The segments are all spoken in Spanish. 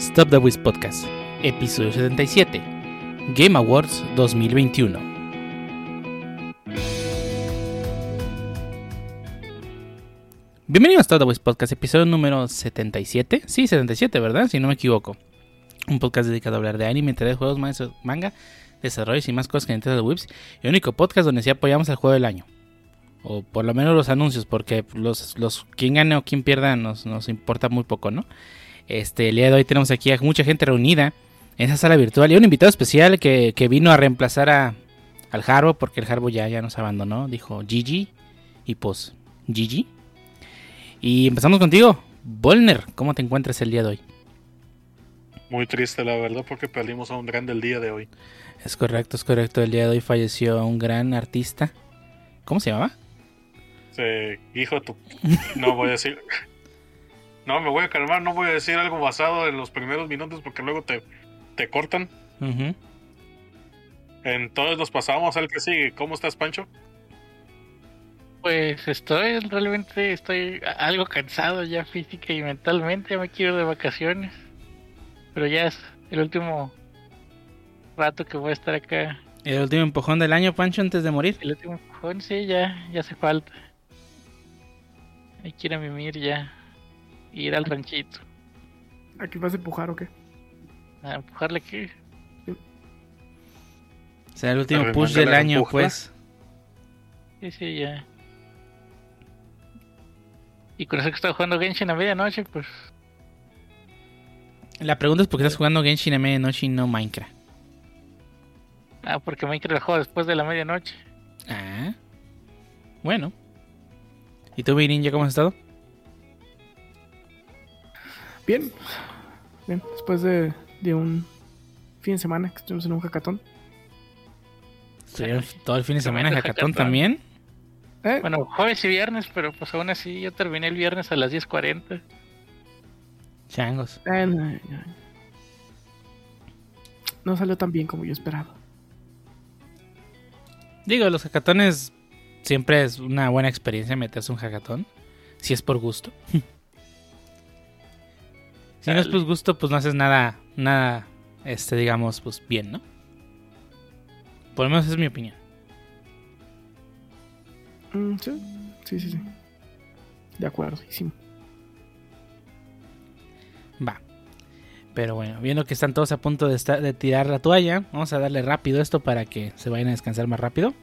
Stop the Wiz Podcast, episodio 77, Game Awards 2021. Bienvenidos a Stop the Wiz Podcast, episodio número 77. Sí, 77, ¿verdad? Si no me equivoco. Un podcast dedicado a hablar de anime, de juegos, manga, desarrollos y más cosas que Nintendo Webs. Y único podcast donde sí apoyamos al juego del año. O por lo menos los anuncios, porque los, los quien gane o quien pierda nos, nos importa muy poco, ¿no? Este, el día de hoy tenemos aquí a mucha gente reunida en esa sala virtual y un invitado especial que, vino a reemplazar a, al Harbo porque el Harbo ya, ya nos abandonó, dijo Gigi y pues Gigi. Y empezamos contigo, Volner, ¿cómo te encuentras el día de hoy? Muy triste la verdad porque perdimos a un grande el día de hoy. Es correcto, es correcto, el día de hoy falleció un gran artista. ¿Cómo se llamaba? Sí, hijo tu... No voy a decir... No, me voy a calmar, no voy a decir algo basado en los primeros minutos porque luego te, te cortan. Entonces nos pasamos al que sigue. ¿Cómo estás, Pancho? Pues estoy realmente estoy algo cansado ya física y mentalmente, me quiero de vacaciones. Pero ya es el último rato que voy a estar acá. ¿El último empujón del año, Pancho, antes de morir? El último empujón, sí, ya, ya hace falta. Hay que ir a mimir ya ir al ranchito. ¿Aquí vas a empujar o qué? ¿A empujarle aquí? O sea, el último push del año, pues. Sí, sí, ya. Y con eso que estaba jugando Genshin a medianoche, pues. La pregunta es por qué estás jugando Genshin a medianoche y no Minecraft. Ah, porque Minecraft lo juego después de la medianoche. Ah. Bueno. ¿Y tú, ya cómo has estado? Bien, bien, después de, un fin de semana que estuvimos en un hackathon. todo el fin de semana en hackathon también? ¿Eh? Bueno, jueves y viernes, pero pues aún así yo terminé el viernes a las 10.40. Changos. Eh, no, salió tan bien como yo esperaba. Digo, los hackatones siempre es una buena experiencia meterse un hackathon. Si es por gusto. Si no es pues gusto, pues no haces nada, nada, este, digamos, pues bien, ¿no? Por lo menos es mi opinión. Mm, sí, sí, sí, De acuerdo, Va. Pero bueno, viendo que están todos a punto de, de tirar la toalla, vamos a darle rápido esto para que se vayan a descansar más rápido.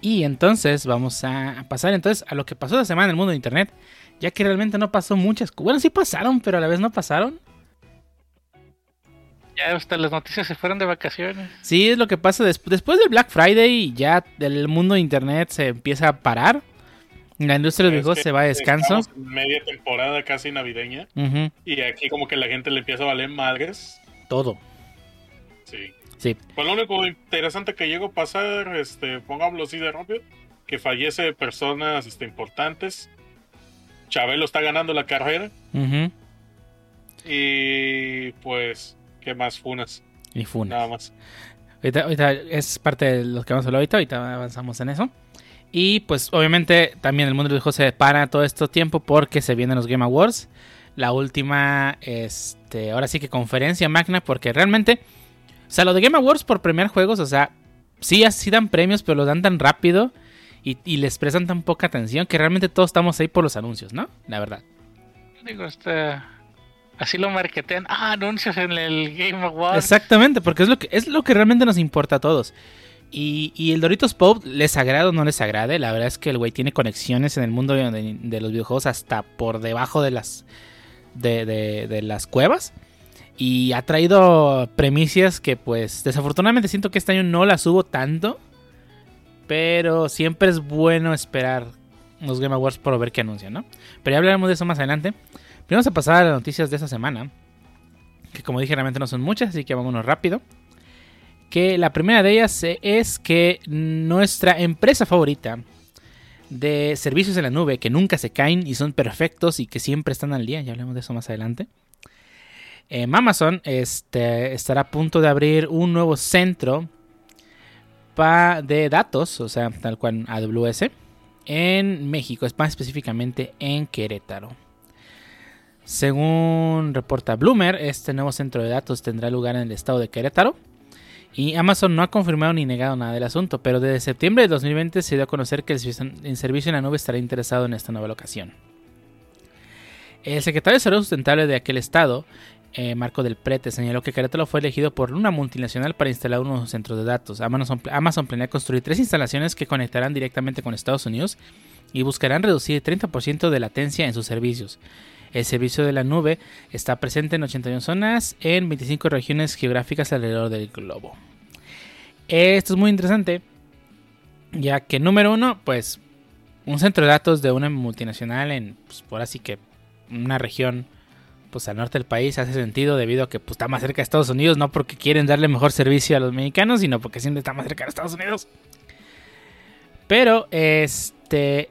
Y entonces vamos a pasar entonces a lo que pasó esta semana en el mundo de internet ya que realmente no pasó muchas. Bueno, sí pasaron, pero a la vez no pasaron. Ya hasta las noticias se fueron de vacaciones. Sí, es lo que pasa después del Black Friday. Ya el mundo de internet se empieza a parar. La industria de los videojuegos se va a descanso. media temporada casi navideña. Y aquí como que la gente le empieza a valer madres. Todo. Sí. Sí. Pues lo único interesante que llegó a pasar, este, pongámoslo así de rápido, que fallece personas este, importantes Chabelo está ganando la carrera. Y pues, ¿qué más? Funas. Y Funas. Nada más. Ahorita, es parte de lo que vamos a hablar ahorita. Ahorita avanzamos en eso. Y pues, obviamente, también el mundo del juego se para todo este tiempo porque se vienen los Game Awards. La última, este, ahora sí que conferencia magna, porque realmente, o sea, lo de Game Awards por premiar juegos, o sea, sí, así dan premios, pero lo dan tan rápido y, les prestan tan poca atención que realmente todos estamos ahí por los anuncios, ¿no? La verdad. Digo, este, así lo marketean. Ah, anuncios en el Game Awards. Exactamente, porque es lo que, es lo que realmente nos importa a todos. Y, el Doritos Pop, les agrada o no les agrade, la verdad es que el güey tiene conexiones en el mundo de, los videojuegos hasta por debajo de las, de, de las cuevas. Y ha traído premicias que pues desafortunadamente siento que este año no las hubo tanto. Pero siempre es bueno esperar los Game Awards por ver qué anuncian, ¿no? Pero ya hablaremos de eso más adelante. Primero vamos a pasar a las noticias de esta semana. Que como dije, realmente no son muchas, así que vámonos rápido. Que la primera de ellas es que nuestra empresa favorita de servicios en la nube que nunca se caen y son perfectos y que siempre están al día, ya hablamos de eso más adelante. Eh, Amazon este, estará a punto de abrir un nuevo centro de datos, o sea, tal cual AWS, en México, más específicamente en Querétaro. Según reporta Bloomer, este nuevo centro de datos tendrá lugar en el estado de Querétaro. Y Amazon no ha confirmado ni negado nada del asunto, pero desde septiembre de 2020 se dio a conocer que el servicio en la nube estará interesado en esta nueva locación. El secretario de Salud Sustentable de aquel estado, eh, Marco del Prete, señaló que Querétaro fue elegido por una multinacional para instalar unos centros de datos. Amazon, planea construir tres instalaciones que conectarán directamente con Estados Unidos y buscarán reducir el 30% de latencia en sus servicios. El servicio de la nube está presente en 81 zonas en 25 regiones geográficas alrededor del globo. Esto es muy interesante, ya que número uno, pues un centro de datos de una multinacional en, pues, por así que una región pues al norte del país hace sentido debido a que pues, está más cerca de Estados Unidos, no porque quieren darle mejor servicio a los mexicanos, sino porque siempre está más cerca de Estados Unidos. Pero este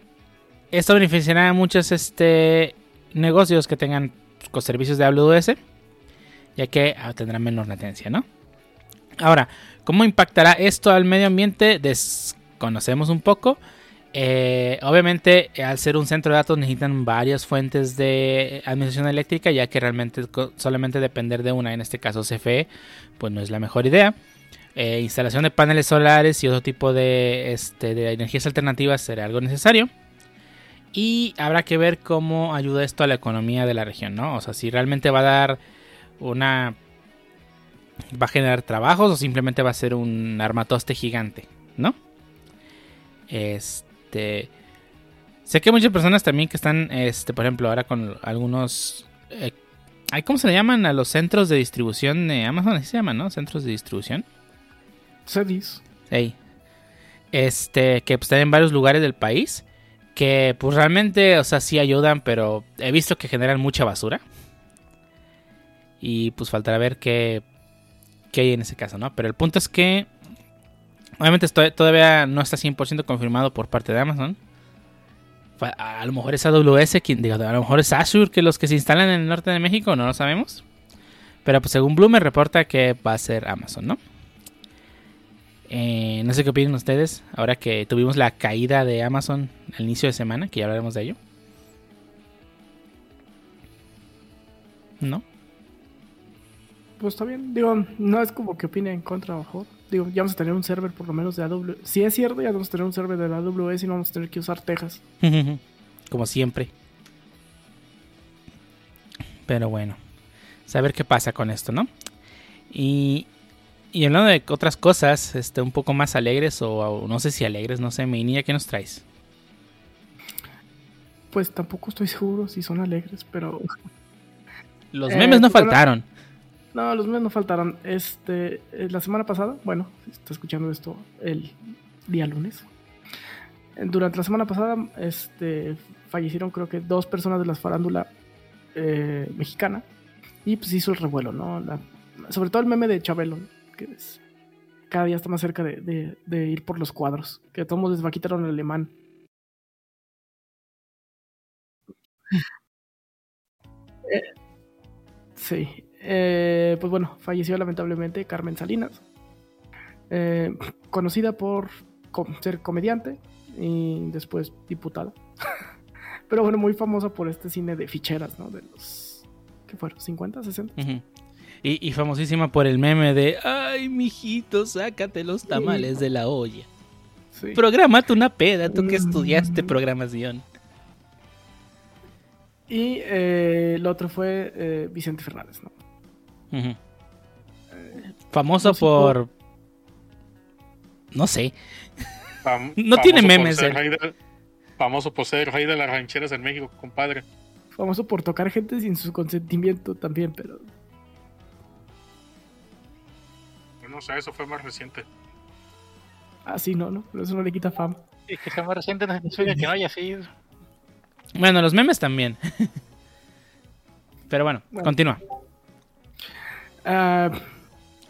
esto beneficiará a muchos este, negocios que tengan con servicios de AWS, ya que ah, tendrán menos latencia, ¿no? Ahora, ¿cómo impactará esto al medio ambiente? Desconocemos un poco. Eh, obviamente, al ser un centro de datos necesitan varias fuentes de administración eléctrica, ya que realmente solamente depender de una, en este caso CFE, pues no es la mejor idea. Eh, instalación de paneles solares y otro tipo de, este, de energías alternativas será algo necesario. Y habrá que ver cómo ayuda esto a la economía de la región, ¿no? O sea, si realmente va a dar una... va a generar trabajos o simplemente va a ser un armatoste gigante, ¿no? Este... Sé que hay muchas personas también que están, este, por ejemplo, ahora con algunos... Eh, ¿Cómo se le llaman a los centros de distribución de Amazon? Así se llaman, ¿no? Centros de distribución. Sedis. Hey. Este, que pues, están en varios lugares del país que pues realmente, o sea, sí ayudan, pero he visto que generan mucha basura. Y pues faltará ver qué, qué hay en ese caso, ¿no? Pero el punto es que, obviamente todavía no está 100% confirmado por parte de Amazon. A lo mejor es AWS, quien, digo, a lo mejor es Azure, que los que se instalan en el norte de México, no lo sabemos. Pero pues según Bloomer reporta que va a ser Amazon, ¿no? Eh, no sé qué opinan ustedes ahora que tuvimos la caída de Amazon al inicio de semana, que ya hablaremos de ello. ¿No? Pues está bien, digo, no es como que opine en contra o mejor. Digo, ya vamos a tener un server por lo menos de AWS. Si es cierto, ya vamos a tener un server de AWS y no vamos a tener que usar Texas. como siempre. Pero bueno, saber qué pasa con esto, ¿no? Y, y hablando de otras cosas, este, un poco más alegres o, no sé si alegres, no sé, niña, ¿qué nos traes? Pues tampoco estoy seguro si son alegres, pero... Los memes no eh, faltaron. No, los memes no faltaron. Este, eh, la semana pasada, bueno, está escuchando esto el día lunes. Durante la semana pasada, este, fallecieron creo que dos personas de la farándula eh, mexicana. Y pues hizo el revuelo, ¿no? sobre todo el meme de Chabelo que cada día está más cerca de, ir por los cuadros. Que todos les va a quitar un alemán. Eh, sí. Eh, pues bueno, falleció lamentablemente Carmen Salinas. Eh, conocida por ser comediante y después diputada. Pero bueno, muy famosa por este cine de ficheras, ¿no? De los. ¿Qué fueron? ¿50, 60? Y, famosísima por el meme de, ay, mijito, sácate los tamales de la olla. Sí. Programate una peda, tú que estudiaste programación. Y eh, el otro fue eh, Vicente Fernández, ¿no? Eh, Famoso por... No sé. no tiene memes. famoso por ser rey de las rancheras en México, compadre. Famoso por tocar gente sin su consentimiento también, pero no sé, eso fue más reciente. Ah, sí, no, no, pero eso no le quita fama. Es que sea más reciente no significa que no haya sido. Bueno, los memes también. pero bueno, continúa. Ah,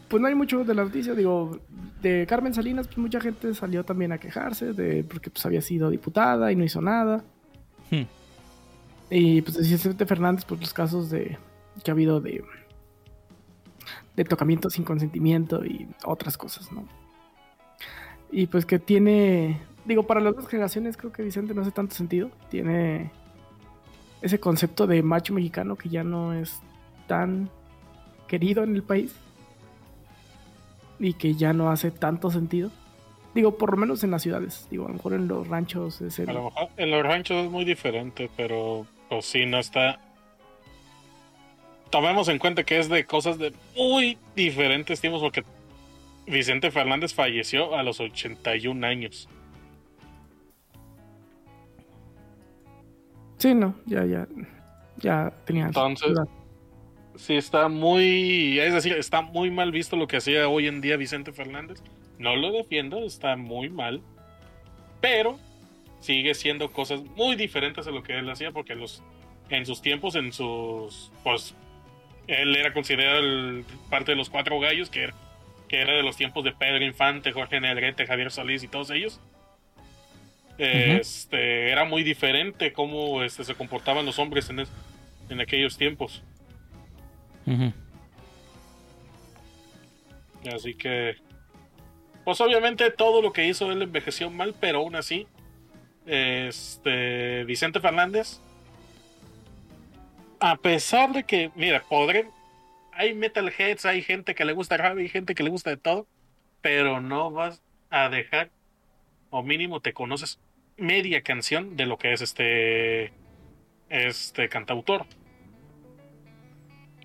pues no hay mucho de la noticia, digo, de Carmen Salinas, pues mucha gente salió también a quejarse de porque pues había sido diputada y no hizo nada. Hmm. Y pues Vicente Fernández, pues los casos de que ha habido de de tocamiento sin consentimiento y otras cosas, ¿no? Y pues que tiene, digo, para las dos generaciones creo que Vicente no hace tanto sentido. Tiene, ese concepto de macho mexicano que ya no es tan querido en el país y que ya no hace tanto sentido. Digo, por lo menos en las ciudades. Digo, a lo mejor en los ranchos es el... A lo mejor en los ranchos es muy diferente, pero pues sí, no está. Tomemos en cuenta que es de cosas de muy diferentes tiempos, porque Vicente Fernández falleció a los 81 años. Sí, no, ya, ya, ya tenía. Entonces, edad. Sí está muy, es decir, está muy mal visto lo que hacía hoy en día Vicente Fernández. No lo defiendo, está muy mal, pero sigue siendo cosas muy diferentes a lo que él hacía, porque los, en sus tiempos, en sus, pues, él era considerado el- parte de los cuatro gallos, que era, que era de los tiempos de Pedro Infante, Jorge Negrete, Javier Solís y todos ellos. Este, era muy diferente cómo este, se comportaban los hombres en, es- en aquellos tiempos. Así que, pues obviamente todo lo que hizo él envejeció mal, pero aún así, este Vicente Fernández, a pesar de que, mira, podré, hay metalheads, hay gente que le gusta rap, hay gente que le gusta de todo, pero no vas a dejar, o mínimo te conoces media canción de lo que es este, este cantautor.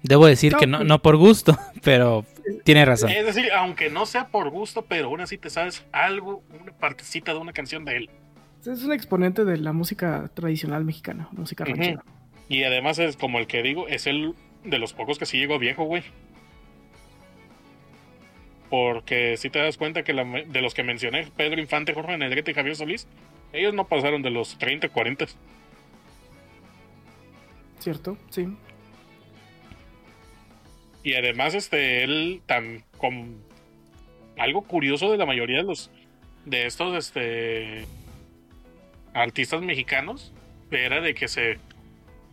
Debo decir No, que no, pues- no por gusto, pero tiene razón. Es decir, aunque no sea por gusto, pero aún así te sabes algo, una partecita de una canción de él. Es un exponente de la música tradicional mexicana, música ranchera. Y además es como el que digo, es el de los pocos que sí llegó viejo, güey. Porque si te das cuenta que la- de los que mencioné, Pedro Infante, Jorge Negrete y Javier Solís, ellos no pasaron de los 30, 40. ¿Cierto? Sí. Y además, este, él tan con algo curioso de la mayoría de los de estos este artistas mexicanos era de que se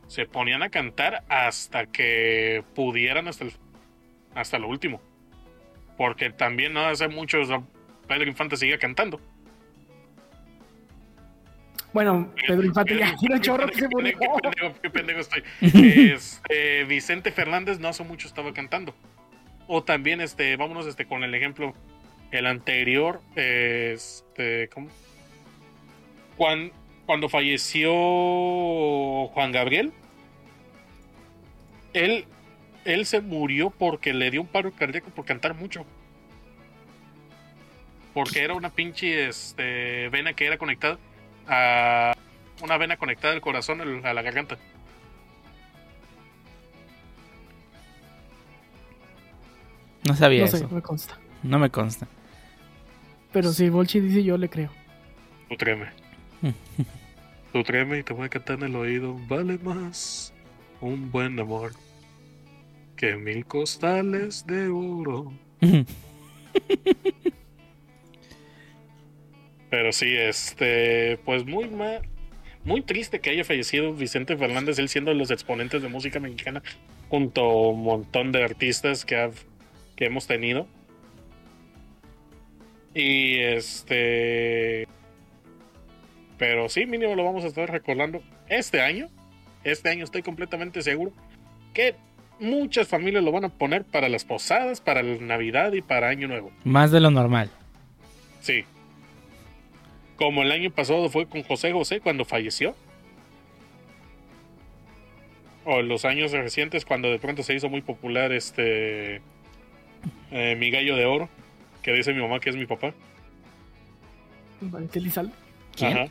se ponían a cantar hasta que pudieran hasta el- hasta lo último. Porque también no hace mucho Pedro Infante sigue cantando. Bueno, Pedro Infante ya tiene chorro que se Qué murió. pendejo, qué pendejo, qué pendejo estoy. Este, Vicente Fernández no hace mucho estaba cantando. O también, este, vámonos este, con el ejemplo, el anterior, este, ¿cómo? Cuan- cuando falleció Juan Gabriel, él, él se murió porque le dio un paro cardíaco por cantar mucho. Porque era una pinche este, vena que era conectada a una vena conectada al corazón a la garganta. No sabía No sé, eso. no me consta. No me consta. Pero si Volchi dice yo le creo. Tú tréeme. Tú tréeme y te voy a cantar en el oído. Vale más un buen amor que mil costales de oro. Pero sí, este, pues muy mal, muy triste que haya fallecido Vicente Fernández, él siendo de los exponentes de música mexicana, junto a un montón de artistas que, ha- que hemos tenido. Y este, pero sí, mínimo lo vamos a estar recordando este año. Este año estoy completamente seguro que muchas familias lo van a poner para las posadas, para la Navidad y para Año Nuevo. Más de lo normal. Sí. Como el año pasado fue con José José cuando falleció. O los años recientes cuando de pronto se hizo muy popular este eh, Mi Gallo de Oro, que dice mi mamá que es mi papá. ¿Quién? Ajá.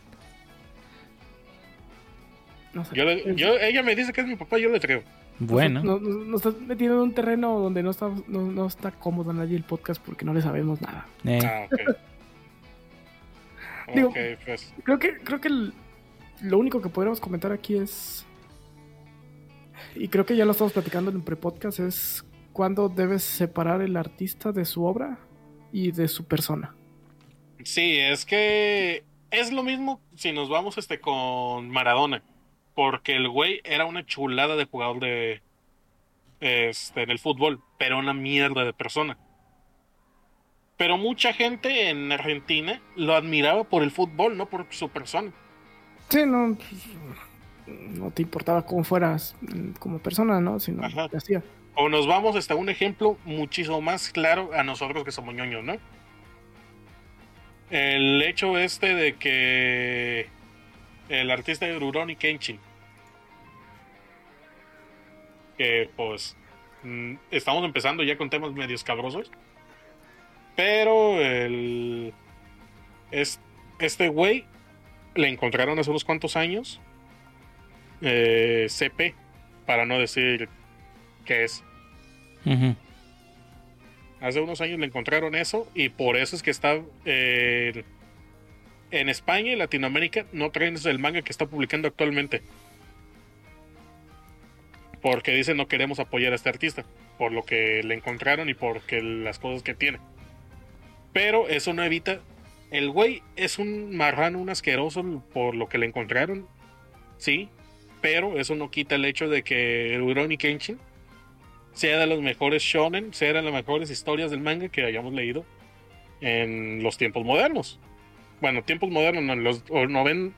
No sé. Yo le- yo- ella me dice que es mi papá, yo le creo. Bueno. Nos, nos- nos estás metiendo en un terreno donde no está, no, no está cómodo nadie el podcast porque no le sabemos nada. eh, Ah, ok. Digo- pues. Creo que, creo que el- lo único que podríamos comentar aquí es. Y creo que ya lo estamos platicando en el pre-podcast, es cuándo debes separar el artista de su obra y de su persona. Sí, es que es lo mismo si nos vamos este con Maradona, porque el güey era una chulada de jugador de este en el fútbol, pero una mierda de persona. Pero mucha gente en Argentina lo admiraba por el fútbol, no por su persona. Sí, no. no te importaba cómo fueras mm, como persona, ¿no? Sino Ajá. te hacía. O nos vamos hasta un ejemplo muchísimo más claro a nosotros que somos ñoños, ¿no? El hecho este de que el artista de Rurouni Kenshin, que pues mm, estamos empezando ya con temas medio escabrosos, pero el es, este güey le encontraron hace unos cuantos años eh, CP, para no decir qué es. Hace unos años le encontraron eso y por eso es que está eh, en España y Latinoamérica no traen el manga que está publicando actualmente. Porque dicen no queremos apoyar a este artista por lo que le encontraron y porque las cosas que tiene. Pero eso no evita. El güey es un marrano, un asqueroso por lo que le encontraron. Sí, pero eso no quita el hecho de que Rurouni Kenshin sea de los mejores shonen, sea de las mejores historias del manga que hayamos leído en los tiempos modernos. Bueno, tiempos modernos, no, en los noven,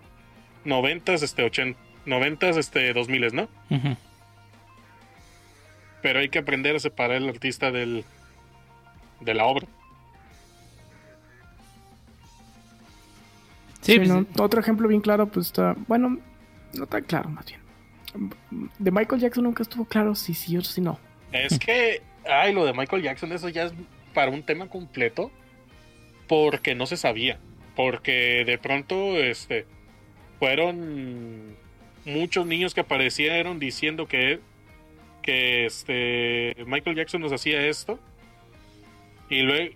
noventas, este, ochenta, noventas, este, dos miles, ¿no? Pero hay que aprender a separar el artista del, de la obra. Sí, Sí, pues, ¿no? Otro ejemplo bien claro, pues está, bueno, no tan claro más bien. De Michael Jackson nunca estuvo claro si sí o si no. Es que, ay, lo de Michael Jackson, eso ya es para un tema completo, porque no se sabía, porque de pronto, este, fueron muchos niños que aparecieron diciendo que, que este, Michael Jackson nos hacía esto, y luego,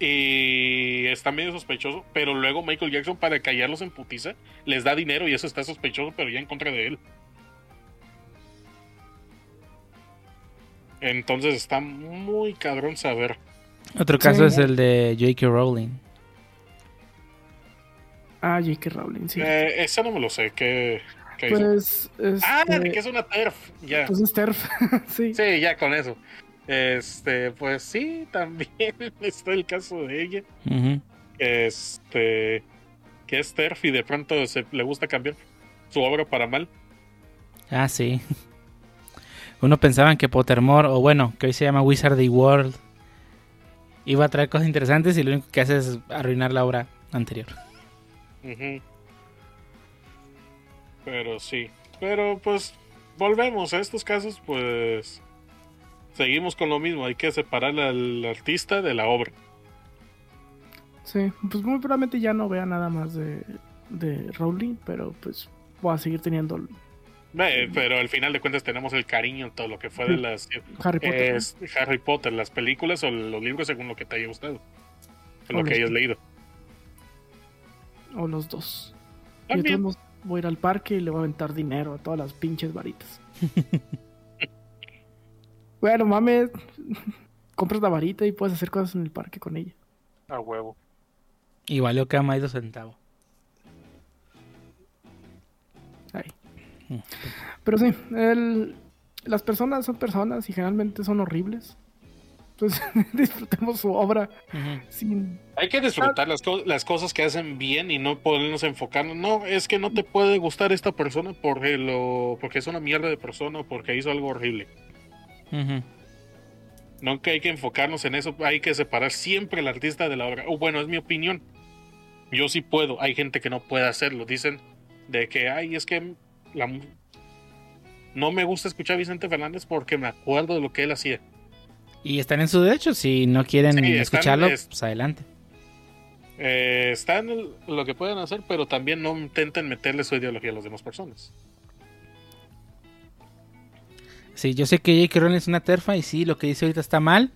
y está medio sospechoso, pero luego Michael Jackson para callarlos en putiza les da dinero y eso está sospechoso, pero ya en contra de él. Entonces está muy cabrón saber. Otro caso Sí. es el de J.K. Rowling. Ah, J.K. Rowling, sí. Eh, ese no me lo sé. ¿Qué, qué hizo? pues, Ah, este, de que es una TERF. Ya. pues es TERF, sí. Sí, ya con eso. Este, pues sí, también está el caso de ella. Este, que es TERF y de pronto se, le gusta cambiar su obra para mal. Ah, sí. Uno pensaba que Pottermore, o bueno, que hoy se llama Wizarding World, iba a traer cosas interesantes y lo único que hace es arruinar la obra anterior. Pero sí. Pero pues volvemos a estos casos, pues seguimos con lo mismo. Hay que separar al artista de la obra. Sí, pues muy probablemente ya no vea nada más de, de Rowling, pero pues voy a seguir teniendo pero al final de cuentas tenemos el cariño en todo lo que fue de las Harry Potter. Harry Potter, las películas o los libros según lo que te haya gustado. O Lo que hayas leído. O los dos. Y de También. todos modos, voy a ir al parque y le voy a aventar dinero a todas las pinches varitas. bueno, mames. Compras la varita y puedes hacer cosas en el parque con ella. A huevo. Y valió que más dos centavos. Ahí. Mm. Pero sí, el- las personas son personas y generalmente son horribles. Entonces disfrutemos su obra sin... Hay que disfrutar las, co- las cosas que hacen bien y no podernos enfocarnos. No, es que no te puede gustar esta persona porque, lo, porque es una mierda de persona o porque hizo algo horrible. Ujú. No que hay que enfocarnos en eso, hay que separar siempre el artista de la obra. O bueno, es mi opinión. Yo sí puedo, hay gente que no puede hacerlo. Dicen de que, ay, es que la no me gusta escuchar a Vicente Fernández porque me acuerdo de lo que él hacía. Y están en su derecho, si no quieren Sí, están- escucharlo, es- pues adelante. Eh, está en el- lo que pueden hacer, pero también no intenten meterle su ideología a las demás personas. Sí, yo sé que J.K. Rowling es una terfa y sí, lo que dice ahorita está mal,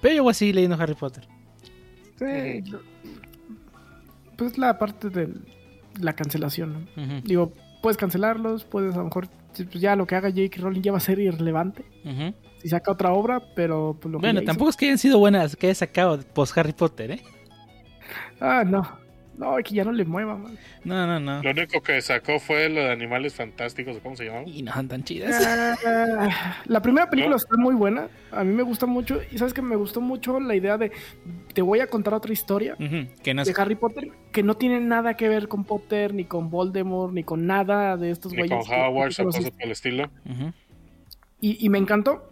pero yo voy a seguir leyendo Harry Potter. Sí, pues la parte de la cancelación, ¿no? Digo, puedes cancelarlos, puedes a lo mejor... pues ya lo que haga J.K. Rowling ya va a ser irrelevante. ujú. Si saca otra obra, pero pues lo Bueno, tampoco es que hayan sido buenas que haya sacado post Harry Potter, ¿eh? Ah, no. No, que ya no le mueva, man. No, no, no. Lo único que sacó fue lo de Animales Fantásticos, ¿o ¿cómo se llamaba? Y no son tan chidas. Ah, La primera película ¿No? está muy buena. A mí me gusta mucho. Y sabes que me gustó mucho la idea de te voy a contar otra historia Ujú, Que no de. Harry Potter que no tiene nada que ver con Potter, ni con Voldemort, ni con nada de estos Ni güeyes. con Howard o cosas por el estilo. Y me encantó.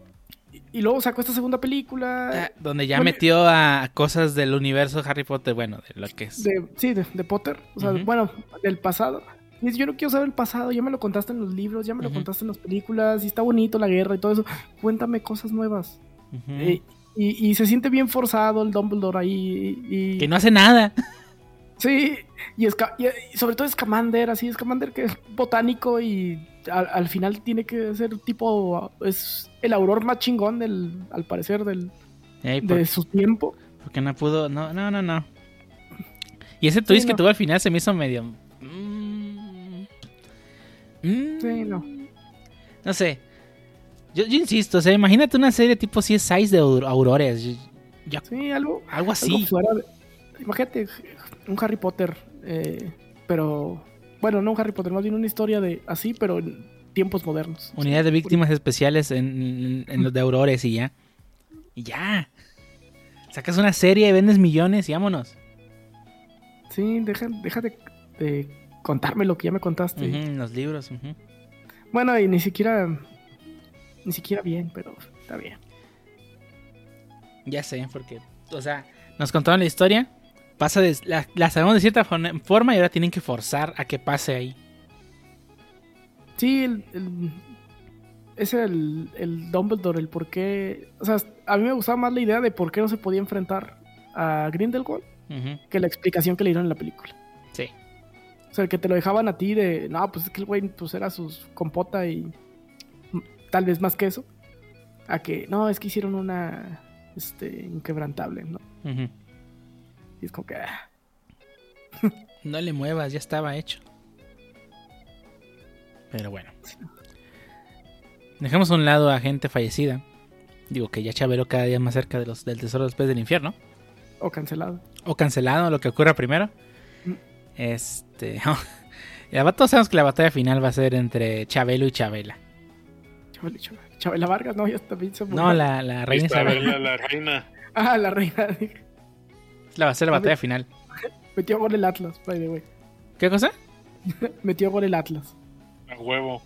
Y, luego sacó esta segunda película. Ah, donde ya Bueno, metió a cosas del universo Harry Potter, bueno, de lo que es. de, sí, de, de Potter. O sea, bueno, del pasado. Y dice, yo no quiero saber el pasado, ya me lo contaste en los libros, ya me lo contaste en las películas, y está bonito la guerra y todo eso. Cuéntame cosas nuevas. Eh, y, y se siente bien forzado el Dumbledore ahí. Y, Que no hace nada. Sí, y, Esca- y- y sobre todo Scamander, así Scamander que es botánico y al, al final tiene que ser tipo, es el auror más chingón del, al parecer del, Ey, por- de su tiempo. Porque no pudo. No, no, no, no. Y ese twist que no. tuvo al final se me hizo medio. Mm, mm, Sí, no. No sé. Yo, yo insisto, o sea, imagínate una serie tipo CSI de aur- aurores. yo- yo- Sí, algo, algo algo así. fuera de- Imagínate un Harry Potter, eh, pero bueno, no un Harry Potter, más bien una historia de así, pero en tiempos modernos. Unidad de víctimas especiales en, en- los de aurores y ya. Y ya. Sacas una serie, vendes millones y vámonos. Sí, deja, deja de, contarme lo que ya me contaste. Los libros. Bueno, y ni siquiera, ni siquiera bien, pero está bien. Ya sé, porque, o sea, nos contaron la historia, pasa de, la, la sabemos de cierta forma y ahora tienen que forzar a que pase ahí. Sí, el, el- es el, el Dumbledore, el por qué. O sea, a mí me gustaba más la idea de por qué no se podía enfrentar a Grindelwald que la explicación que le dieron en la película. Sí. O sea, que te lo dejaban a ti de, no, pues es que el güey pues era sus compota y tal vez más que eso. A que, no, es que hicieron una, este, inquebrantable, ¿no? ujú. Y es como que, ah, No le muevas, ya estaba hecho. Pero bueno. Dejemos a un lado a gente fallecida. Digo que ya Chabelo cada día más cerca de los, del tesoro después del infierno. o cancelado. O cancelado, lo que ocurra primero. Mm. Este. ya todos sabemos que la batalla final va a ser entre Chabelo y Chabela. Chabela, Chabela, Chabela Vargas, no, ya también se murió. No, la, la reina Isabel. Isabela, la reina. Ah, la reina. La va a ser la batalla final. Metió gol el Atlas, by the way. ¿Qué cosa? Metió gol el Atlas. A huevo.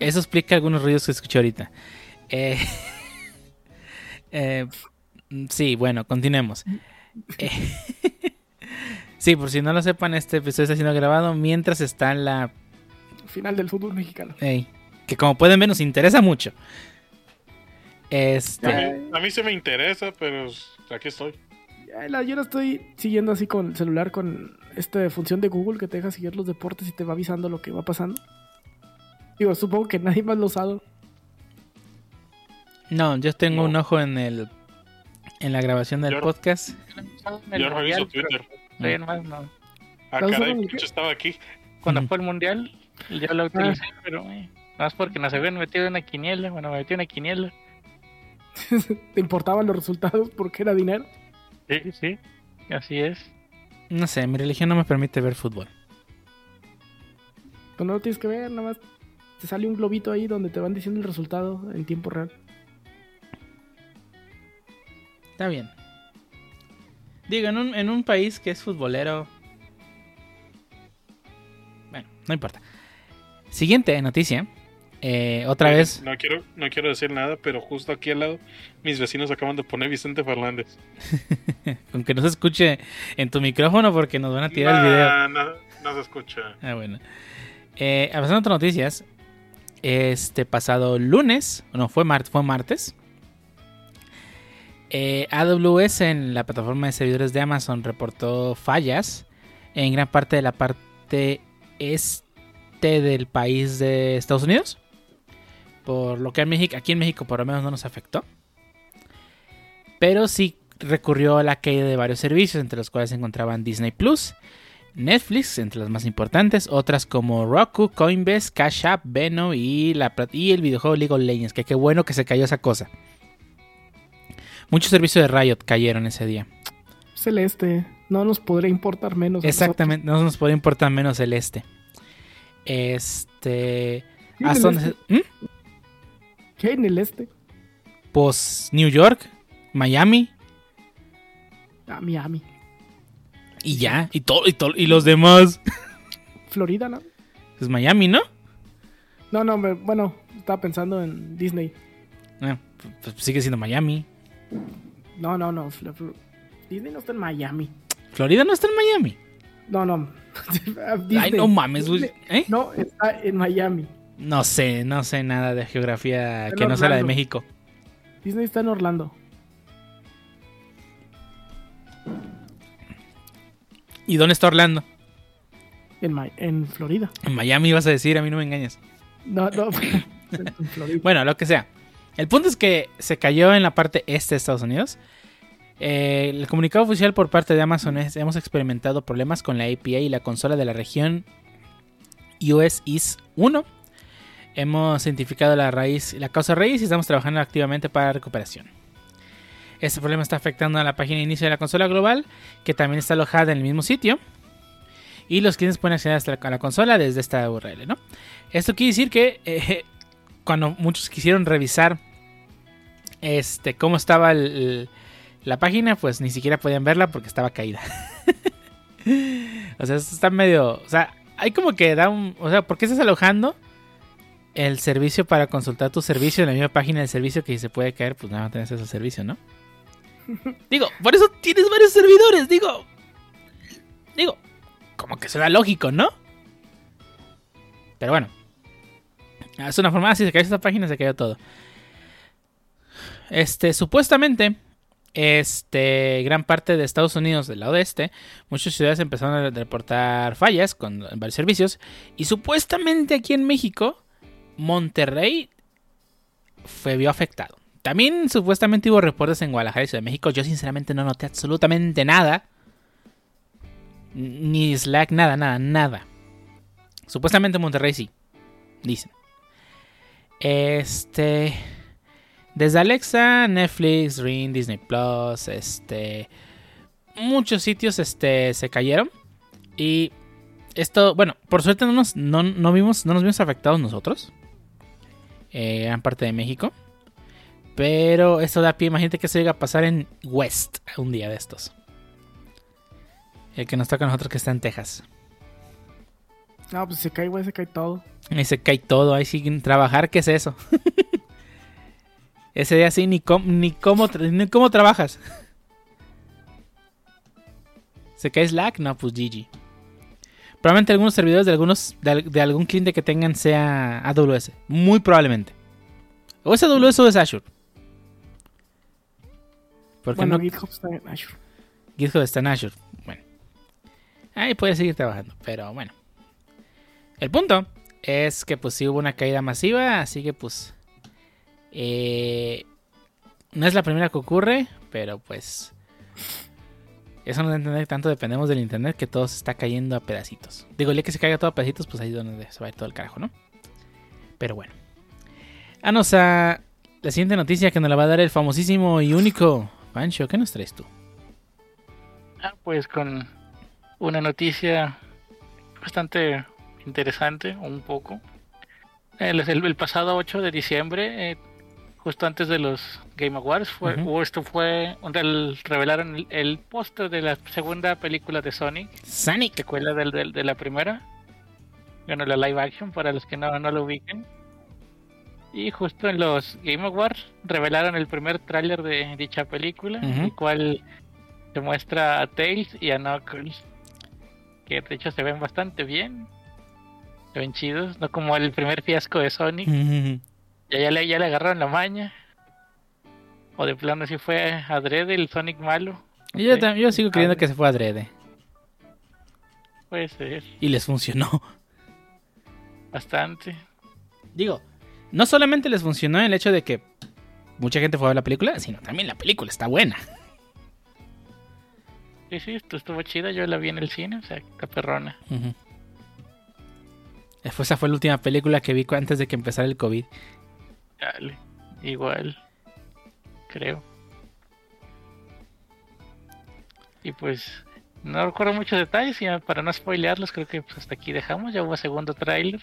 Eso explica algunos ruidos que escuché ahorita. Eh, eh, sí, bueno, continuemos. Eh, sí, por si no lo sepan, este episodio está siendo grabado mientras está en la... Final del fútbol mexicano. ey, que como pueden ver nos interesa mucho. A Este... mí, a mí se me interesa, pero aquí estoy. Yo la estoy siguiendo así con el celular, con esta función de Google que te deja seguir los deportes y te va avisando lo que va pasando. Digo, supongo que nadie más lo ha usado. No, yo tengo No. un ojo en el... En la grabación del Yo- podcast. Yo reviso pero Twitter. todavía nomás no. Ah, ¿La usas caray, qué? estaba aquí. Cuando fue el mundial, yo Ah. la utilicé, pero eh, más porque nos habían metido en una quiniela. Bueno, me metí en una quiniela. ¿Te importaban los resultados porque era dinero? Sí, sí, así es. No sé, mi religión no me permite ver fútbol. Pues no lo tienes que ver, nada más te sale un globito ahí donde te van diciendo el resultado en tiempo real. Está bien. Digo, en un, en un país que es futbolero. Bueno, no importa. Siguiente noticia. Eh, otra Oye, vez. No quiero, no quiero decir nada, pero justo aquí al lado, mis vecinos acaban de poner Vicente Fernández. Con que no se escuche en tu micrófono porque nos van a tirar el video. No, no se escucha. Ah, bueno. Eh, a otras noticias. Este pasado lunes. No, fue, mar- fue martes. eh, AWS en la plataforma de servidores de Amazon reportó fallas en gran parte de la parte este del país de Estados Unidos. Por lo que en México, aquí en México por lo menos no nos afectó. Pero sí recurrió a la caída de varios servicios, entre los cuales se encontraban Disney Plus, Netflix, entre las más importantes, otras como Roku, Coinbase, Cash App, Veno y, la, plat- y el videojuego League of Legends, que qué bueno que se cayó esa cosa. Muchos servicios de Riot cayeron ese día. Celeste. no nos podría importar menos. Exactamente, no nos puede importar menos el este. Este. nosotros. ¿Qué en ¿Hasta el dónde este? se-. ¿Qué hay en el este? Pues New York, Miami Ah, Miami. y ya. Y, todo, y, todo, y los demás. Florida, ¿no? Es Miami, ¿no? No, no, me- bueno, estaba pensando en Disney. Ah, pues sigue siendo Miami. No, no, no. Disney no está en Miami. Florida no está en Miami. No, no. Ay, Disney. no mames, güey. ¿Eh? No, está en Miami. No sé, no sé nada de geografía que no sea la de. México. Disney está en Orlando. ¿Y dónde está Orlando? En, Ma- en Florida. En Miami vas a decir, a mí no me engañas. No, no. en Florida. Bueno, lo que sea. El punto es que se cayó en la parte este de Estados Unidos. Eh, el comunicado oficial por parte de Amazon es: hemos experimentado problemas con la API y la consola de la región US East 1. Hemos identificado la raíz, la causa raíz y estamos trabajando activamente para recuperación. Este problema está afectando a la página de inicio de la consola global, que también está alojada en el mismo sitio. Y los clientes pueden acceder hasta la- a la consola desde esta URL, ¿no? Esto quiere decir que eh, cuando muchos quisieron revisar este cómo estaba la página, pues ni siquiera podían verla porque estaba caída. o sea, esto está medio, o sea, hay como que da un, o sea, ¿por qué estás alojando el servicio para consultar tu servicio en la misma página del servicio que si se puede caer, pues nada, tienes ese servicio, ¿no? digo, por eso tienes varios servidores, digo. Digo, como que suena lógico, ¿no? Pero bueno. Es una forma, si se cayó esta página, se cayó todo. Este, supuestamente, este, gran parte de Estados Unidos, del lado este, muchas ciudades empezaron a reportar fallas con varios servicios. Y supuestamente aquí en México, Monterrey fue vio afectado. También supuestamente hubo reportes en Guadalajara y Ciudad de México. Yo sinceramente no noté absolutamente nada. Ni Slack, nada, nada, nada. Supuestamente Monterrey sí. Dicen. Este. Desde Alexa, Netflix, Ring, Disney Plus, este. Muchos sitios este, se cayeron. Y esto, bueno, por suerte no nos, no, no vimos, no nos vimos afectados nosotros. Eh, gran parte de México. Pero esto da pie, imagínate que se llega a pasar en West un día de estos. El que nos toca a nosotros que está en Texas. No, pues se cae, güey, se cae todo. Y se cae todo, ahí siguen trabajar, ¿qué es eso? Ese día sí, ni, com- ni, cómo, ni cómo trabajas. ¿Se cae Slack? No, pues GG. Probablemente algunos servidores de algunos de, al- de algún cliente que tengan sea AWS. Muy probablemente. O es AWS o es Azure. Porque Bueno, no GitHub está en Azure. GitHub está en Azure. Bueno. Ahí puede seguir trabajando. Pero bueno. El punto es que pues sí hubo una caída masiva. Así que pues. eh, no es la primera que ocurre. Pero pues. Eso no entender que tanto dependemos del internet que todo se está cayendo a pedacitos. Digo, el día que se caiga todo a pedacitos, pues ahí es donde se va a ir todo el carajo, ¿no? Pero bueno. Vamos a la siguiente noticia que nos la va a dar el famosísimo y único Pancho. ¿Qué nos traes tú? Ah, pues con una noticia bastante interesante, un poco. El pasado 8 de diciembre, eh, justo antes de los Game Awards, fue, esto fue, donde el- revelaron el, el póster de la segunda película de Sonic, Sonic. secuela del, del- de la primera. Bueno, la live action, para los que no, no lo ubiquen. Y justo en los Game Awards revelaron el primer tráiler de dicha película, el cual se muestra a Tails y a Knuckles, que de hecho se ven bastante bien, se ven chidos, no como el primer fiasco de Sonic, ya, ya, le, ya le agarraron la maña, o de plano si fue adrede el Sonic malo, no Yo, yo sigo creyendo sabe, que se fue adrede. puede ser, Y les funcionó. bastante. Digo, no solamente les funcionó el hecho de que mucha gente fue a ver la película, sino también la película está buena. Sí, sí, esto estuvo chida, yo la vi en el cine, o sea, está perrona. Ujú. Esa fue la última película que vi antes de que empezara el COVID. Dale, igual, creo. Y pues, No recuerdo muchos detalles y para no spoilearlos creo que pues, hasta aquí dejamos. Ya hubo segundo tráiler.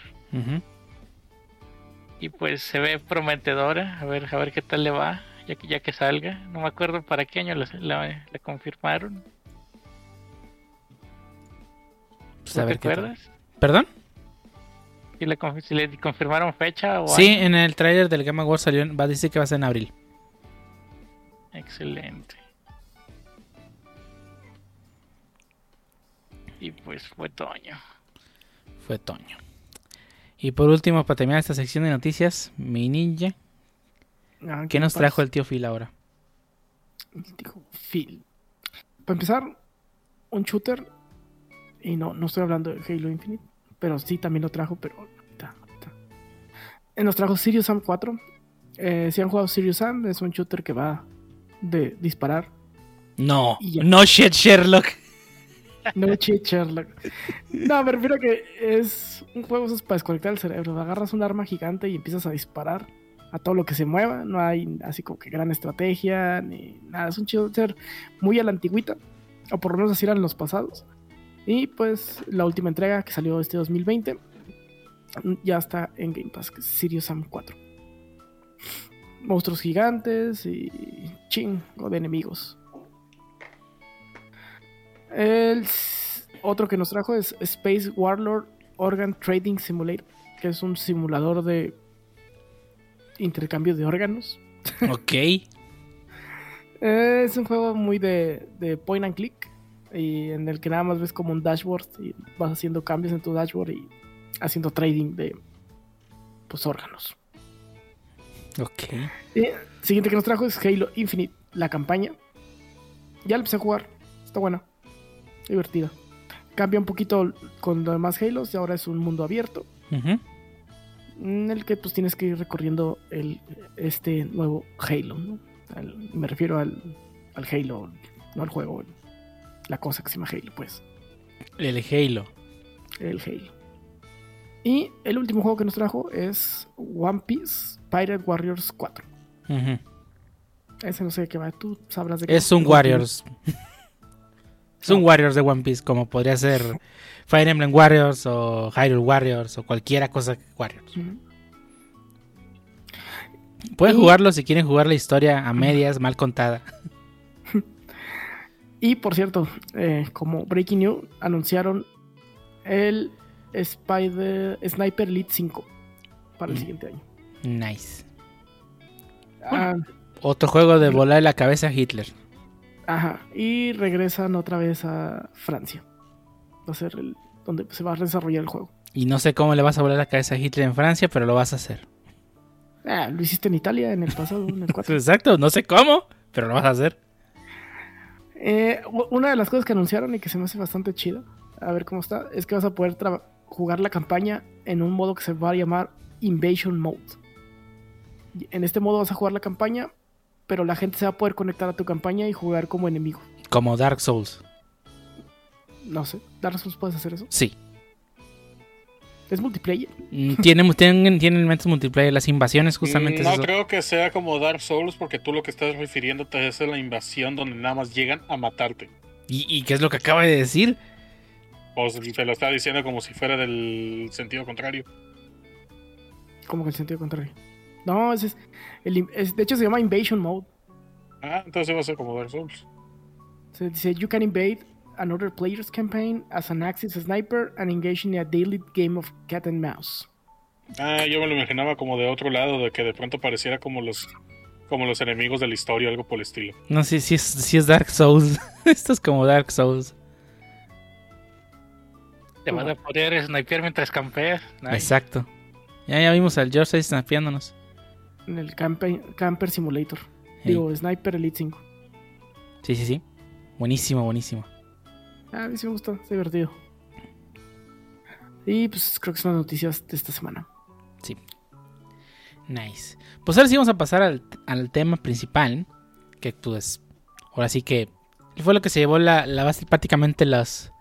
Y pues se ve prometedora. A ver, a ver qué tal le va. Ya que, ya que salga. No me acuerdo para qué año le, confirmaron. Pues ¿Te acuerdas? ¿Perdón? Si le, si le, confirmaron fecha o Sí, en el tráiler del Game Awards salió, va a decir que va a ser en abril. Excelente. Y pues fue Toño. Fue Toño. Y por último, para terminar esta sección de noticias, mi ninja. Ah, ¿Qué, nos trajo el tío Phil ahora? El tío Phil. Para empezar, un shooter. Y no, no estoy hablando de Halo Infinite. Pero sí también lo trajo, pero. Nos trajo Sirius Sam 4. Eh, si han jugado Sirius Sam, es un shooter que va de disparar. No, no shit, Sherlock. No shit, Sherlock. No, me refiero a que es un juego para desconectar el cerebro. Agarras un arma gigante y empiezas a disparar a todo lo que se mueva. No hay así como que gran estrategia ni nada. Es un chido ser muy a la antigüita. O por lo menos así eran los pasados. Y pues la última entrega que salió este 2020 ya está en Game Pass, Sirius Sam 4. Monstruos gigantes y chingo de enemigos. El otro que nos trajo es Space Warlord Organ Trading Simulator, que es un simulador de intercambio de órganos. Ok. es un juego muy de, de, point and click y en el que nada más ves como un dashboard y vas haciendo cambios en tu dashboard y haciendo trading de pues órganos. Ok. siguiente que nos trajo es Halo Infinite, la campaña. Ya la empecé a jugar, está buena divertida. Cambia un poquito con los demás Halos y ahora es un mundo abierto. En el que pues tienes que ir recorriendo el, este nuevo Halo. me refiero al, al, Halo, no al juego, la cosa que se llama Halo, pues. El Halo. El Halo. Y el último juego que nos trajo es One Piece Pirate Warriors 4. Ese no sé de qué va, tú sabrás de qué Es un Warriors. Es un Warriors de One Piece, como podría ser Fire Emblem Warriors o Hyrule Warriors o cualquiera cosa que Warriors. Pueden jugarlo si quieren jugar la historia a medias, mal contada. Y por cierto, eh, como Breaking News, anunciaron el Spider Sniper Elite 5 para el mm. siguiente año. Nice. Ah. Otro juego de volar la cabeza a Hitler. Ajá. Y regresan otra vez a Francia. Va a ser el, donde se va a desarrollar el juego. Y no sé cómo le vas a volar la cabeza a Hitler en Francia, pero lo vas a hacer. Ah, lo hiciste en Italia en el pasado, en el 4. Exacto, no sé cómo, pero lo vas a hacer. Eh, una de las cosas que anunciaron y que se me hace bastante chido, a ver cómo está, es que vas a poder jugar la campaña en un modo que se va a llamar Invasion Mode. En este modo vas a jugar la campaña pero la gente se va a poder conectar a tu campaña y jugar como enemigo. Como Dark Souls. No sé, ¿Dark Souls puedes hacer eso? Sí. ¿Es multiplayer? Mm, tiene, tienen, tienen elementos multiplayer, las invasiones justamente. No creo que sea como Dark Souls porque tú lo que estás refiriéndote es a la invasión donde nada más llegan a matarte. ¿Y, qué es lo que acaba de decir? Pues te lo está diciendo como si fuera del sentido contrario. ¿Cómo que el sentido contrario? No, es, es, de hecho se llama Invasion Mode. Ah, entonces va a ser como Dark Souls. Se dice, you can invade another player's campaign as an Axis sniper and engage in a daily game of cat and mouse. Ah, yo me lo imaginaba como de otro lado, de que de pronto pareciera como los como los enemigos de la historia, algo por el estilo. No, sí, sí, sí es Dark Souls. Esto es como Dark Souls. Te vas a poder sniper mientras campeas. Exacto. Ya, ya vimos al George ahí snipeándonos en el Camper, Simulator. Digo, Sniper Elite 5. Sí, sí, sí. Buenísimo, buenísimo. Ah, a mí sí me gusta, es divertido. Y pues creo que son las noticias de esta semana. Sí. Nice. Pues ahora sí vamos a pasar al, tema principal. Que pues. Ahora sí que. Fue lo que se llevó la, la base prácticamente las.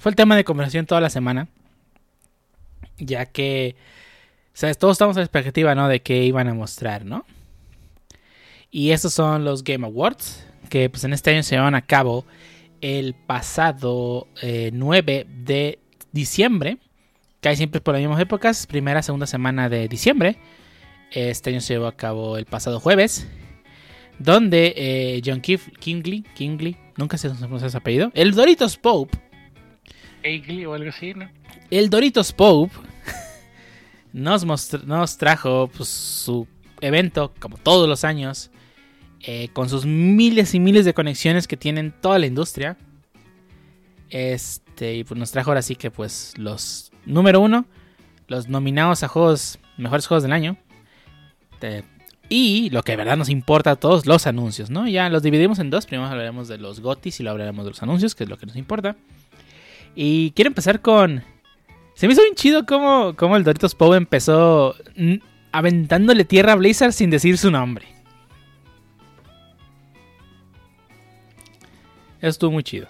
Fue el tema de conversación toda la semana. Ya que o todos estamos a la expectativa, ¿no? De qué iban a mostrar, ¿no? Y estos son los Game Awards, que pues en este año se llevan a cabo el pasado 9 eh, de diciembre. Cae siempre por las mismas épocas, primera, segunda semana de diciembre. Este año se llevó a cabo el pasado jueves. Donde eh, John Kingley, Kingley, nunca se pronuncia ese apellido. El Doritos Pope. O algo así, ¿no? El Doritos Pope nos, nos trajo pues, su evento, como todos los años, eh, con sus miles y miles de conexiones que tienen toda la industria. Este, y pues nos trajo ahora sí que pues los número uno, los nominados a juegos, mejores juegos del año. y lo que de verdad nos importa a todos, los anuncios, ¿no? Ya los dividimos en dos. Primero hablaremos de los GOTIS y luego hablaremos de los anuncios, que es lo que nos importa. Y quiero empezar con. Se me hizo bien chido cómo, cómo el Doritos Poe empezó aventándole tierra a Blizzard sin decir su nombre. Eso estuvo muy chido.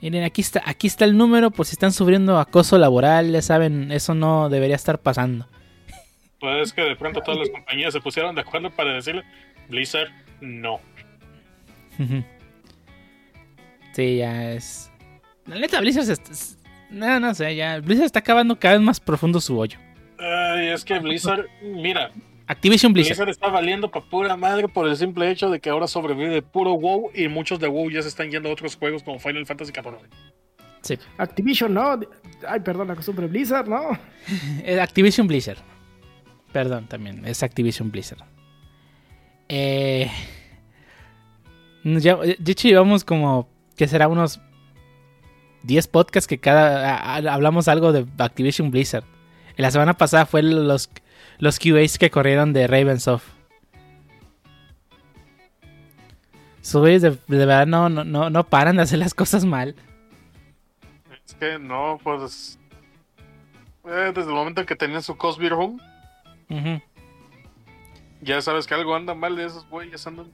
Miren, aquí está, aquí está el número por si están sufriendo acoso laboral, ya saben, eso no debería estar pasando. Pues es que de pronto todas las compañías se pusieron de acuerdo para decirle, Blizzard, no. Sí, ya es... La neta, Blizzard es... No, no sé, ya Blizzard está acabando cada vez más profundo su hoyo. Ay, es que Blizzard, mira, Activision Blizzard. Blizzard está valiendo para pura madre por el simple hecho de que ahora sobrevive puro WoW y muchos de WoW ya se están yendo a otros juegos como Final Fantasy XIV. Sí. Activision, ¿no? Ay, perdón, la costumbre Blizzard, ¿no? Activision Blizzard. Perdón, también, es Activision Blizzard. Eh, ya, de hecho, llevamos como, que será unos 10 podcasts que cada hablamos algo de Activision Blizzard. La semana pasada fue los los QAs que corrieron de Ravensoft. Sus de, de, verdad no, no, no, paran de hacer las cosas mal. Es que no, pues. Eh, desde el momento que tenían su Cosby Home. Ya sabes que algo anda mal de esos güeyes andan.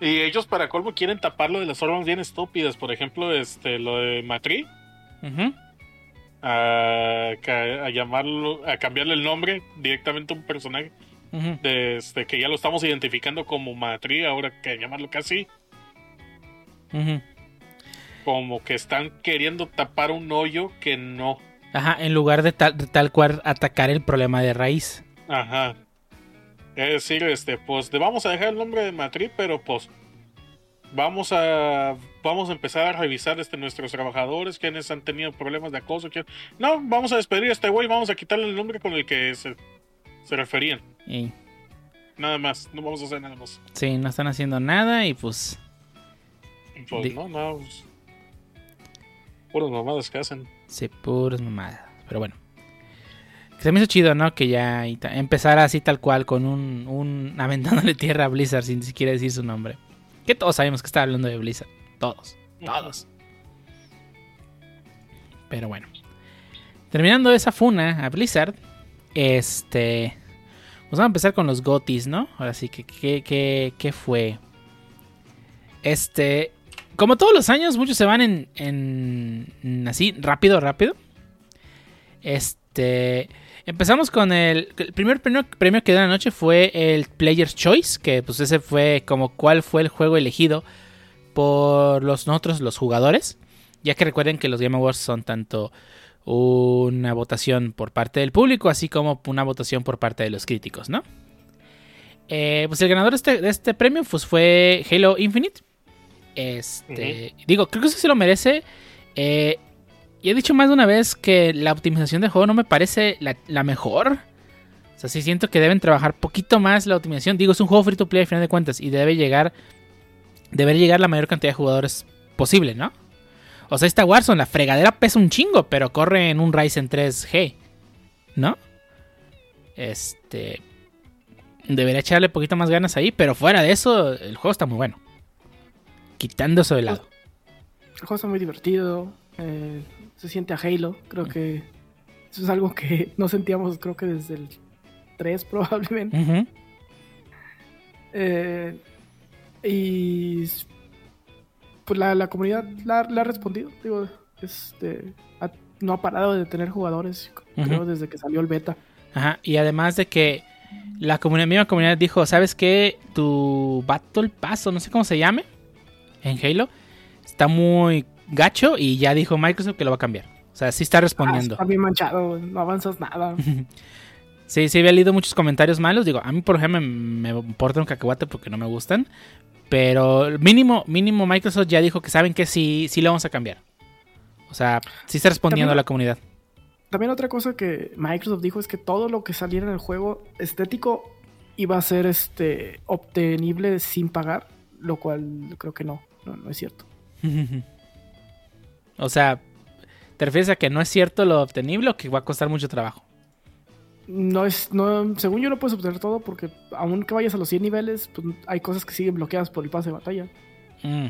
Y ellos para colmo quieren taparlo de las formas bien estúpidas. Por ejemplo, este, lo de Matri a, llamarlo, a cambiarle el nombre directamente a un personaje. desde este, que ya lo estamos identificando como Matri, ahora que llamarlo casi. Como que están queriendo tapar un hoyo que no. Ajá, en lugar de tal, tal cual atacar el problema de raíz. Ajá. Es decir, este, pues vamos a dejar el nombre de Matri, pero pues vamos a vamos a empezar a revisar este, nuestros trabajadores, quienes han tenido problemas de acoso. No, vamos a despedir a este güey, vamos a quitarle el nombre con el que se, referían. Nada más, no vamos a hacer nada más. Sí, no están haciendo nada y pues... Pues no, no. Pues, puras mamadas que hacen. Sí, puras mamadas. Pero bueno. Se me hizo chido, ¿no? Que ya empezara así tal cual con un, un aventándole tierra a Blizzard sin siquiera decir su nombre. Que todos sabemos que está hablando de Blizzard. Todos. Todos. Pero bueno. Terminando esa funa a Blizzard. Este. Pues vamos a empezar con los gotis, ¿no? Ahora sí, que qué fue? Este. Como todos los años, muchos se van en, en. Así, rápido, rápido. Este. Empezamos con el, el primer premio, premio, que dio la noche fue el Player's Choice, que pues ese fue como cuál fue el juego elegido por los nosotros los jugadores, ya que recuerden que los Game Awards son tanto una votación por parte del público así como una votación por parte de los críticos, ¿no? Eh, pues el ganador de este, este, premio pues fue Halo Infinite. Este, digo, creo que eso se lo merece. Eh, y he dicho más de una vez que la optimización del juego no me parece la, mejor. O sea, sí siento que deben trabajar poquito más la optimización. Digo, es un juego free to play al final de cuentas y debe llegar. Debe llegar la mayor cantidad de jugadores posible, ¿no? O sea, esta Warzone, la fregadera pesa un chingo, pero corre en un Ryzen 3G, ¿no? Este. Debería echarle poquito más ganas ahí, pero fuera de eso, el juego está muy bueno. Quitando eso de lado. El juego está muy divertido. Eh, se siente a Halo. Creo que eso es algo que no sentíamos, creo que desde el 3 probablemente. Eh, y pues la, comunidad la, ha respondido. Digo, este, no ha parado de tener jugadores, creo, desde que salió el beta. Ajá, y además de que la comunidad, misma comunidad dijo, ¿sabes qué? Tu Battle Pass, o no sé cómo se llame, en Halo, está muy gacho y ya dijo Microsoft que lo va a cambiar. O sea, sí está respondiendo. Ah, está bien manchado, no avanzas nada. sí, sí, había leído muchos comentarios malos. Digo, a mí, por ejemplo, me, me importa un cacahuate porque no me gustan. Pero mínimo, mínimo Microsoft ya dijo que saben que sí, sí lo vamos a cambiar. O sea, sí está respondiendo a la comunidad. También otra cosa que Microsoft dijo es que todo lo que saliera en el juego estético iba a ser este obtenible sin pagar, lo cual creo que no, no, es cierto. o sea, ¿te refieres a que no es cierto lo obtenible o que va a costar mucho trabajo? No es, no, según yo no puedes obtener todo porque aunque vayas a los 100 niveles, pues hay cosas que siguen bloqueadas por el pase de batalla. Mm.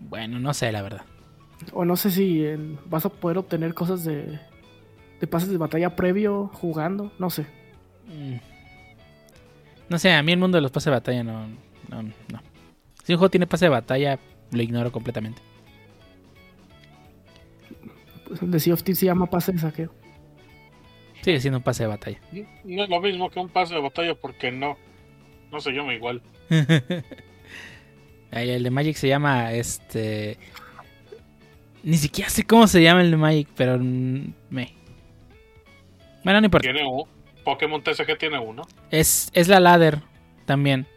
Bueno, no sé la verdad. O no sé si vas a poder obtener cosas de, de pases de batalla previo jugando, no sé. Mm. No sé, a mí el mundo de los pases de batalla no, no, no. Si un juego tiene pase de batalla, lo ignoro completamente. Pues el de Sea of Thieves se llama pase de saqueo. Sigue siendo un pase de batalla. No es lo mismo que un pase de batalla porque no. No se llama igual. el de Magic se llama este ni siquiera sé cómo se llama el de Magic, pero me. Bueno, no importa. Tiene un Pokémon TCG tiene uno. Es, es la ladder también.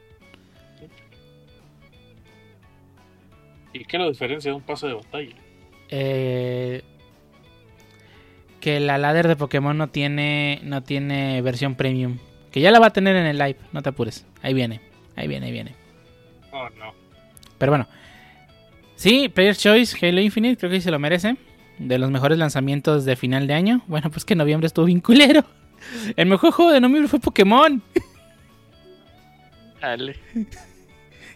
¿Y qué es la diferencia de un pase de batalla? Eh, que la ladder de Pokémon no tiene no tiene versión premium. Que ya la va a tener en el live, no te apures. Ahí viene, ahí viene, ahí viene. Oh, no. Pero bueno, Sí, Player's Choice, Halo Infinite, creo que se lo merece. De los mejores lanzamientos de final de año. Bueno, pues que noviembre estuvo bien culero. El mejor juego de noviembre fue Pokémon. Dale.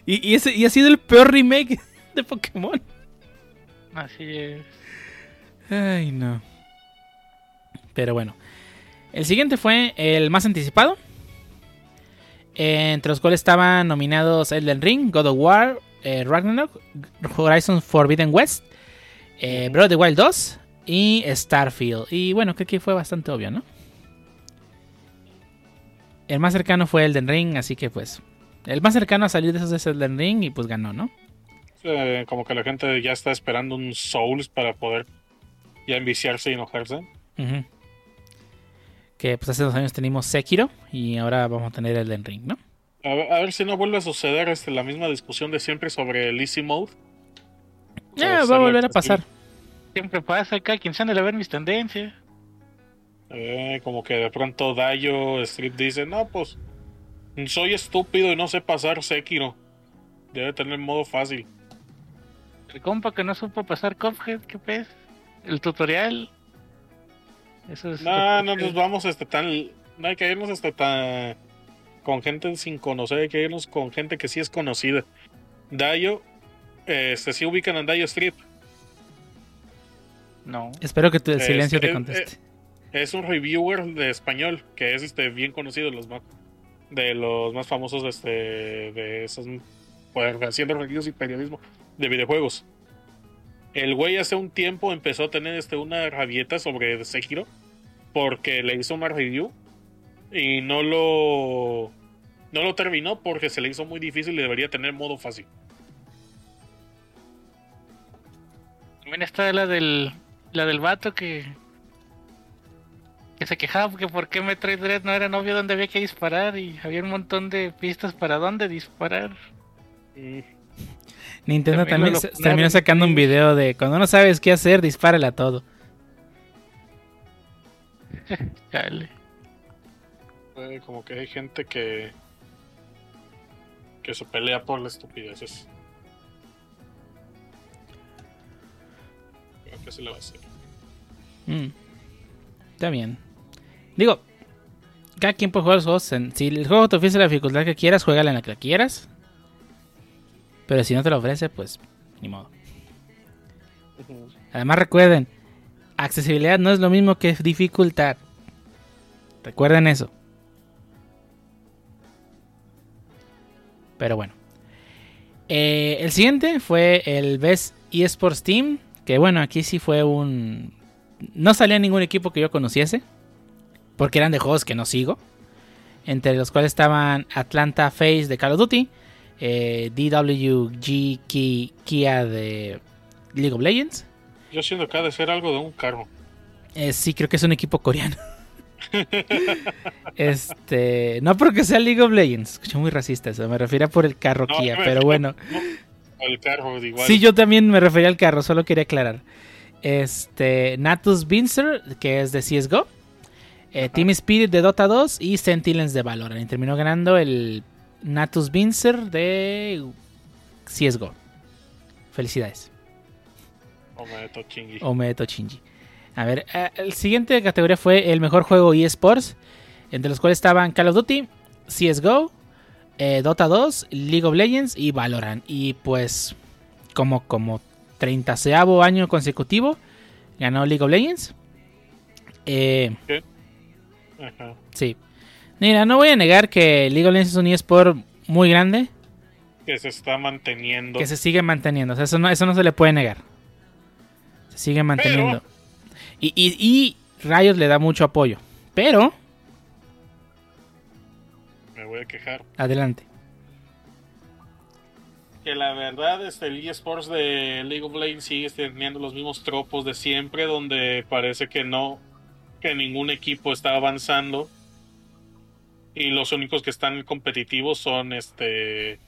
Y, ese, y ha sido el peor remake de Pokémon. Así es. Ay, no. Pero bueno. El siguiente fue el más anticipado. Entre los cuales estaban nominados Elden Ring, God of War, eh, Ragnarok, Horizon Forbidden West, eh, Breath of the Wild 2 y Starfield. Y bueno, creo que fue bastante obvio, ¿no? El más cercano fue Elden Ring, así que pues. El más cercano a salir de esos es Elden Ring y pues ganó, ¿no? Como que la gente ya está esperando un Souls para poder ya enviciarse y enojarse. Que pues hace dos años tenemos Sekiro y ahora vamos a tener Elden Ring, ¿no? A ver, si no vuelve a suceder este, la misma discusión de siempre sobre el Easy Mode. Ya, va a volver a pasar. Siempre pasa acá, quien sabe a ver mis tendencias. Eh, como que de pronto Dayo Street dice, no, pues soy estúpido y no sé pasar Sekiro. Debe tener modo fácil. El compa que no supo pasar Cuphead, ¿qué pez? El tutorial. Eso es no, no nos vamos este tan... No hay que irnos hasta tan con gente sin conocer, hay que irnos con gente que sí es conocida. Dayo, este, sí ubican a Dayo Strip. No. Espero que tu silencio te conteste. Es, un reviewer de español que es este bien conocido de los más, de los más famosos este, de esos pues, haciendo reviews y periodismo de videojuegos. El güey hace un tiempo empezó a tener este, una rabieta sobre Sekiro porque le hizo una review y no lo no lo terminó porque se le hizo muy difícil y debería tener modo fácil. También está la del la del vato que que se quejaba porque por qué Metroid Dread no era novio donde había que disparar y había un montón de pistas para dónde disparar. Nintendo también, terminó sacando un video de cuando no sabes qué hacer, dispárale a todo. Dale como que hay gente que que se pelea por las estupideces. ¿Qué se le va a hacer? Mm. Está bien. Digo, cada quien puede jugar los juegos. si el juego te ofrece la dificultad que quieras, juégala en la que quieras. Pero si no te lo ofrece, pues ni modo. Además, recuerden: accesibilidad no es lo mismo que dificultad. Recuerden eso. Pero bueno. Eh, el siguiente fue el Best eSports Team. Que bueno, aquí sí fue un. No salía ningún equipo que yo conociese. porque eran de juegos que no sigo. Entre los cuales estaban Atlanta Face de Call of Duty, eh, DWG Kia de League of Legends. Yo siento que ha de ser algo de un carro. Eh, sí, creo que es un equipo coreano. este, no porque sea League of Legends, escuché muy racista eso, me refiero por el carro No, Kia, pero bueno. no, el carro, igual. Sí, yo también me refería al carro, solo quería aclarar. Este, Natus Vincer, que es de CSGO. eh, Team Spirit de Dota 2 y Sentinels de Valorant. Y terminó ganando el Natus Vincer de CSGO. Felicidades. Omedeto chingi. Omedeto Shinji. A ver, eh, el siguiente categoría fue el mejor juego eSports, entre los cuales estaban Call of Duty, CSGO, eh, Dota 2, League of Legends y Valorant. Y pues, como, como 30 año consecutivo, ganó League of Legends. Eh, Ajá. sí. Mira, no voy a negar que League of Legends es un eSport muy grande, Que se está manteniendo. que se sigue manteniendo. O sea, eso no, eso no se le puede negar. Se sigue manteniendo. Y, y, y Riot le da mucho apoyo. Pero, Me voy a quejar. adelante. Que la verdad, este, el eSports de League of Legends sigue teniendo los mismos tropos de siempre, donde parece que no, que ningún equipo está avanzando. Y los únicos que están competitivos son este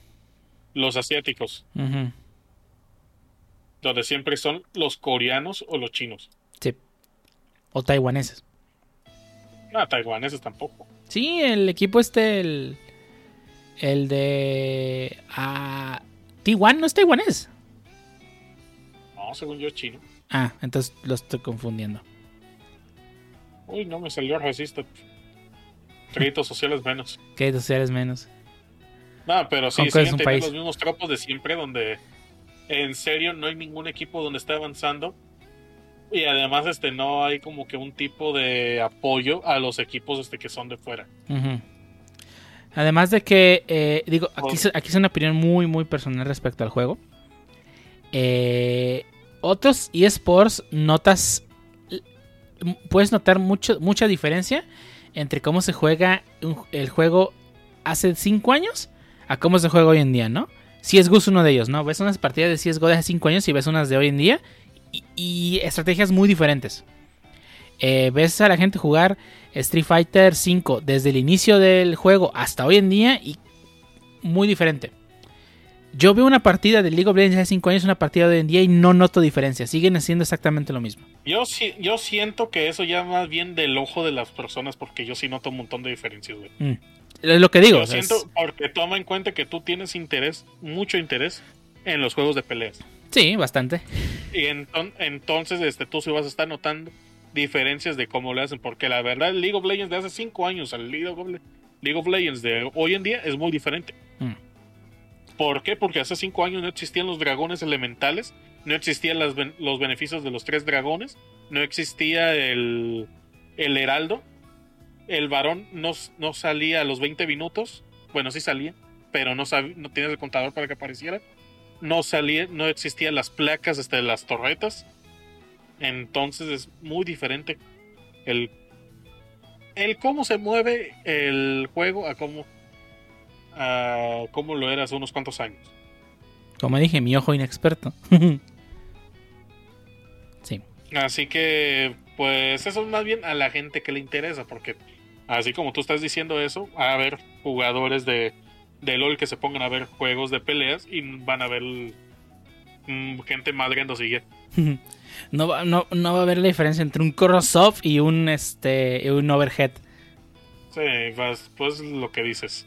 los asiáticos, donde siempre son los coreanos o los chinos. Sí. O taiwaneses. No, taiwaneses tampoco. Sí, el equipo este, el, el de... ah, Taiwán no es taiwanés. No, según yo, chino. Ah, entonces lo estoy confundiendo. Uy, no me salió racista. Créditos sociales menos. Que sociales menos. No, pero sí, siguen teniendo los mismos tropos de siempre, donde en serio no hay ningún equipo donde esté avanzando. Y además, este, no hay como que un tipo de apoyo a los equipos este, que son de fuera. Además de que, eh, digo, aquí, es- aquí es una opinión muy, muy personal respecto al juego. Eh, otros eSports notas, puedes notar mucho, mucha diferencia entre cómo se juega el juego hace 5 años a cómo se juega hoy en día, ¿no? CSGO es uno de ellos, ¿no? Ves unas partidas de CSGO de hace 5 años y ves unas de hoy en día y, y estrategias muy diferentes. Eh, ves a la gente jugar Street Fighter 5 desde el inicio del juego hasta hoy en día y muy diferente. Yo veo una partida de League of Legends hace 5 años, una partida de hoy en día y no noto diferencia. Siguen haciendo exactamente lo mismo. Yo, yo siento que eso ya más bien del ojo de las personas, porque yo sí noto un montón de diferencias, güey. Mm. Es lo que digo. Yo o sea, es- siento, porque toma en cuenta que tú tienes interés, mucho interés, en los juegos de peleas. sí, bastante. Y enton- entonces este, tú sí vas a estar notando diferencias de cómo lo hacen. Porque la verdad, League of Legends de hace 5 años al League of, Le- League of Legends de hoy en día es muy diferente. Mm. ¿Por qué? Porque hace 5 años no existían los dragones elementales, no existían los beneficios de los tres dragones, no existía el, el heraldo, el varón no, no salía a los 20 minutos, bueno, sí salía, pero no, no tienes el contador para que apareciera no salía, no existían las placas este, de las torretas. Entonces es muy diferente el, el cómo se mueve el juego a cómo, a cómo lo era hace unos cuantos años. Como dije, mi ojo inexperto. sí. Así que, pues eso es más bien a la gente que le interesa, porque así como tú estás diciendo eso, va a haber jugadores de, de LOL que se pongan a ver juegos de peleas y van a ver mm, gente madreando sigue. No va, no, no va a haber la diferencia entre un cross-off y un, este, un overhead. Sí, pues, pues lo que dices.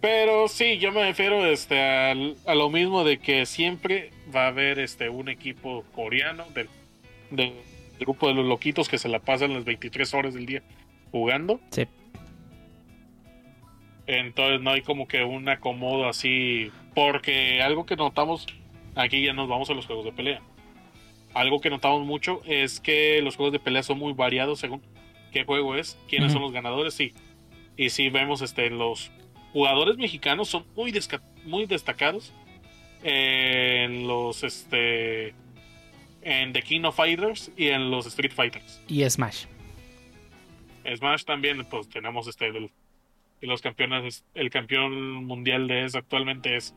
Pero sí, yo me refiero este, a, lo mismo de que siempre va a haber este, un equipo coreano del, del grupo de los loquitos que se la pasan las 23 horas del día jugando. Sí. Entonces no hay como que un acomodo así. Porque algo que notamos, aquí ya nos vamos a los juegos de pelea. Algo que notamos mucho es que los juegos de pelea son muy variados según qué juego es, quiénes son los ganadores, sí. Y sí vemos este los jugadores mexicanos son muy, muy destacados en los este en The King of Fighters y en los Street Fighters. Y Smash. Smash también, pues tenemos este de los campeones, el campeón mundial de eso actualmente es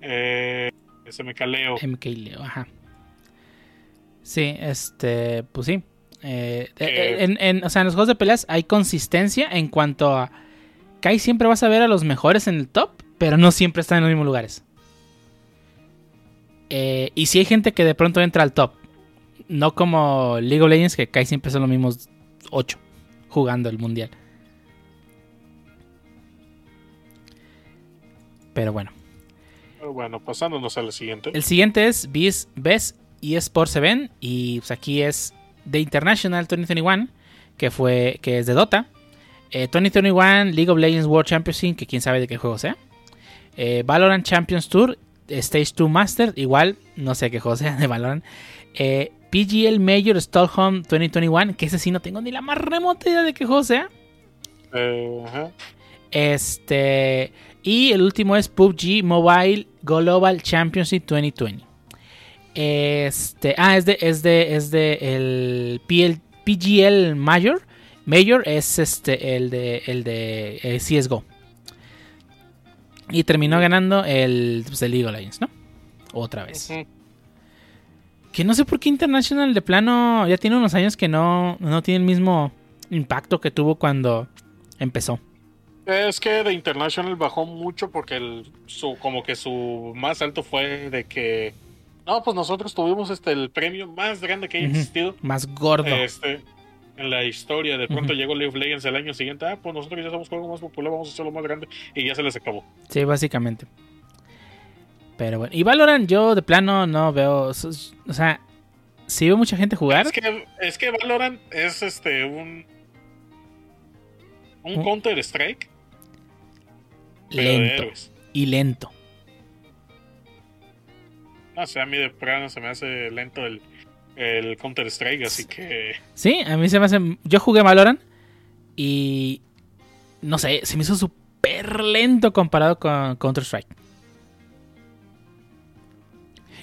eh, SMK Leo. MK Leo, ajá. Sí, este, pues sí. Eh, en, o sea, en los juegos de peleas hay consistencia en cuanto a Kai siempre vas a ver a los mejores en el top, pero no siempre están en los mismos lugares. Eh, y si hay gente que de pronto entra al top, no como League of Legends, que Kai siempre son los mismos 8 jugando el mundial. Pero bueno. Bueno, pasándonos al siguiente. El siguiente es Best eSports Event. Y pues aquí es The International 2021, que, fue, que es de Dota. 2021 eh, League of Legends World Championship, que quién sabe de qué juego sea. Eh, Valorant Champions Tour, Stage 2 Master, igual, no sé qué juego sea de Valorant. Eh, PGL Major Stockholm 2021, que ese sí no tengo ni la más remota idea de qué juego sea. Este. Y el último es PUBG Mobile Global Championship 2020. Este. Ah, es de. Es de. Es de. El PGL Major. Major es este. El de. El de eh, CSGO. Y terminó ganando el, pues, el League of Legends, ¿no? Otra vez. Que no sé por qué International de plano ya tiene unos años que no, no tiene el mismo impacto que tuvo cuando empezó. Es que de International bajó mucho porque el, su, como que su más alto fue de que no, pues nosotros tuvimos este el premio más grande que ha existido. Más gordo. Este, en la historia. De pronto llegó League of Legends el año siguiente. Ah, pues nosotros ya somos juego más popular, vamos a hacerlo más grande. Y ya se les acabó. Sí, básicamente. Pero bueno. Y Valorant yo de plano no veo. O sea, si veo mucha gente jugar. Es que, es que Valorant es este un. Un Counter Strike. Lento. Y lento. No sé, a mí de plano se me hace lento el, el Counter Strike, así que. Sí, a mí se me hace. Yo jugué Valorant y. No sé, se me hizo súper lento comparado con Counter Strike.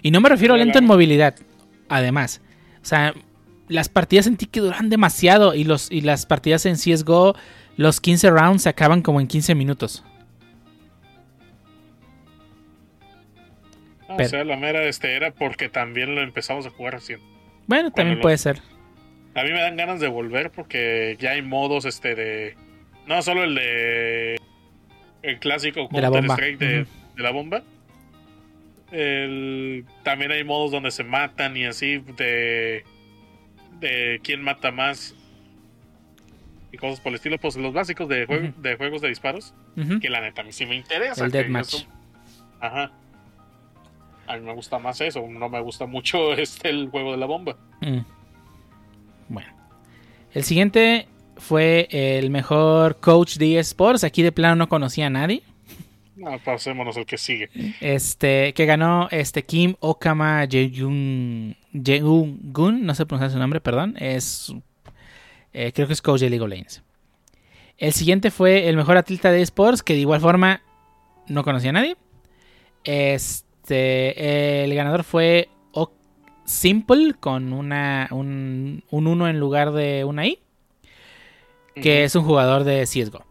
Y no me refiero a lento en movilidad. Además, o sea, las partidas sentí que duran demasiado y, los, y las partidas en CSGO, los 15 rounds se acaban como en 15 minutos. o sea, la mera este era porque también lo empezamos a jugar así. Bueno, también puede ser. A mí me dan ganas de volver porque ya hay modos este de no solo el de el clásico de la bomba. de, de, la bomba. El, también hay modos donde se matan y así de de quién mata más y cosas por el estilo, pues los básicos de, de juegos de disparos, que la neta a mí sí me interesa. El deathmatch. Ajá. A mí me gusta más eso, no me gusta mucho este el juego de la bomba. Mm. Bueno. El siguiente fue el mejor coach de eSports. Aquí de plano no conocía a nadie. No, pasémonos al que sigue. Este, que ganó este Kim Okama Jeung Gun, no sé pronunciar su nombre, perdón. Es, eh, creo que es coach de League of Legends. El siguiente fue el mejor atleta de esports, que de igual forma no conocía a nadie. Este este, el ganador fue Simple con una, un 1 en lugar de una I. Que es un jugador de CSGO.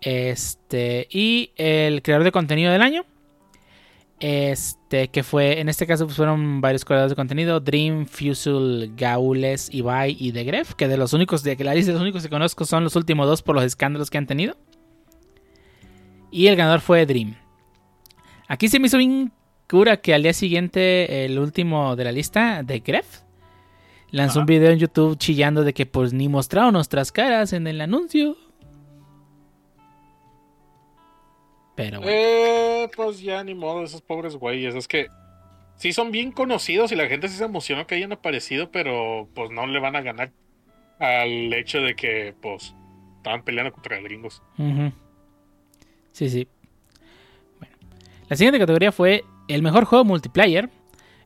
Este, y el creador de contenido del año. Este, que fue, en este caso pues, fueron varios creadores de contenido: Dream, Fusul, Gaules, Ibai y The Gref. Que de los únicos, de que la lista de los únicos que conozco son los últimos dos por los escándalos que han tenido. Y el ganador fue Dream. Aquí se me hizo bien cura que al día siguiente, el último de la lista, de Gref, lanzó un video en YouTube chillando de que pues ni mostraron nuestras caras en el anuncio. Pero bueno. Eh, pues ya ni modo, esos pobres güeyes. Es que sí son bien conocidos y la gente sí se emocionó que hayan aparecido, pero pues no le van a ganar al hecho de que pues estaban peleando contra gringos. Sí, sí. La siguiente categoría fue el mejor juego multiplayer,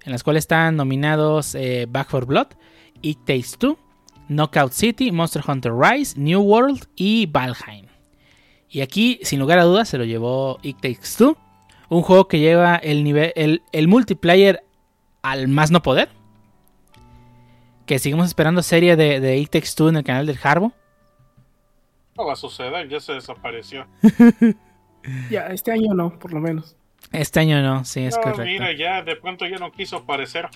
en las cuales están nominados eh, Back for Blood, It Takes Two, Knockout City, Monster Hunter Rise, New World y Valheim. Y aquí, sin lugar a dudas, se lo llevó It Takes Two, un juego que lleva el, nivel, el, multiplayer al más no poder. Que seguimos esperando serie de, de It Takes Two en el canal del Harbo. No va a suceder, ya se desapareció. Ya, este año no, por lo menos. Este año no, sí, es no, correcto. mira, ya de pronto ya no quiso aparecer.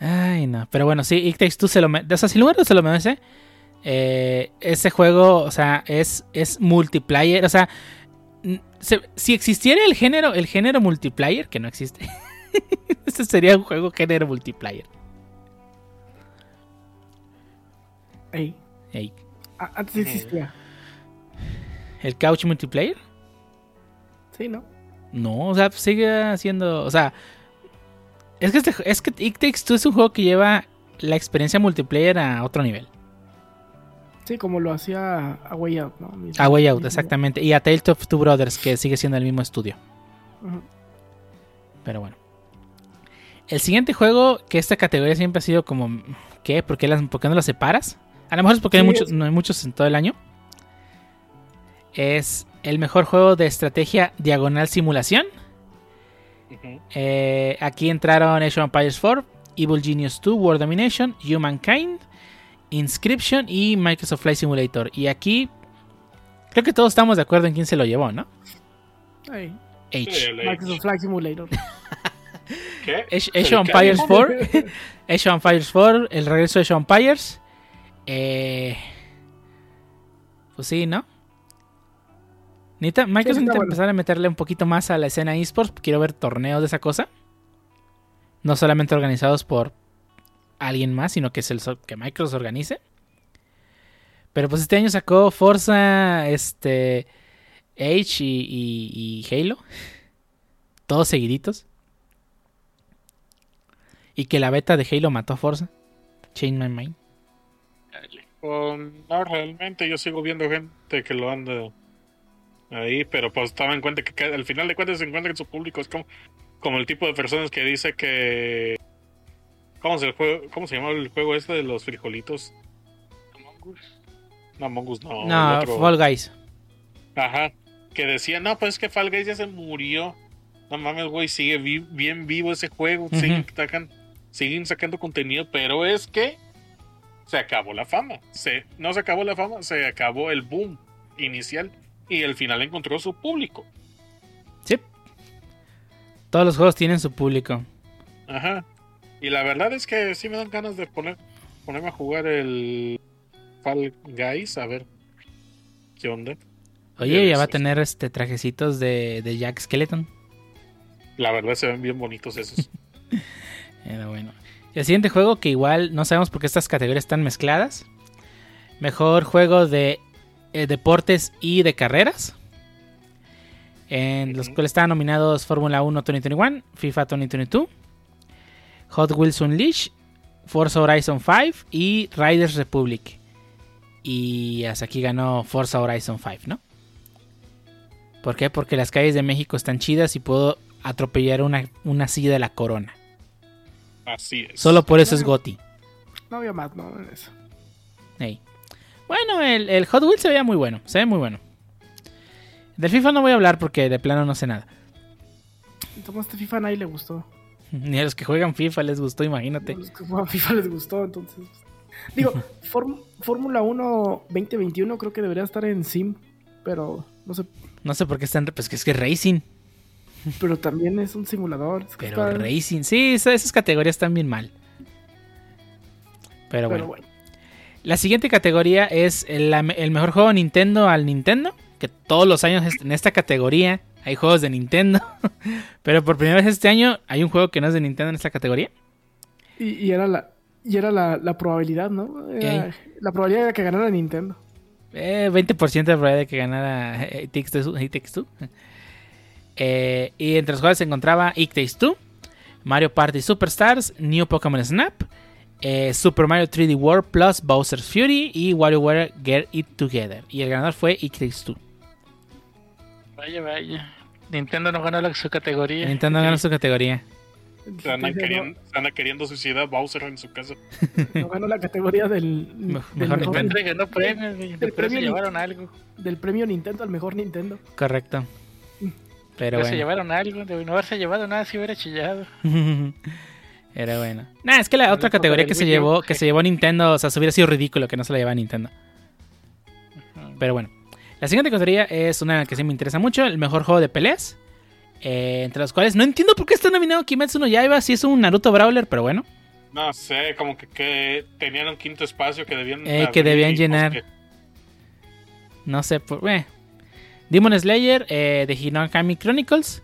Ay, no. Pero bueno, sí, It Takes Two se lo merece. O sea, sin lugar a se lo merece. Eh, ese juego, o sea, es, es multiplayer. O sea, se- si existiera el género, el género multiplayer, que no existe. ese sería un juego género multiplayer. Ey, Ey, antes existía. ¿El couch multiplayer? Sí, ¿no? No, o sea, sigue siendo. O sea, es que, este, es que It Takes Two es un juego que lleva la experiencia multiplayer a otro nivel. Sí, como lo hacía a Way Out, ¿no? Mismo- A Way Out, mismo- exactamente. Y a Tales of Two Brothers, que sigue siendo el mismo estudio. Pero bueno. El siguiente juego, que esta categoría siempre ha sido como. ¿Qué? ¿Por qué, las, por qué no las separas? A lo mejor es porque hay muchos, es- no hay muchos en todo el año. Es el mejor juego de estrategia diagonal simulación. Eh, aquí entraron Age of Empires 4, Evil Genius 2, World Domination, Humankind, Inscription y Microsoft Flight Simulator. Y aquí creo que todos estamos de acuerdo en quién se lo llevó, ¿no? Sí, Age. Microsoft Flight Simulator. ¿Qué? Age, of Empires 4, Age of Empires 4, el regreso de Age of Empires. Eh, pues sí, ¿no? Necesita, Microsoft necesita bueno. empezar a meterle un poquito más a la escena esports. Quiero ver torneos de esa cosa. No solamente organizados por alguien más, sino que es el que Microsoft organice. Pero pues este año sacó Forza, este, Age y, y- y Halo. Todos seguiditos. Y que la beta de Halo mató a Forza. Change my mind. Pues, no, realmente yo sigo viendo gente que lo anda ahí, pero pues toma en cuenta que al final de cuentas se encuentra en su público. Es como, como el tipo de personas que dice que. ¿Cómo se, el juego, ¿Cómo se llama el juego este de los frijolitos? Among Us. No, Among Us no. no, otro. Fall Guys. Ajá. Que decía, no, pues es que Fall Guys ya se murió. No mames, güey, sigue vi- bien vivo ese juego. Siguen, sacan- siguen sacando contenido, pero es que se acabó la fama. Se, no se acabó la fama, se acabó el boom inicial. Y al final encontró su público. Sí. Todos los juegos tienen su público. Ajá. Y la verdad es que sí me dan ganas de poner, ponerme a jugar el Fall Guys, a ver qué onda. Oye, ya va a Sí. tener este trajecitos de, de Jack Skeleton. La verdad se ven bien bonitos esos. Pero bueno. Y el siguiente juego, que igual no sabemos por qué estas categorías están mezcladas. Mejor juego de eh, deportes y de carreras. En los cuales estaban nominados Fórmula 1 2021, FIFA 2022, Hot Wheels Unleashed, Forza Horizon 5 y Riders Republic. Y hasta aquí ganó Forza Horizon 5, ¿no? ¿Por qué? Porque las calles de México están chidas y puedo atropellar una, una silla de la corona. Así es. Solo por eso es Goti. No había más, ¿no? En eso. Ey. Bueno, el, el Hot Wheels se veía muy bueno. Se ve muy bueno. Del FIFA no voy a hablar porque de plano no sé nada. Este FIFA a nadie le gustó. Ni a los que juegan FIFA les gustó, imagínate. A los que juegan FIFA les gustó, entonces. Digo, Fórm- Fórmula 1 2021 creo que debería estar en Sim, pero no sé. No sé por qué están. Pues que es que es Racing. Pero también es un simulador. es que Pero está- Racing. Sí, esa- esas categorías están bien mal. Pero Pero bueno. bueno. La siguiente categoría es el, el mejor juego de Nintendo al Nintendo. Que todos los años en esta categoría hay juegos de Nintendo. Pero por primera vez este año hay un juego que no es de Nintendo en esta categoría. Y, y era la. Y era la, la probabilidad, ¿no? Era- la probabilidad era que ganara Nintendo. Eh, 20% de probabilidad de que ganara eh, It Takes Two. It Takes Two. Eh, y entre los juegos se encontraba It Takes Two, Mario Party Superstars, New Pokémon Snap, eh, Super Mario 3D World Plus Bowser's Fury y WarioWare Get It Together. Y el ganador fue It Takes Two. Vaya, vaya. Nintendo no ganó la, su categoría. Nintendo ganó su categoría. Se andan, queriendo, se andan queriendo suicidar Bowser en su casa. No, ganó la categoría del, del Mejor mejor- Nintendo ganó premios, güey, El pero se premio llevaron algo. del premio Nintendo al mejor Nintendo. Correcto. Pero Pero se bueno. llevaron algo, de no haberse llevado nada si hubiera chillado. Era bueno. Nah, es que la otra categoría que se llevó, que se llevó Nintendo, o sea, se hubiera sido ridículo que no se la llevara Nintendo. Pero bueno. La siguiente categoría es una que sí me interesa mucho, el mejor juego de peleas. eh, entre los cuales no entiendo por qué está nominado Kimetsu no Yaiba si es un Naruto Brawler, pero bueno. No sé, como que, que tenían un quinto espacio que debían. Eh, que debían pues, llenar. que- No sé por. Eh. Demon Slayer, eh, The Hinokami Chronicles,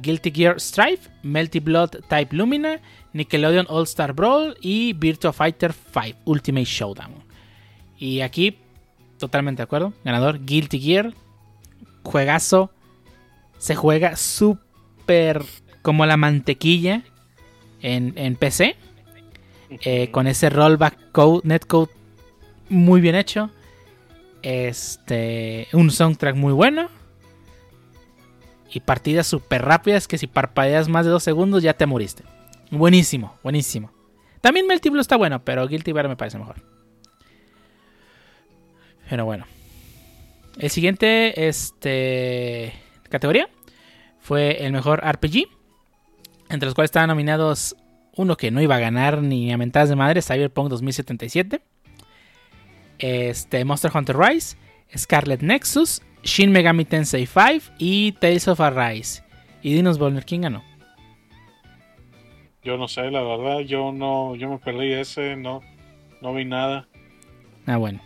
Guilty Gear Strife, Melty Blood Type Lumina, Nickelodeon All Star Brawl y Virtua Fighter 5 Ultimate Showdown. Y aquí, totalmente de acuerdo. Ganador, Guilty Gear. Juegazo. Se juega súper como la mantequilla en, en PC. eh, con ese rollback code, netcode muy bien hecho. Este, un soundtrack muy bueno. Y partidas súper rápidas que si parpadeas más de dos segundos ya te moriste. Buenísimo, buenísimo. También Melty Blue está bueno, pero Guilty Gear me parece mejor. Pero bueno. El siguiente este, categoría fue el mejor RPG. Entre los cuales estaban nominados uno que no iba a ganar ni a mentadas de madre, Cyberpunk 2077. Este, Monster Hunter Rise, Scarlet Nexus, Shin Megami Tensei 5 y Tales of Arise. Y dinos, Volner, ¿quién ganó? Yo no sé, la verdad, yo no, yo me perdí ese, no, no vi nada. Ah, bueno.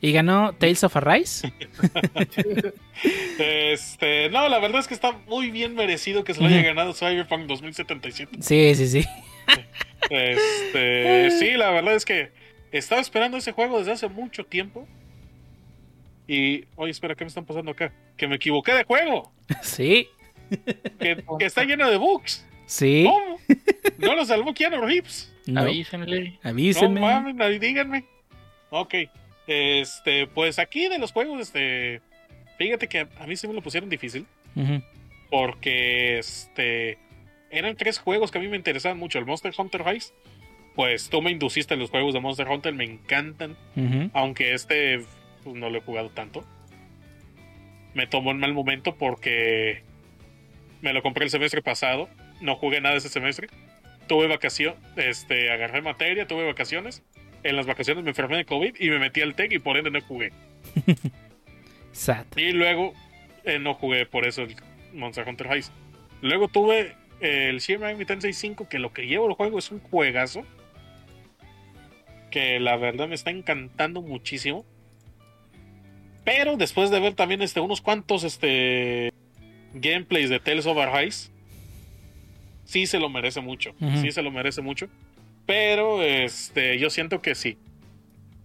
Y ganó Tales of Arise. Este, no, la verdad es que está muy bien merecido que se lo haya ganado Cyberpunk 2077. Sí, sí, sí. Este, sí, la verdad es que estaba esperando ese juego desde hace mucho tiempo. Y, oye, espera, ¿qué me están pasando acá? Que me equivoqué de juego, Sí, que, que está lleno de bugs. sí. ¿Cómo? No lo salvó Keanu Reeves. No, Avísenle. avísenme. No mames, díganme. Ok. Este, pues aquí de los juegos, este. Fíjate que a mí sí me lo pusieron difícil. Porque este. Eran tres juegos que a mí me interesaban mucho. El Monster Hunter Rise. Pues tú me induciste en los juegos de Monster Hunter, me encantan. Aunque este pues, no lo he jugado tanto. Me tomó en mal momento porque me lo compré el semestre pasado. No jugué nada ese semestre. Tuve vacación, este, agarré materia, tuve vacaciones. En las vacaciones me enfermé de COVID y me metí al TEC y por ende no jugué. Sad. Y luego eh, no jugué por eso el Monster Hunter Rise. Luego tuve el Shin Megami Tensei 5, que lo que llevo el juego es un juegazo. Que la verdad me está encantando muchísimo. Pero después de ver también este, unos cuantos este, gameplays de Tales of Arise, sí se lo merece mucho. Sí se lo merece mucho. Pero este, yo siento que sí.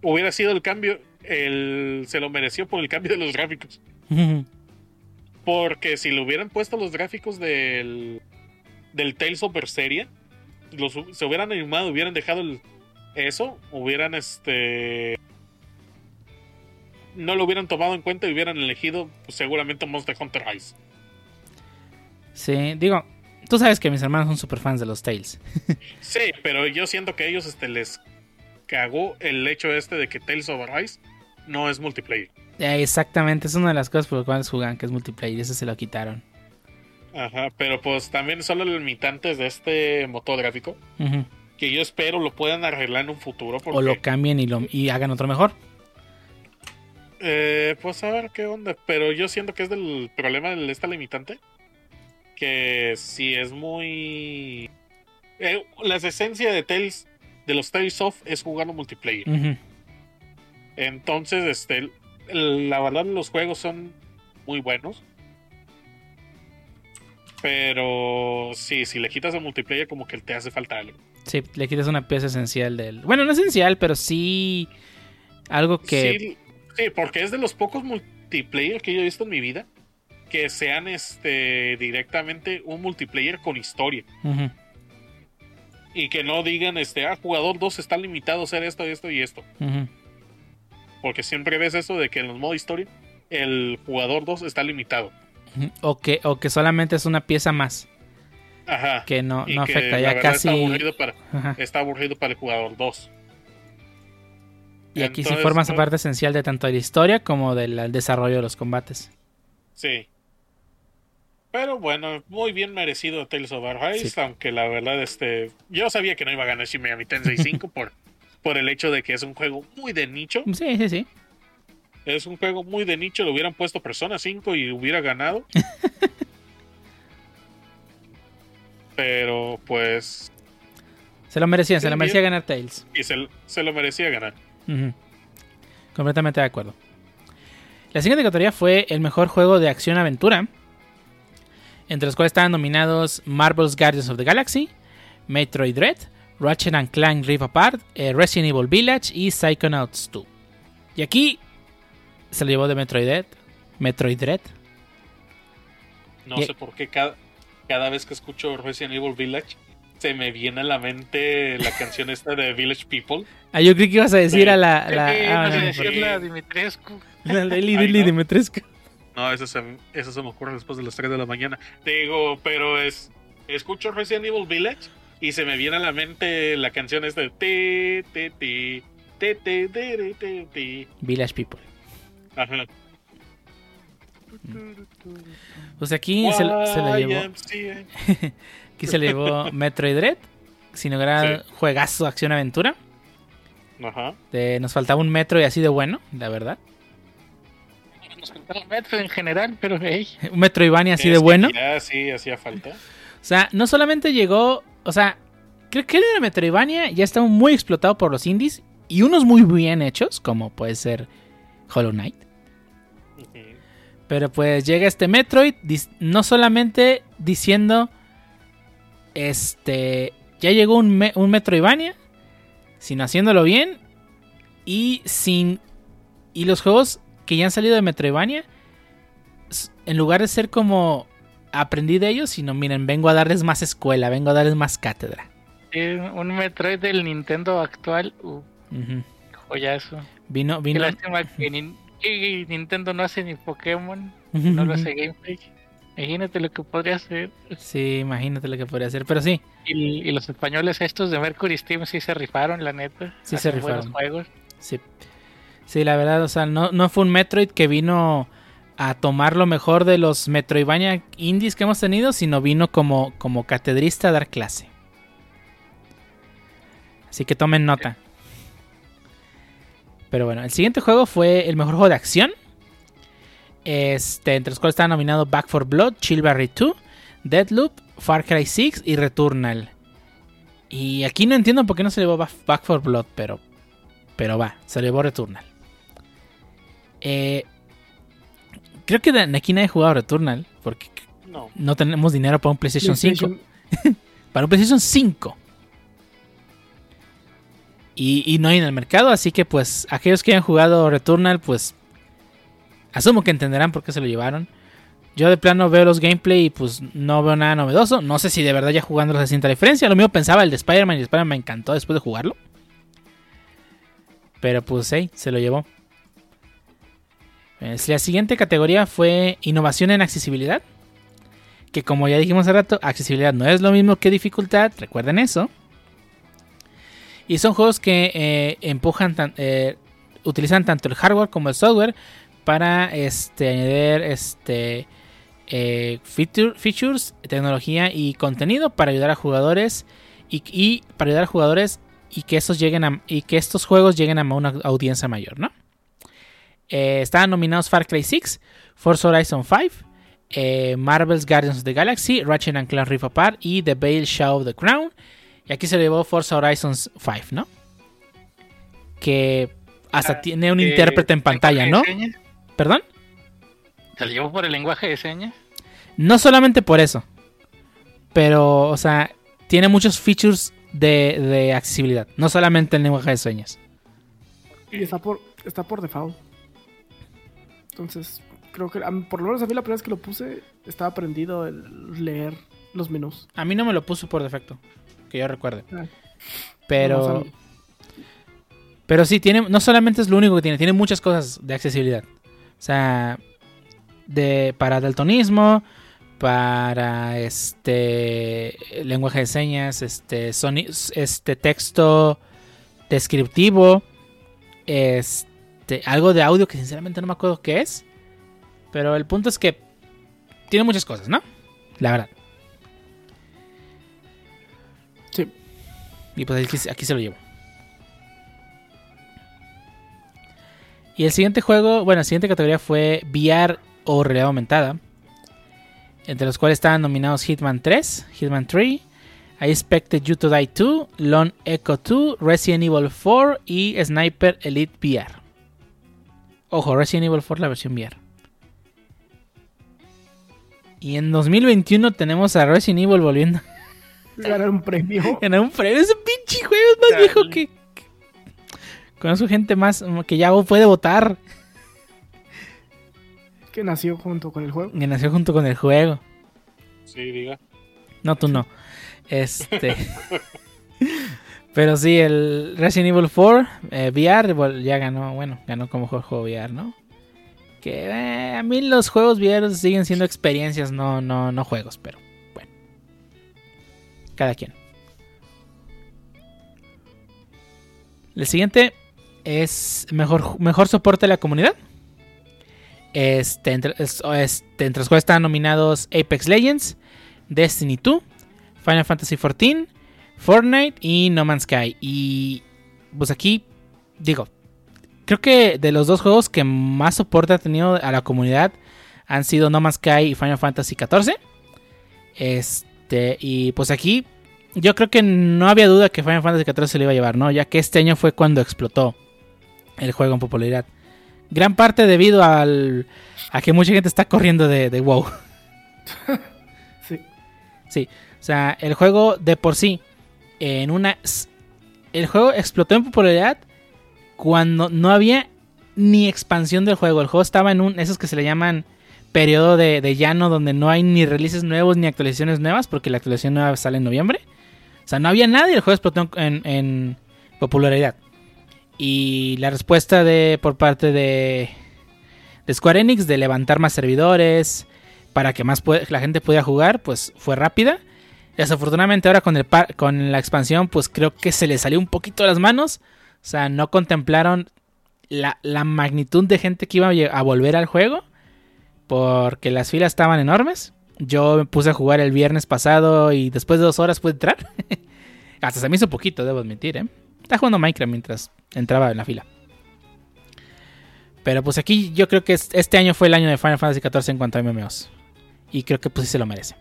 Hubiera sido el cambio, el, se lo mereció por el cambio de los gráficos. Porque si le hubieran puesto los gráficos del, del Tales of Berseria, los, se hubieran animado, hubieran dejado el- eso, hubieran este. No lo hubieran tomado en cuenta y hubieran elegido pues, seguramente Monster Hunter Rise. Sí, digo, tú sabes que mis hermanos son super fans de los Tales. Sí, pero yo siento que a ellos este, les cagó el hecho este de que Tales of Arise no es multiplayer. Eh, Exactamente, es una de las cosas por las cuales juegan, que es multiplayer, y eso se lo quitaron. Ajá, pero pues también son los limitantes de este motor gráfico. Que yo espero lo puedan arreglar en un futuro. Porque, O lo cambien y, lo, y hagan otro mejor. Eh, pues a ver qué onda. Pero yo siento que es del problema de esta limitante. Que si es muy. Eh, las esencias de Tales, de los Tales of, es jugando multiplayer. Ujú. Entonces, este. La verdad, los juegos son muy buenos. Pero sí, si le quitas el multiplayer, como que te hace falta algo. Sí, le quitas una pieza esencial del. Bueno, no esencial, pero sí. Algo que. Sí, sí, porque es de los pocos multiplayer que yo he visto en mi vida que sean este directamente un multiplayer con historia Ujú. y que no digan este ah jugador 2 está limitado a hacer esto esto y esto porque siempre ves eso de que en los modos historia el jugador 2 está limitado. O que, o que solamente es una pieza más. ajá Que no, no afecta. Ya casi. está aburrido para Ajá. está aburrido para el jugador 2 Y aquí sí Entonces, formas pues, parte esencial de tanto de la historia como del desarrollo de los combates. sí Pero bueno, muy bien merecido Tales of Arise, Sí. aunque la verdad, este, yo sabía que no iba a ganar Shin Megami Tensei 5 por, por el hecho de que es un juego muy de nicho. Sí, sí, sí. Es un juego muy de nicho, le hubieran puesto Persona 5 y hubiera ganado. Pero pues, Se lo merecía, se Sí, lo merecía ganar Tails. y se, se lo merecía ganar. Completamente de acuerdo. La siguiente categoría fue el mejor juego de acción-aventura, entre los cuales estaban nominados Marvel's Guardians of the Galaxy, Metroid Dread, Ratchet and Clank Rift Apart, eh, Resident Evil Village y Psychonauts 2. Y aquí se lo llevó de Metroid Dread. Metroid Dread. No Y- sé por qué cada, cada vez que escucho Resident Evil Village se me viene a la mente la canción esta de Village People. Ah, yo creí que ibas a decir a la. a la Sí, ah, no no, Dimitrescu. la Lili Ay, Lili no. Dimitrescu. No, eso se, eso se me ocurre después de las 3 de la mañana. Te digo, pero es. Escucho Resident Evil Village y se me viene a la mente la canción esta de. Te, te, te, te, te, te, te, te. Village People. Ajá. Pues aquí se, se lo llevó. Aquí se le llevó Metroid Dread. Sin lograr juegazo acción-aventura. Ajá. De- nos faltaba un Metroid así de bueno, la verdad. Nos faltaba el metro en general, pero hey, Un Metroidvania así Es de que bueno. Ya sí, hacía falta. O sea, no solamente llegó. O sea, creo que el Metroidvania ya está muy explotado por los indies. Y unos muy bien hechos, como puede ser Hollow Knight. Pero pues llega este Metroid, no solamente diciendo, este, ya llegó un, me- un Metroidvania, sino haciéndolo bien y sin... Y los juegos que ya han salido de Metroidvania, s- en lugar de ser como aprendí de ellos, sino miren, vengo a darles más escuela, vengo a darles más cátedra. un Metroid del Nintendo actual, uh, joyazo. Vino, Qué vino... lástima que, Nin- que Nintendo no hace ni Pokémon, no lo hace Gameplay. Imagínate lo que podría hacer. Sí, imagínate lo que podría hacer, pero sí, Y, y los españoles estos de Mercury Steam sí se rifaron, la neta. Sí se rifaron. juegos. Sí. Sí, la verdad, o sea, no, no fue un Metroid que vino a tomar lo mejor de los Metroidvania indies que hemos tenido, sino vino como, como catedrista a dar clase. Así que tomen nota. Pero bueno, el siguiente juego fue el mejor juego de acción. Este, entre los cuales estaba nominado Back for Blood, Chill 2, Deadloop, Far Cry 6 y Returnal. Y aquí no entiendo por qué no se llevó Back for Blood, pero pero va, se llevó Returnal. Eh, creo que aquí nadie ha jugado Returnal. Porque No. no tenemos dinero para un PlayStation 5. PlayStation- Para un PlayStation 5. Y, y no hay en el mercado. Así que pues aquellos que hayan jugado Returnal, pues asumo que entenderán por qué se lo llevaron. Yo de plano veo los gameplay y pues no veo nada novedoso. No sé si de verdad ya jugándolo se siente la diferencia. Lo mismo pensaba el de Spider-Man y Spider-Man me encantó después de jugarlo. Pero pues hey, se lo llevó. La siguiente categoría fue innovación en accesibilidad. Que como ya dijimos hace rato, accesibilidad no es lo mismo que dificultad. Recuerden eso. Y son juegos que eh, empujan, eh, utilizan tanto el hardware como el software para este, añadir este, eh, feature- features, tecnología y contenido para ayudar a jugadores y, y para ayudar a jugadores y que estos lleguen a, y que estos juegos lleguen a una audiencia mayor, ¿no? Eh, estaban nominados Far Cry 6, Forza Horizon 5, eh, Marvel's Guardians of the Galaxy, Ratchet and Clank Rift Apart y The Veil Shadow of the Crown. Y aquí se llevó Forza Horizon 5, ¿no? Que hasta Ah, tiene un Eh, intérprete en pantalla, ¿no? ¿Perdón? ¿Se lo llevó por el lenguaje de señas? No solamente por eso. Pero, o sea, tiene muchos features de, de accesibilidad. No solamente el lenguaje de señas. Y está por, está por default. Entonces, creo que por lo menos a mí la primera vez que lo puse estaba aprendido el leer los menús. A mí no me lo puso por defecto. Que yo recuerde. Ah. Pero. Pero sí, tiene, no solamente es lo único que tiene, tiene muchas cosas de accesibilidad. O sea, de, para daltonismo, para este lenguaje de señas, este, soni- este texto descriptivo, este, algo de audio que sinceramente no me acuerdo qué es. Pero el punto es que tiene muchas cosas, ¿no? La verdad. Sí. Y pues aquí, aquí se lo llevo. Y el siguiente juego, bueno, la siguiente categoría fue VR o realidad aumentada. Entre los cuales estaban nominados Hitman 3, Hitman 3, I Expected You to Die 2, Lone Echo 2, Resident Evil 4 y Sniper Elite VR. Ojo, Resident Evil 4 la versión VR. Y en 2021 tenemos a Resident Evil volviendo Ganar un premio. Ganar un premio. Ese pinche juego es más Dale. viejo que. Conozco gente más que ya puede votar. Que nació junto con el juego. Que nació junto con el juego. Sí, diga. No, tú no. Este. Pero sí, el Resident Evil 4 eh, VR ya ganó. Bueno, ganó como mejor juego VR, ¿no? Que eh, a mí los juegos VR siguen siendo experiencias, no, no, no juegos, pero bueno. Cada quien. El siguiente es mejor, mejor soporte de la comunidad. Este, entre, es- este, entre los cuales están nominados Apex Legends, Destiny 2, Final Fantasy XIV, Fortnite y No Man's Sky. Y pues aquí, digo, creo que de los dos juegos que más soporte ha tenido a la comunidad han sido No Man's Sky y Final Fantasy XIV. Este, y pues aquí yo creo que no había duda que Final Fantasy XIV se lo iba a llevar, ¿no? Ya que este año fue cuando explotó el juego en popularidad. Gran parte debido al, a que mucha gente está corriendo de, de WoW. Sí. Sí, o sea, el juego de por sí, en una... El juego explotó en popularidad cuando no había ni expansión del juego. El juego estaba en un... Esos que se le llaman periodo de, de llano donde no hay ni releases nuevos ni actualizaciones nuevas porque la actualización nueva sale en noviembre. O sea, no había nada y el juego explotó en, en popularidad. Y la respuesta de por parte de, Square Enix de levantar más servidores para que más la gente pudiera jugar, pues fue rápida. Desafortunadamente ahora con, el con la expansión, pues creo que se le salió un poquito de las manos. O sea, no contemplaron la, la magnitud de gente que iba a volver al juego. Porque las filas estaban enormes. Yo me puse a jugar el viernes pasado y después de dos horas pude entrar. Hasta se me hizo poquito, debo admitir, ¿eh? Estaba jugando Minecraft mientras entraba en la fila. Pero pues aquí yo creo que es- este año fue el año de Final Fantasy XIV en cuanto a MMOs. Y creo que pues sí se lo merece.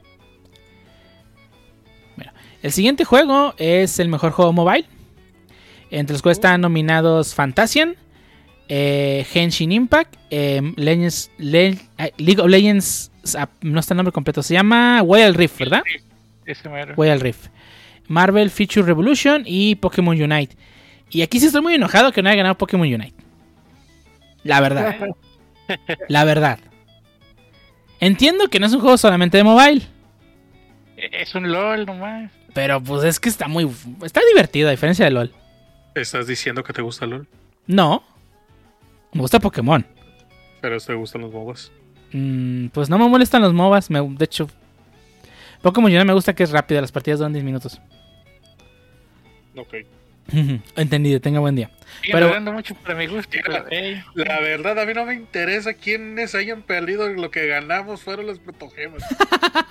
Bueno, el siguiente juego es el mejor juego mobile. Entre los cuales están nominados Fantasian, eh, Henshin Impact, eh, Legends- Le- eh, League of Legends, ah, no está el nombre completo, se llama Wild Rift, ¿verdad? Ese. Wild Rift. Marvel Future Revolution y Pokémon Unite. Y aquí sí estoy muy enojado que no haya ganado Pokémon Unite. La verdad. La verdad. Entiendo que no es un juego solamente de mobile. Es un LOL nomás. Pero pues es que está muy... Está divertido a diferencia de LOL. ¿Estás diciendo que te gusta LOL? No. Me gusta Pokémon. Pero te gustan los MOBAs. Mm, pues no me molestan los MOBAs. me- de hecho... Pokémon Unite me gusta que es rápido. Las partidas duran 10 minutos. Ok. Entendido. Tenga buen día. Sigue Pero- mucho para mi gusto, pero La verdad, a mí no me interesa quiénes hayan perdido. Lo que ganamos fueron los protogemas.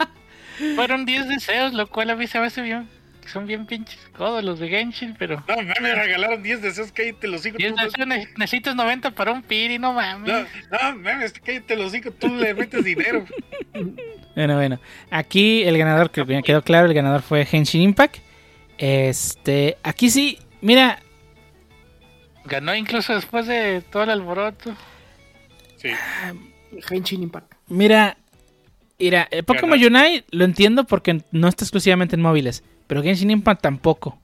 fueron 10 deseos, lo cual a mí se me hace bien. Que Son bien pinches codos los de Genshin, pero. No, me regalaron 10 deseos. Cállate los hijos. 10 Tú, no- deseos ne- necesitas 90 para un piri, no mames. no, no, mames, cállate los hijos. Tú le metes dinero. Bueno, bueno. Aquí el ganador, que me quedó claro, el ganador fue Henshin Impact. Este, aquí sí, mira, Ganó incluso después de todo el alboroto. Sí. Henshin Impact. mira, mira, el Pokémon Unite lo entiendo porque no está exclusivamente en móviles, pero Genshin Impact tampoco.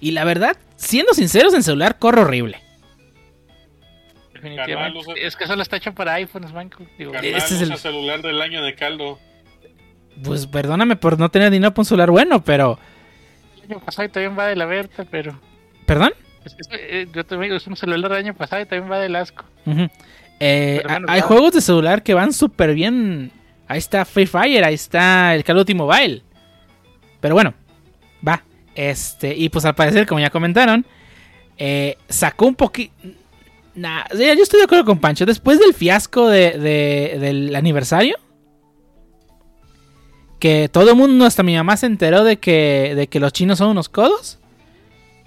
Y la verdad, siendo sinceros, en celular corre horrible. Definitivamente. Carnal, usa- Es que solo está hecho para iPhones, manco. Digo, Carnal, Ese es el- celular del año de caldo. Pues perdóname por no tener dinero para un celular bueno, pero... el año pasado y también va de la Berta, pero. ¿Perdón? Es que, eh, yo también es un celular del año pasado y también va del asco. Eh, hay juegos de celular que van súper bien. Ahí está Free Fire, ahí está el Call of Duty Mobile. Pero bueno, va. Este, y pues al parecer, como ya comentaron, eh, sacó un poquito. Nah, yo estoy de acuerdo con Pancho. Después del fiasco de, de- del aniversario, que todo el mundo, hasta mi mamá se enteró de que, de que los chinos son unos codos.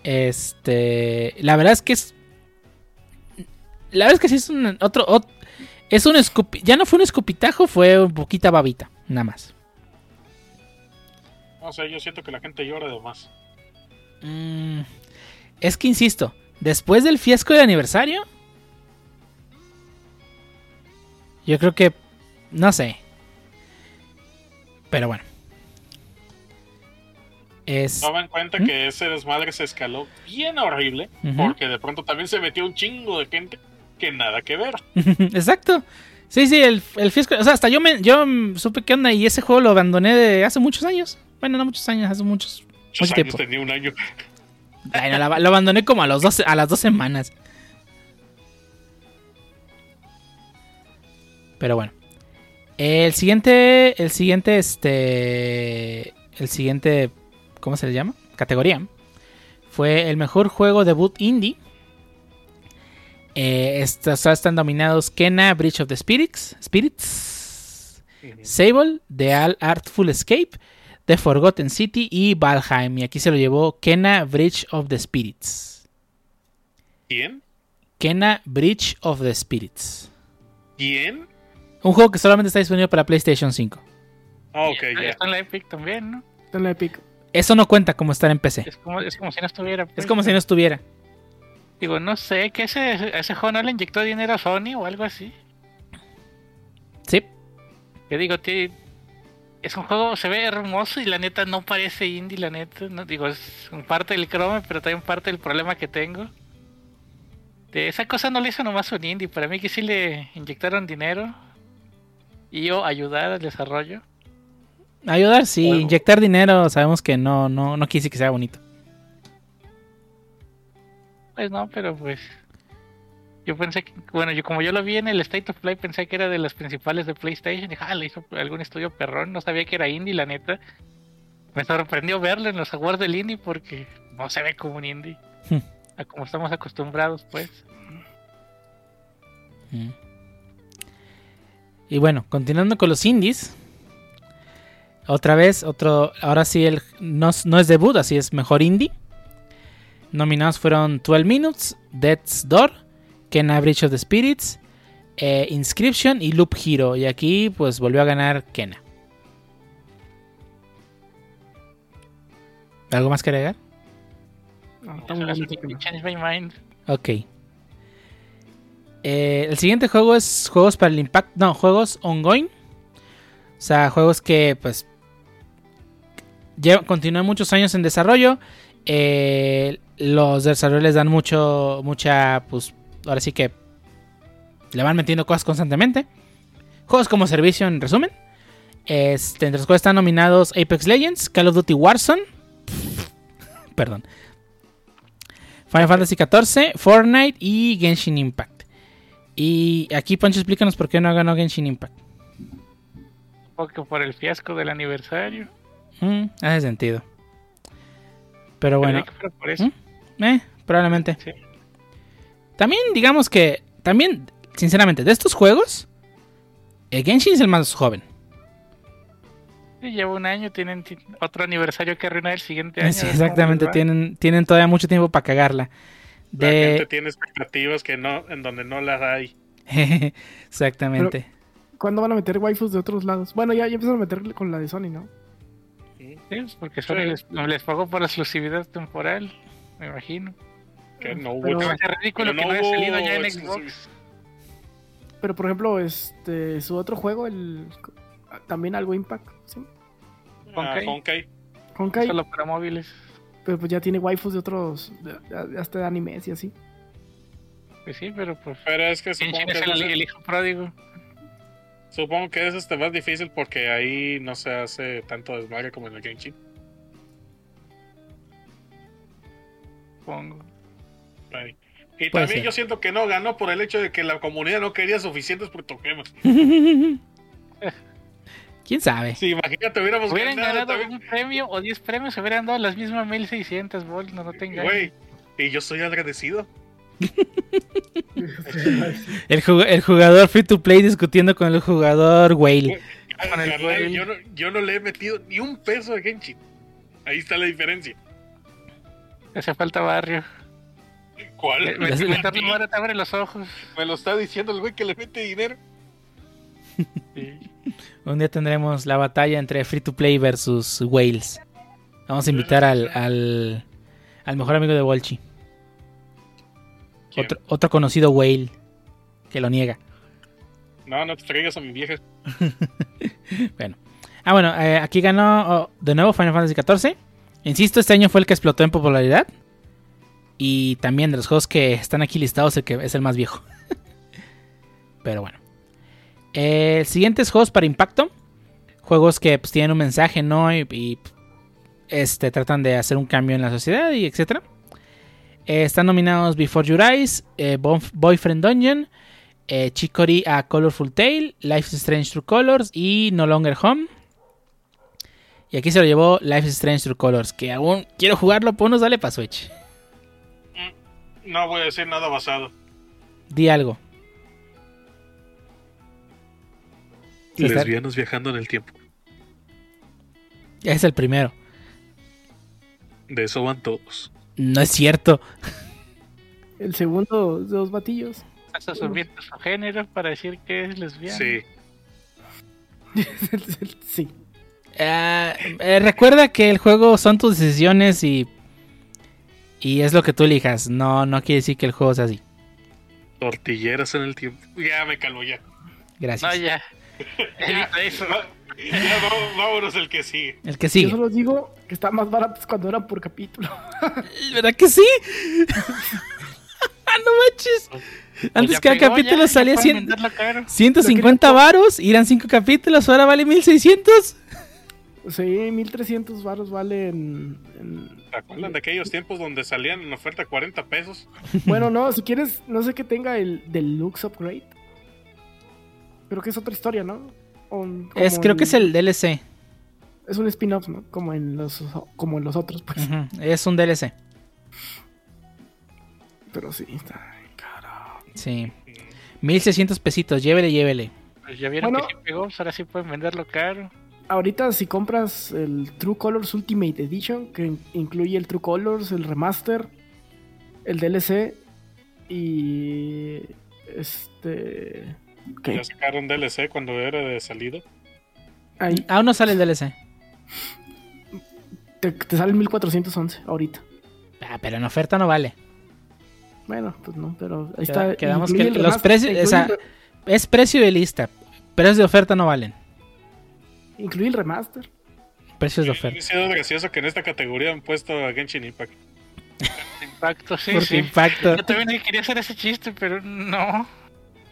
Este, la verdad es que es, la verdad es que sí es un otro, es un escupi, ya no fue un escupitajo, fue un poquita babita, nada más. No sé, yo siento que la gente llora de más. Mm, es que insisto, después del fiasco de aniversario, yo creo que, no sé, pero bueno. Es... Toma en cuenta ¿Mm? que ese desmadre se escaló bien horrible, porque de pronto también se metió un chingo de gente que nada que ver. Exacto. Sí, sí, el, el fisco. O sea, hasta yo me yo supe que onda y ese juego lo abandoné de hace muchos años. Bueno, no muchos años, hace muchos. Muchos años tenía un año. lo abandoné como a, los dos, a las dos semanas. Pero bueno. El siguiente. El siguiente, este. El siguiente. ¿Cómo se le llama? Categoría. Fue el mejor juego debut indie. Eh, están dominados Kena, Bridge of the Spirits, Spirits Sable, The Artful Escape, The Forgotten City y Valheim. Y aquí se lo llevó Kena, Bridge of the Spirits. ¿Quién? Kena, Bridge of the Spirits. ¿Quién? Un juego que solamente está disponible para PlayStation 5. Ah, ok, ya. Está en la Epic también, ¿no? Está en la Epic. Eso no cuenta como estar en PC. Es como, es como si no estuviera. Es como si no estuviera. Digo, no sé, que ese, ese juego no le inyectó dinero a Sony o algo así. Sí. Que digo, es un juego, se ve hermoso y la neta no parece indie, la neta. No, digo, es parte del Chrome, pero también parte del problema que tengo. De esa cosa no le hizo nomás un indie, para mí que sí le inyectaron dinero y o ayudar al desarrollo. Ayudar, sí, inyectar dinero sabemos que no, no, no quise que sea bonito. Pues no, pero pues. Yo pensé que, bueno, yo como yo lo vi en el State of Play, pensé que era de las principales de PlayStation. Dije, ah, le hizo algún estudio perrón. No sabía que era indie, la neta. Me sorprendió verlo en los awards del indie porque no se ve como un indie. Hmm. a como estamos acostumbrados, pues. Hmm. Y bueno, continuando con los indies. Otra vez, otro. Ahora sí, el, no, no es debut, así es mejor indie. Nominados fueron 12 Minutes, Death's Door, Kena Bridge of the Spirits, eh, Inscription y Loop Hero. Y aquí pues volvió a ganar Kena. ¿Algo más que agregar? Ok. Eh, el siguiente juego es juegos para el Impact. No, juegos ongoing. O sea, juegos que pues continúan muchos años en desarrollo. Eh, los desarrolladores dan mucho, mucha, pues, ahora sí que le van metiendo cosas constantemente. Juegos como servicio, en resumen. Este, entre los cuales están nominados Apex Legends, Call of Duty Warzone, perdón, Final Fantasy XIV, Fortnite y Genshin Impact. Y aquí, Pancho, explícanos por qué no ganó Genshin Impact. Porque por el fiasco del aniversario. Mm, hace sentido. Pero bueno. ¿Mm? Eh, probablemente. También, digamos que. También, sinceramente, de estos juegos. El Genshin es el más joven. lleva un año, tienen otro aniversario que arruinar el siguiente año. exactamente, tienen, tienen todavía mucho tiempo para cagarla. De... La gente tiene expectativas que no, en donde no las hay. exactamente. ¿Cuándo van a meter waifus de otros lados? Bueno, ya, ya empezaron a meter con la de Sony, ¿no? Sí, porque Sony les, les pagó por exclusividad temporal, me imagino. Que no hubo. Pero, ridículo que no, haya salido ya en Xbox. Pero por ejemplo, este su otro juego, el también algo Impact, ¿sí? Ah, Honkai. Honkai. Solo para móviles. Pero pues ya tiene waifus de otros, hasta de animes y así. Pues sí, pero pues. Pero es que supongo que es el, el, hijo pródigo. Supongo que es este más difícil porque ahí no se hace tanto desmadre como en el Genshin. Supongo. Y también yo siento que no ganó por el hecho de que la comunidad no quería suficientes Pokémon. ¿Quién sabe? Sí, imagínate, hubiéramos hubieran ganado, un premio o 10 premios, hubieran dado las mismas 1600 bols, no, no tengan. Güey, y yo soy agradecido. el, jugador free to play discutiendo con el jugador whale. con el yo, no, yo no le he metido ni un peso a Genshin. Ahí está la diferencia. Hace falta barrio. ¿Cuál? Me- te abre los ojos. Me lo está diciendo el güey que le mete dinero. Sí. Un día tendremos la batalla entre Free to Play versus Whales. Vamos a invitar al, al, al mejor amigo de Wolchi. ¿Quién? Otro, otro conocido Whale que lo niega. No, no te traigas a mi vieja. Bueno. Ah, bueno, eh, aquí ganó oh, de nuevo Final Fantasy XIV. Insisto, este año fue el que explotó en popularidad. Y también de los juegos que están aquí listados, el es el más viejo. Pero bueno. Eh, siguientes juegos para impacto. Juegos que pues, tienen un mensaje, ¿no? Y, este, tratan de hacer un cambio en la sociedad y etcétera. Eh, están nominados Before Your Eyes, eh, Boyfriend Dungeon, eh, Chicory A Colorful Tale, Life is Strange True Colors y No Longer Home. Y aquí se lo llevó Life is Strange True Colors, que aún quiero jugarlo, pues no sale para Switch. No voy a decir nada basado. Di algo. Lesbianos viajando en el tiempo. Es el primero. De eso van todos. No es cierto. El segundo, dos batillos. Hasta subiendo su género para decir que es lesbiana. Sí. sí. Ah, eh, recuerda que el juego son tus decisiones y. Y es lo que tú elijas. No, no quiere decir que el juego sea así. Tortilleras en el tiempo. Ya me calmo ya. Gracias. No, ya. Ya, Evita eso. va- ya vámonos el que sigue. El que Yo sigue. solo digo que está más baratos cuando eran por capítulo. ¿Verdad que sí? no manches. Antes Ya cada pegó, capítulo ya, salía ya 100 pueden venderlo caro. 150 varos, irán 5 capítulos, ahora vale 1600. Sí, 1300 varos valen. en- ¿Se acuerdan de aquellos tiempos donde salían en oferta 40 pesos? Bueno, no, si quieres, no sé que tenga el Deluxe Upgrade. Creo que es otra historia, ¿no? O- Es, creo que es el DLC. Es un spin-off, ¿no? Como en los, como en los otros, pues. Es un DLC. Pero sí, está caro. Sí. 1600 pesitos, llévele, llévele. Pues ya vieron Bueno. que sí pegó, pues ahora sí pueden venderlo caro. Ahorita si compras el True Colors Ultimate Edition, que in- incluye el True Colors, el remaster, el DLC y este ¿qué? Ya sacaron DLC cuando era de salida. Ahí Aún no sale el DLC. te, te sale 1411 ahorita. Ah, pero en oferta no vale. Bueno, pues no, pero ahí Queda- está. quedamos que los precios- o sea, Es precio de lista. Precios de oferta no valen. Incluye el remaster. Precios de Me ha oferta. sido gracioso que en esta categoría han puesto a Genshin Impact. Impacto, sí, Porque sí. impacto. Yo también quería hacer ese chiste, pero no.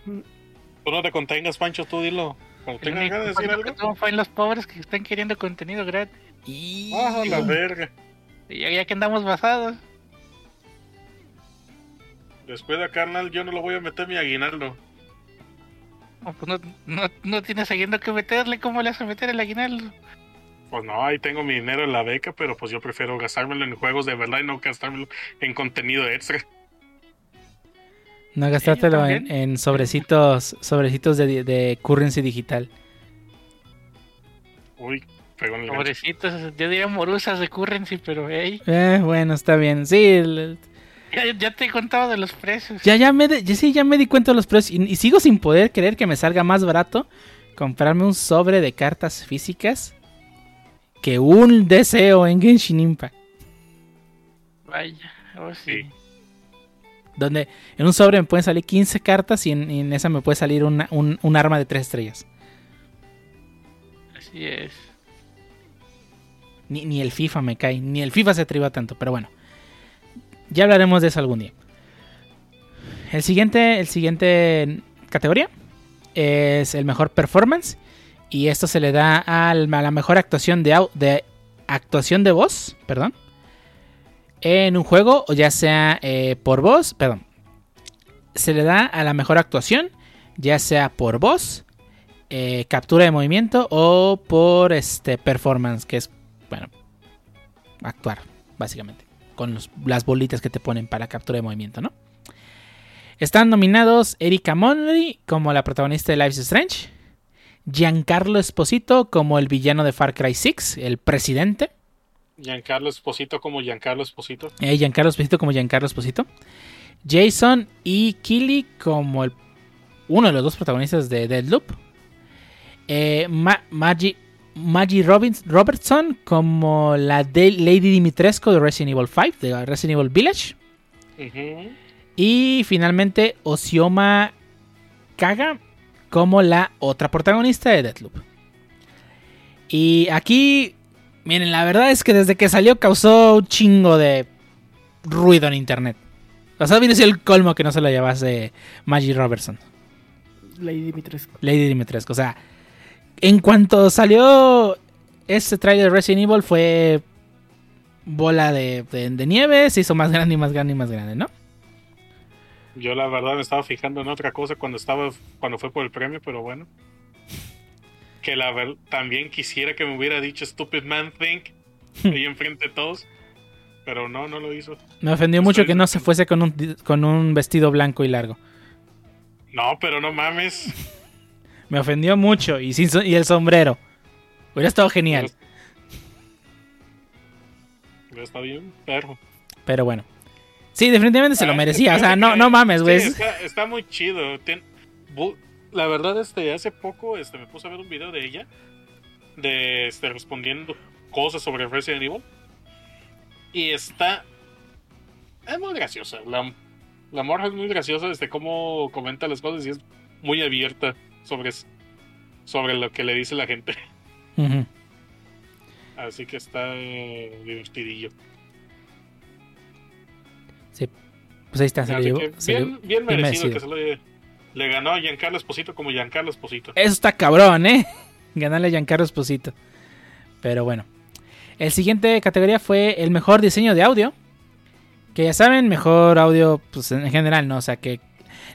Tú no te contengas, Pancho, tú dilo. Cuando tengas único ganas de decir algo. tuvo fue en los pobres que están queriendo contenido gratis. Y- Ah, la verga. Y ya, ya que andamos basados. Después de carnal, yo no lo voy a meter mi aguinaldo. No, pues no, no, no tienes aguinaldo que meterle. ¿Cómo le vas a meter el aguinaldo? Pues no, ahí tengo mi dinero en la beca, pero pues yo prefiero gastármelo en juegos de verdad y no gastármelo en contenido extra. No gastártelo Sí, en, sobrecitos, sobrecitos de, de currency digital. Uy. Pobrecitos, yo diría morusas de currency, pero hey, Eh, bueno, está bien. Sí, el- ya, ya te he contado de los precios. ya, ya, me de- ya sí, ya me di cuenta de los precios. Y, y sigo sin poder creer que me salga más barato comprarme un sobre de cartas físicas que un deseo en Genshin Impact. Vaya, oh sí. Sí. Donde en un sobre me pueden salir 15 cartas y en, y en esa me puede salir una- un, un arma de 3 estrellas. Así es. Ni, ni el FIFA me cae, ni el FIFA se atriba tanto, pero bueno. Ya hablaremos de eso algún día. El siguiente, el siguiente categoría es el mejor performance. Y esto se le da a la mejor actuación de actuación de voz, perdón. En un juego, o ya sea eh, por voz, perdón. Se le da a la mejor actuación, ya sea por voz, eh, captura de movimiento o por este performance, que es bueno, actuar, básicamente, con los- las bolitas que te ponen para captura de movimiento, ¿no? Están nominados Erika Monry como la protagonista de Life is Strange, Giancarlo Esposito como el villano de Far Cry 6, el presidente. Giancarlo Esposito como Giancarlo Esposito. Eh, Giancarlo Esposito como Giancarlo Esposito. Jason y Killy como el, uno de los dos protagonistas de Deadloop. Eh, Ma- Maggie, Maggie Robbins, Robertson como la de Lady Dimitrescu de Resident Evil 5, de Resident Evil Village. Y finalmente Osioma Kaga como la otra protagonista de Deathloop. Y aquí, miren, la verdad es que desde que salió causó un chingo de ruido en internet. O sea, viene el colmo que no se lo llevase Maggie Robertson, Lady Dimitrescu. Lady Dimitrescu. O sea, en cuanto salió este trailer de Resident Evil fue bola de, de- de nieve, se hizo más grande y más grande y más grande, ¿no? Yo la verdad me estaba fijando en otra cosa cuando estaba cuando fue por el premio, pero bueno. Que la verdad también quisiera que me hubiera dicho Stupid Man Think ahí enfrente de todos, pero no, no lo hizo. Me ofendió Estoy mucho que no se fuese con un, con un vestido blanco y largo. No, pero no mames. Me ofendió mucho. Y, sin so- y el sombrero. Hubiera estado genial. Está bien, pero. Pero bueno. Sí, definitivamente se lo Ah, merecía. O sea, no, no mames, güey. sí, está, está muy chido. La verdad, este, hace poco este, me puse a ver un video de ella. De este, respondiendo cosas sobre Resident Evil. Y está. Es muy graciosa. La, la morra es muy graciosa desde cómo comenta las cosas y es muy abierta sobre, sobre lo que le dice la gente. Así que está eh, divertidillo. Sí. Pues ahí está, se Así que bien, bien bien merecido, merecido. que se lo le ganó a Giancarlo Esposito como Giancarlo Esposito. Eso está cabrón, ¿eh? Ganarle a Giancarlo Esposito. Pero bueno. El siguiente categoría fue el mejor diseño de audio. Que ya saben, mejor audio pues, en general, ¿no? O sea, que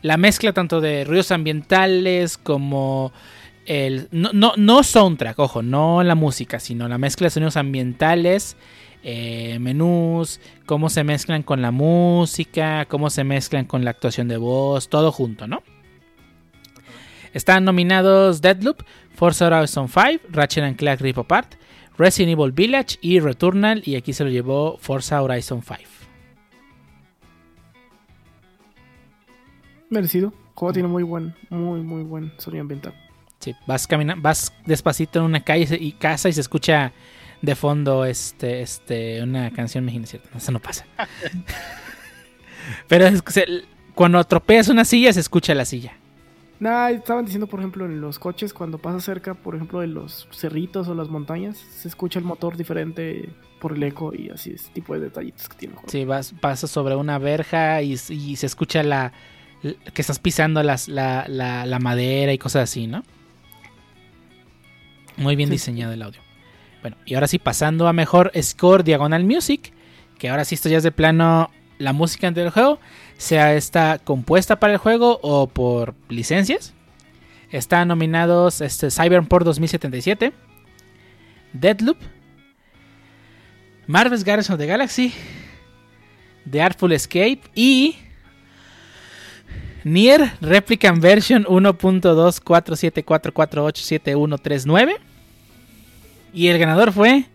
la mezcla tanto de ruidos ambientales como el... No, no, no soundtrack, ojo, no la música, sino la mezcla de sonidos ambientales, eh, menús, cómo se mezclan con la música, cómo se mezclan con la actuación de voz, todo junto, ¿no? Están nominados Deadloop, Forza Horizon 5, Ratchet and Clank Rift Apart, Resident Evil Village y Returnal. Y aquí se lo llevó Forza Horizon 5. Merecido. El juego tiene muy buen, muy, muy buen sonido ambiental. Sí, vas caminando, vas despacito en una calle y casa y se escucha de fondo este, este, una canción mexicana, ¿cierto? Eso no pasa. Pero es que se- cuando atropellas una silla se escucha la silla. Nah, estaban diciendo, por ejemplo, en los coches, cuando pasas cerca, por ejemplo, de los cerritos o las montañas, se escucha el motor diferente por el eco y así, ese tipo de detallitos que tiene el juego. Sí, vas, pasas sobre una verja y, y se escucha la, que estás pisando las- la, la- la madera y cosas así, ¿no? Muy bien Sí. diseñado el audio. Bueno, y ahora sí, pasando a mejor score Diagonal Music, que ahora sí esto ya es de plano la música del juego, sea esta compuesta para el juego o por licencias. Están nominados este, Cyberpunk 2077, Deadloop, Marvel's Guardians of the Galaxy, The Artful Escape y Nier Replicant Version 1.24744887139. Y el ganador fue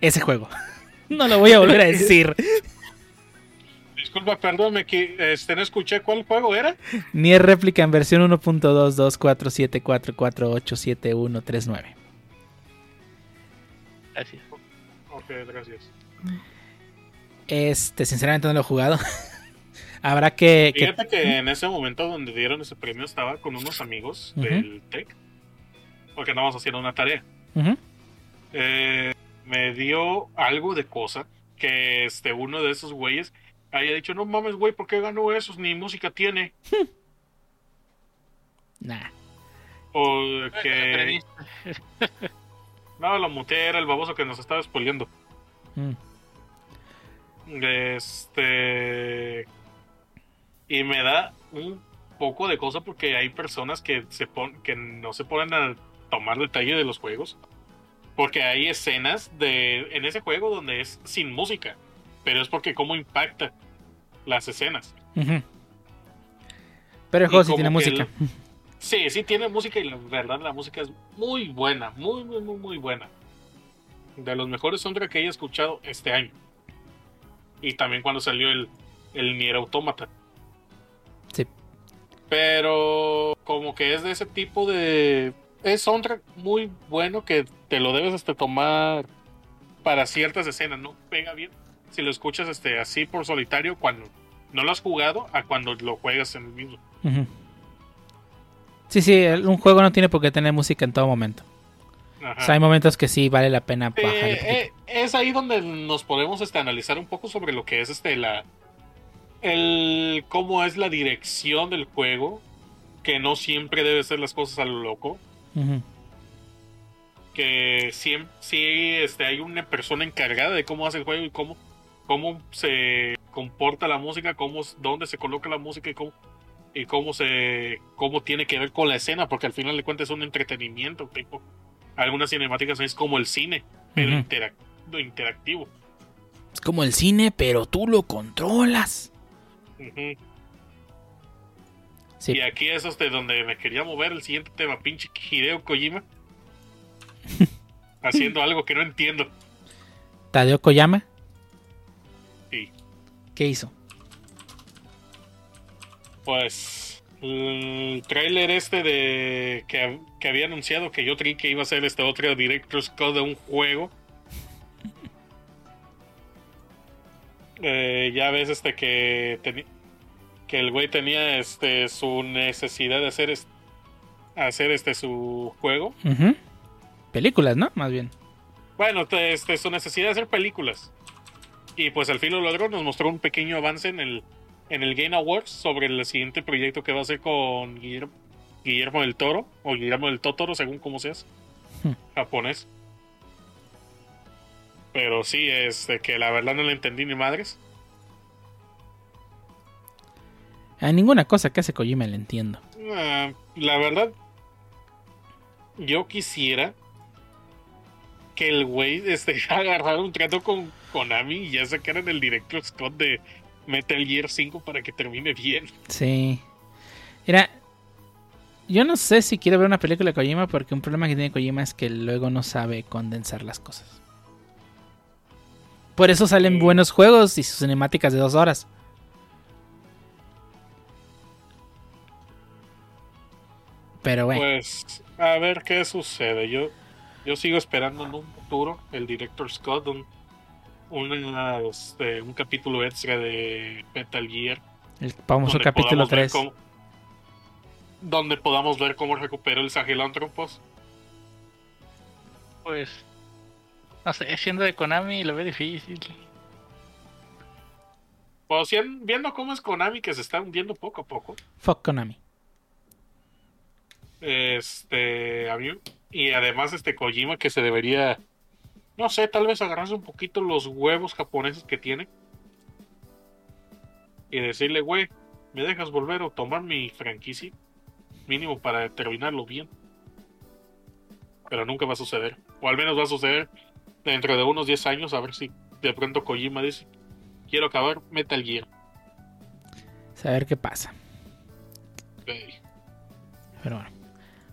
ese juego. No lo voy a volver a decir. Disculpa, perdóname que este, no escuché cuál juego era. Nier Replicant Version 1.2247444887139. Gracias. Ok, gracias. Este, sinceramente no lo he jugado. Habrá que, Fíjate que en ese momento donde dieron ese premio estaba con unos amigos Ujú. del TEC, porque andábamos haciendo una tarea. Eh, me dio algo de cosa que este uno de esos güeyes haya dicho, no mames, güey, ¿por qué ganó eso? Ni música tiene. Nah. O que... No, la mutea era el baboso que nos estaba spoileando. Mm. Este. Y me da un poco de cosa porque hay personas que, se pon- que no se ponen a tomar detalle de los juegos. Porque hay escenas de en ese juego donde es sin música. Pero es porque cómo impacta las escenas. Pero el juego sí tiene música. Sí, sí tiene música y la verdad la música es muy buena, muy, muy, muy, muy buena. De los mejores soundtracks que he escuchado este año. Y también cuando salió el, el Nier Automata. Pero como que es de ese tipo de... Es soundtrack muy bueno que te lo debes este, tomar para ciertas escenas, ¿no? Pega bien. Si lo escuchas este, así por solitario cuando no lo has jugado a cuando lo juegas en el mismo. Sí, sí, un juego no tiene por qué tener música en todo momento. O sea, hay momentos que sí vale la pena Eh, bajarle poquito. eh, es ahí donde nos podemos este, analizar un poco sobre lo que es este la el cómo es la dirección del juego que no siempre debe ser las cosas a lo loco. Que siempre sí este hay una persona encargada de cómo hace el juego y cómo cómo se comporta la música cómo dónde se coloca la música y cómo y cómo se cómo tiene que ver con la escena porque al final de cuentas es un entretenimiento tipo algunas cinemáticas es como el cine pero interactivo. Es como el cine, pero tú lo controlas. Sí. Y aquí es este donde me quería mover el siguiente tema, pinche Hideo Kojima. haciendo algo que no entiendo. Tadeo Koyama, Sí. ¿qué hizo? Pues el trailer este de que, que había anunciado que yo creí que iba a ser este otro Director's Code de un juego. Eh, ya ves este que teni- que el güey tenía este su necesidad de hacer es- hacer este su juego. Películas, ¿no? Más bien. Bueno, te- este, su necesidad de hacer películas. Y pues al fin lo logró, nos mostró un pequeño avance en el, en el Game Awards sobre el siguiente proyecto que va a hacer con Guillermo, Guillermo del Toro, o Guillermo del Totoro, según como seas, Hmm. japonés. Pero sí, este, que la verdad no le entendí ni madres. A ninguna cosa que hace Kojima le entiendo. Ah, la verdad, yo quisiera que el güey este, agarrara un trato con Konami y ya sacaran el director Scott de Metal Gear 5 para que termine bien. Sí. Mira, yo no sé si quiero ver una película de Kojima porque un problema que tiene Kojima es que luego no sabe condensar las cosas. Por eso salen buenos juegos y sus cinemáticas de dos horas. Pero bueno, Pues a ver qué sucede. Yo, yo sigo esperando en un futuro el director Scott, un, una, este, un capítulo extra de Metal Gear. el famoso donde capítulo podamos ver 3. cómo- donde podamos ver cómo recuperó el Sahelanthropus. Pues. No sé, siendo de Konami lo veo difícil. Pues viendo cómo es Konami que se está hundiendo poco a poco. Fuck Konami. Este, a mí, y además este Kojima que se debería, no sé, tal vez agarrarse un poquito los huevos japoneses que tiene y decirle, güey, ¿me dejas volver a tomar mi franquicia? Mínimo para terminarlo bien. Pero nunca va a suceder. O al menos va a suceder dentro de unos 10 años, a ver si de pronto Kojima dice, quiero acabar Metal Gear. Saber qué pasa. Pero bueno.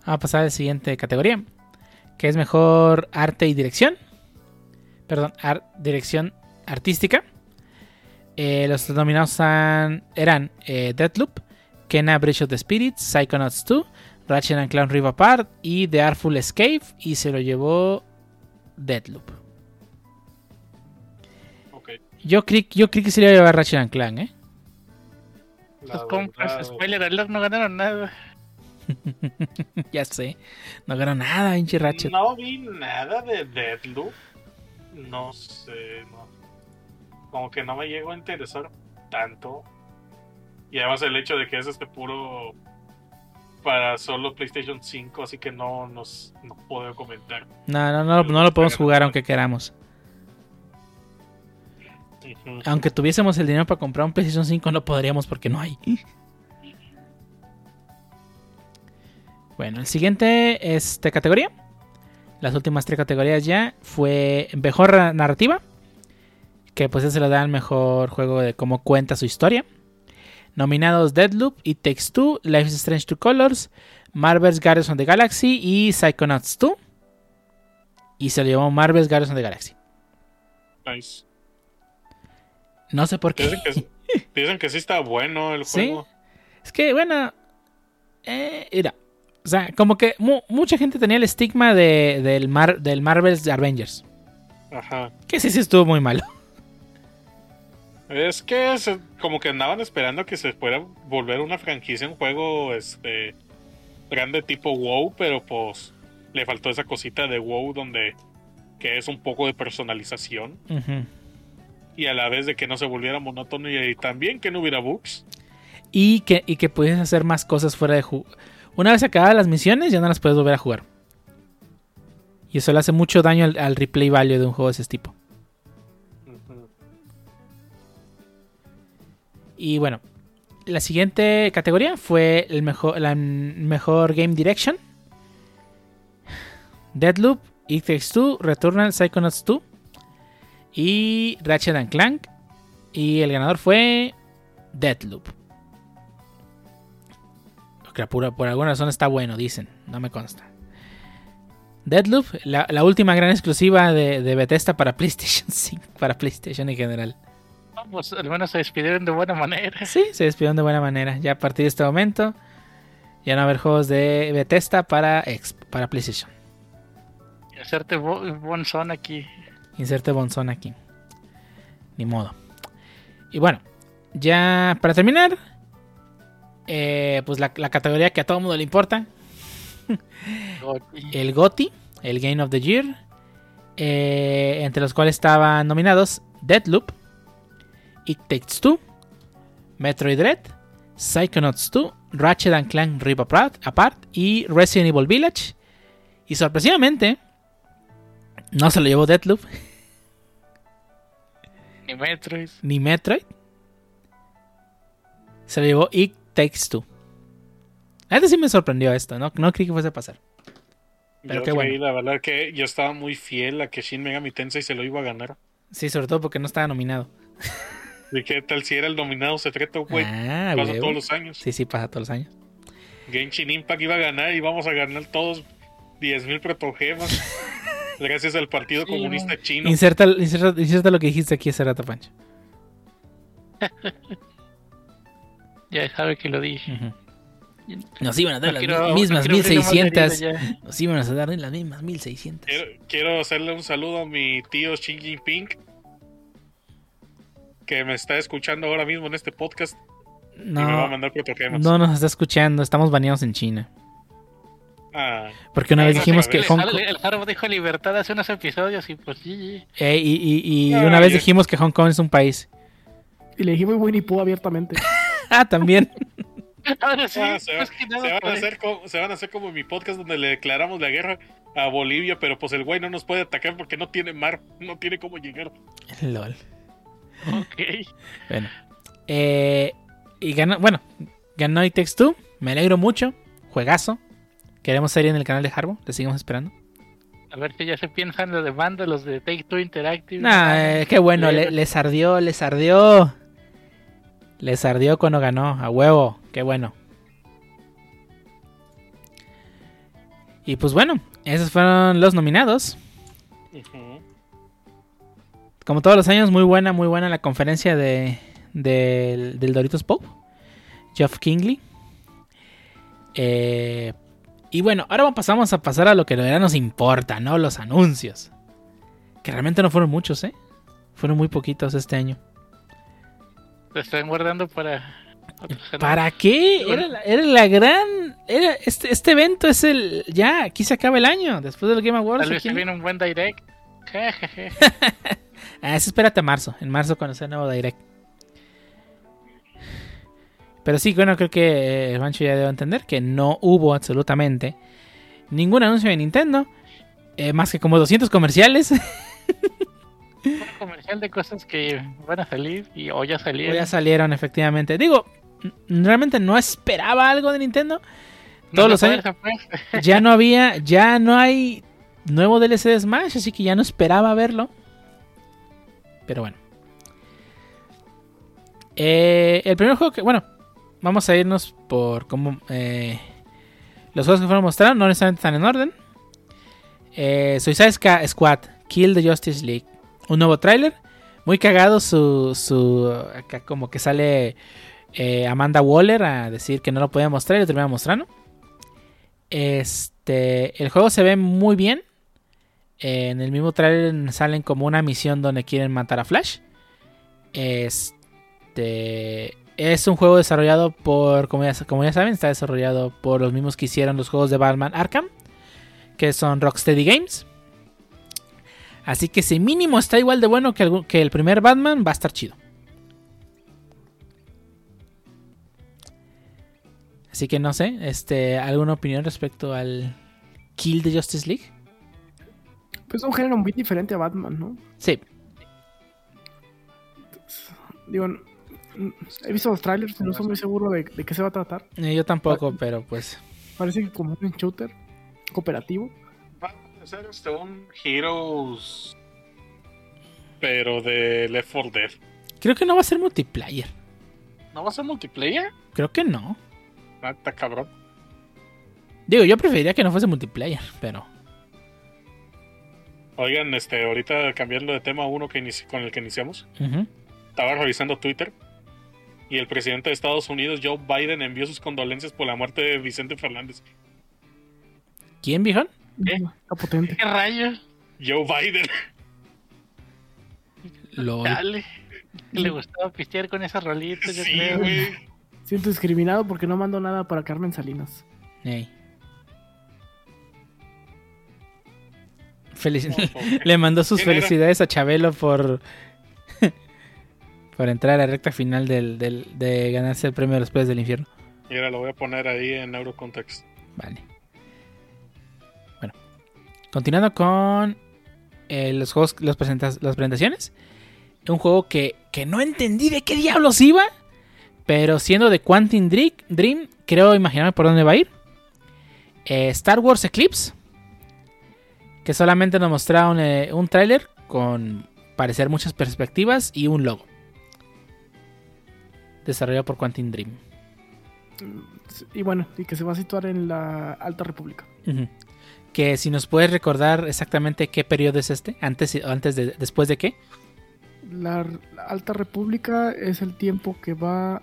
Vamos a pasar a la siguiente categoría. Que es mejor arte y dirección. Perdón, ar- dirección artística. Eh, los nominados han- eran eh, Deathloop, Kena Bridge of the Spirits, Psychonauts 2, Ratchet and Clown Rift Apart y The Artful Escape. Y se lo llevó Deathloop. Ok. Yo creí, yo creí que se le iba a llevar Ratchet and Clank, ¿eh? Los compras, spoiler alert, no ganaron nada. ya sé. No ganó nada, pinche Ratchet. No vi nada de Deadloop. No sé, no. Como que no me llegó a interesar tanto. Y además el hecho de que es este puro para solo PlayStation 5, así que no nos no puedo comentar. No, no, no, no lo podemos jugar aunque queramos. Aunque tuviésemos el dinero para comprar un PlayStation 5, no podríamos porque no hay. Bueno, el siguiente es de categoría. Las últimas tres categorías ya fue mejor narrativa, que pues se lo da al mejor juego de cómo cuenta su historia. Nominados Deadloop, It Takes Two, Life is Strange to Colors, Marvel's Guardians of the Galaxy y Psychonauts 2. Y se lo llevó Marvel's Guardians of the Galaxy. Nice. No sé por qué. Dicen que, dicen que sí está bueno el ¿Sí? juego. Es que, bueno. Eh, mira. O sea, como que mu- mucha gente tenía el estigma de, del, Mar- del Marvel's Avengers. Ajá. Que sí, sí estuvo muy malo. Es que como que andaban esperando que se fuera volver una franquicia, un juego este grande tipo WoW, pero pues le faltó esa cosita de WoW donde que es un poco de personalización Ujú. y a la vez de que no se volviera monótono y también que no hubiera bugs. y, que, y que puedes hacer más cosas fuera de juego. Una vez acabadas las misiones, ya no las puedes volver a jugar. Y eso le hace mucho daño al, al replay value de un juego de ese tipo. Y bueno, la siguiente categoría fue el mejor, la mejor Game Direction. Deadloop, It Takes Two, Returnal, Psychonauts 2 y Ratchet and Clank. Y el ganador fue Deadloop. Por, por alguna razón está bueno, dicen. No me consta. Deadloop, la, la última gran exclusiva de, de Bethesda para PlayStation 5, para PlayStation en general. Vamos, al menos se despidieron de buena manera. Sí, se despidieron de buena manera. Ya a partir de este momento, ya no va a haber juegos de Bethesda para, ex- para PlayStation. Bo- bonzón aquí. Inserte Bonzón aquí. Ni modo. Y bueno, ya para terminar, eh, pues la, la categoría que a todo el mundo le importa, el GOTY, el Game of the Year, eh, entre los cuales estaban nominados Deadloop, It Takes Two, Metroid Dread, Psychonauts 2, Ratchet and Clank Apart, Apart y Resident Evil Village. Y sorpresivamente, no se lo llevó Deadloop Ni Metroid. ni Metroid. Se lo llevó It Takes Two. A este sí me sorprendió esto, ¿no? No creí que fuese a pasar. Pero yo qué creí, bueno. la verdad que yo estaba muy fiel a que Shin Megami Tensei se lo iba a ganar. Sí, sobre todo porque no estaba nominado. ¿Y qué tal si era el nominado secreto, güey? ah, Pasa todos los años. Sí, sí, pasa todos los años. Genshin Impact iba a ganar y vamos a ganar todos 10.000 protogemas. gracias al Partido Sí, Comunista Chino. Inserta, inserta, inserta lo que dijiste aquí hace rato, Pancho. Ya sabe que lo dije. Nos iban a dar No las quiero- mismas no quiero abrir más 1600. heridas ya. Nos iban a dar las mismas 1600. Quiero, quiero hacerle un saludo a mi tío Xi Jinping. Que me está escuchando ahora mismo en este podcast y me va a No, mandar no nos está escuchando. Estamos baneados en China. Ah, Porque una vez dijimos que Hong Kong. el Harbo dijo libertad hace unos episodios y pues sí. Eh, y y- y una vez dijimos que Hong Kong es un país. Y le dijimos Winnie Pooh abiertamente. Ah, también. Ahora sí, ah, se, va- más que nada se van a hacer como, se van a hacer como mi podcast donde le declaramos la guerra a Bolivia, pero pues el güey no nos puede atacar porque no tiene mar, no tiene cómo llegar. LOL. Ok. Bueno. Eh, y ganó, bueno, ganó It Takes Two. Me alegro mucho. Juegazo. Queremos serie en el canal de Harbo. Le seguimos esperando. A ver si ya se piensan los de banda, los de Take Two Interactive. Nah, eh, qué bueno. le- les ardió, les ardió. Les ardió cuando ganó. A huevo. Qué bueno. Y pues bueno, esos fueron los nominados. Como todos los años, muy buena, muy buena la conferencia de, del- del Doritos Pope. Geoff Kingley. Eh, y bueno, ahora pasamos a pasar a lo que de verdad nos importa, ¿no? Los anuncios. Que realmente no fueron muchos, ¿eh? Fueron muy poquitos este año. Lo están guardando para. ¿Para qué? Era la, era la gran... Era este, este evento es el... Ya, aquí se acaba el año. Después del Game Awards. Tal vez se viene un buen direct. Ah, eso espérate a marzo. En marzo cuando sea el nuevo Direct. Pero sí, bueno, creo que eh, el Mancho ya debe entender que no hubo absolutamente ningún anuncio de Nintendo. eh, más que como 200 comerciales. un comercial de cosas que van a salir y o ya salieron. ya salieron, efectivamente. Digo, realmente no esperaba algo de Nintendo. Todos los años- puede. Ya no había, ya no hay nuevo DLC de Smash, así que ya no esperaba verlo. Pero bueno. Eh, el primer juego que, bueno, vamos a irnos por cómo... eh, Los juegos que fueron mostrados no necesariamente están en orden. Eh, Suicide Squad, Kill the Justice League. Un nuevo tráiler. Muy cagado su, su... Acá como que sale eh, Amanda Waller a decir que no lo podía mostrar y lo termina mostrando. Este, el juego se ve muy bien. en el mismo trailer salen como una misión donde quieren matar a Flash. Este es un juego desarrollado por, como ya, como ya saben, está desarrollado por los mismos que hicieron los juegos de Batman Arkham, que son Rocksteady Games. Así que si mínimo está igual de bueno que el, que el primer Batman, va a estar chido. Así que no sé, este, ¿alguna opinión respecto al Kill de Justice League? Pues un género muy diferente a Batman, ¿no? Sí. Digo, he visto los trailers y no estoy muy seguro de, qué se va a tratar. Eh, yo tampoco, pero pues. Parece que como un shooter cooperativo. Ser este un Heroes. Pero de Left 4 Dead. Creo que no va a ser multiplayer. ¿No va a ser multiplayer? Creo que no. Ah, está cabrón. Digo, yo preferiría que no fuese multiplayer, pero. Oigan, este, ahorita cambiando de tema uno que con el que iniciamos. Estaba revisando Twitter y el presidente de Estados Unidos, Joe Biden, envió sus condolencias por la muerte de Vicente Fernández. ¿Quién, viejón? ¿Qué? potente. ¿Qué rayos? Joe Biden. Lol. Dale. Le gustaba pistear con esas rolitas, yo Sí, creo. güey. Siento discriminado porque no mando nada para Carmen Salinas. Ey. Felici- Le mandó sus felicidades a Chabelo por. por entrar a la recta final del, del- de ganarse el premio de los Peces del Infierno. Y ahora lo voy a poner ahí en Eurocontext. Vale. Continuando con eh, los juegos, los las presentaciones. Un juego que, que no entendí de qué diablos iba. Pero siendo de Quantum Dream, creo imaginarme por dónde va a ir. Eh, Star Wars Eclipse. Que solamente nos mostraron eh, un tráiler con parecer muchas perspectivas y un logo. Desarrollado por Quantum Dream. Y bueno, y que se va a situar en la Alta República. Que si nos puedes recordar exactamente qué periodo es este, antes, antes de, después de qué. La, la Alta República es el tiempo que va.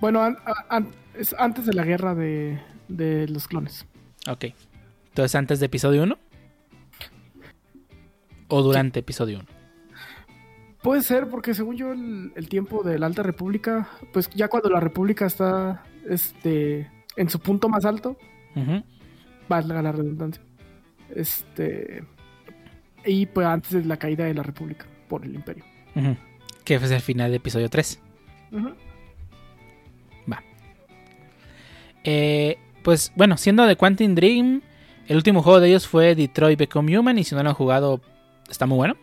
Bueno, an- a- an- es antes de la guerra de, de los clones. Ok. Entonces antes de episodio 1. O durante episodio 1. Puede ser, porque según yo, el, el tiempo de la Alta República, pues ya cuando la República está este, en su punto más alto, Ujú. Valga la redundancia. Este. Y pues antes de la caída de la República por el Imperio. Que fue el final de episodio 3. Ujú. Eh, pues bueno, siendo de Quantum Dream, el último juego de ellos fue Detroit Become Human. Y si no lo han jugado, está muy bueno.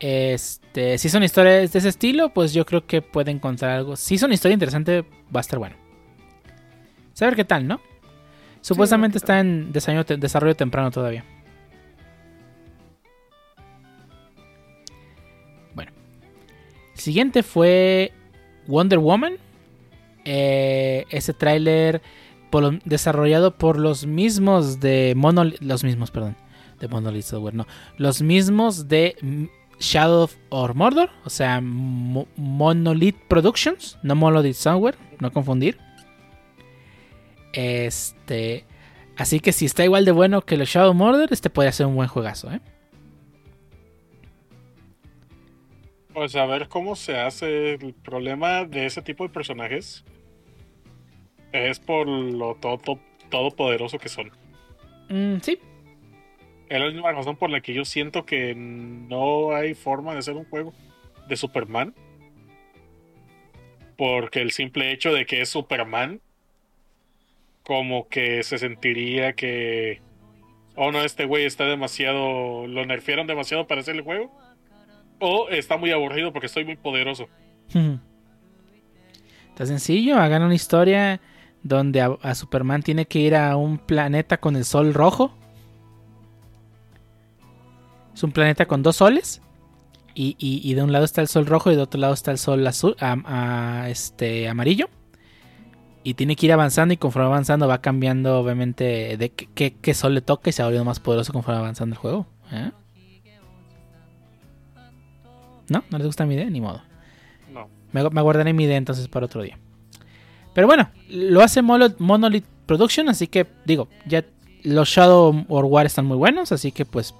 Este, si son historias de ese estilo, pues yo creo que puede encontrar algo. Si son historia interesante, va a estar bueno. Saber qué tal, ¿no? Supuestamente está en desarrollo, te- desarrollo temprano todavía. Bueno. El siguiente fue Wonder Woman. Eh, ese tráiler desarrollado por los mismos de Monolith. Los mismos, perdón. De Monolith Software, no. Los mismos de Shadow of or Mordor. O sea, Mo- Monolith Productions. No Monolith Software. No confundir. Este. Así que si está igual de bueno que los Shadow of Mordor, este podría ser un buen juegazo, ¿eh? Pues a ver cómo se hace. El problema de ese tipo de personajes es por lo todo, todopoderoso que son. Mm, sí. Es la misma razón por la que yo siento que no hay forma de hacer un juego de Superman. Porque el simple hecho de que es Superman, como que se sentiría que, oh no, este güey está demasiado, lo nerfearon demasiado para hacer el juego. O está muy aburrido porque estoy muy poderoso. Está sencillo. Hagan una historia donde a, Superman tiene que ir a un planeta con el sol rojo. Es un planeta con dos soles. Y, y- y de un lado está el sol rojo y de otro lado está el sol azul, este, amarillo. Y tiene que ir avanzando y conforme avanzando va cambiando obviamente de qué, qué, sol le toca y se va volviendo más poderoso conforme avanzando el juego. ¿eh? ¿No? ¿No les gusta mi idea? Ni modo. No. Me, me guardaré mi idea entonces para otro día. Pero bueno, lo hace Monolith Production, así que digo, ya los Shadow or War están muy buenos, así que pues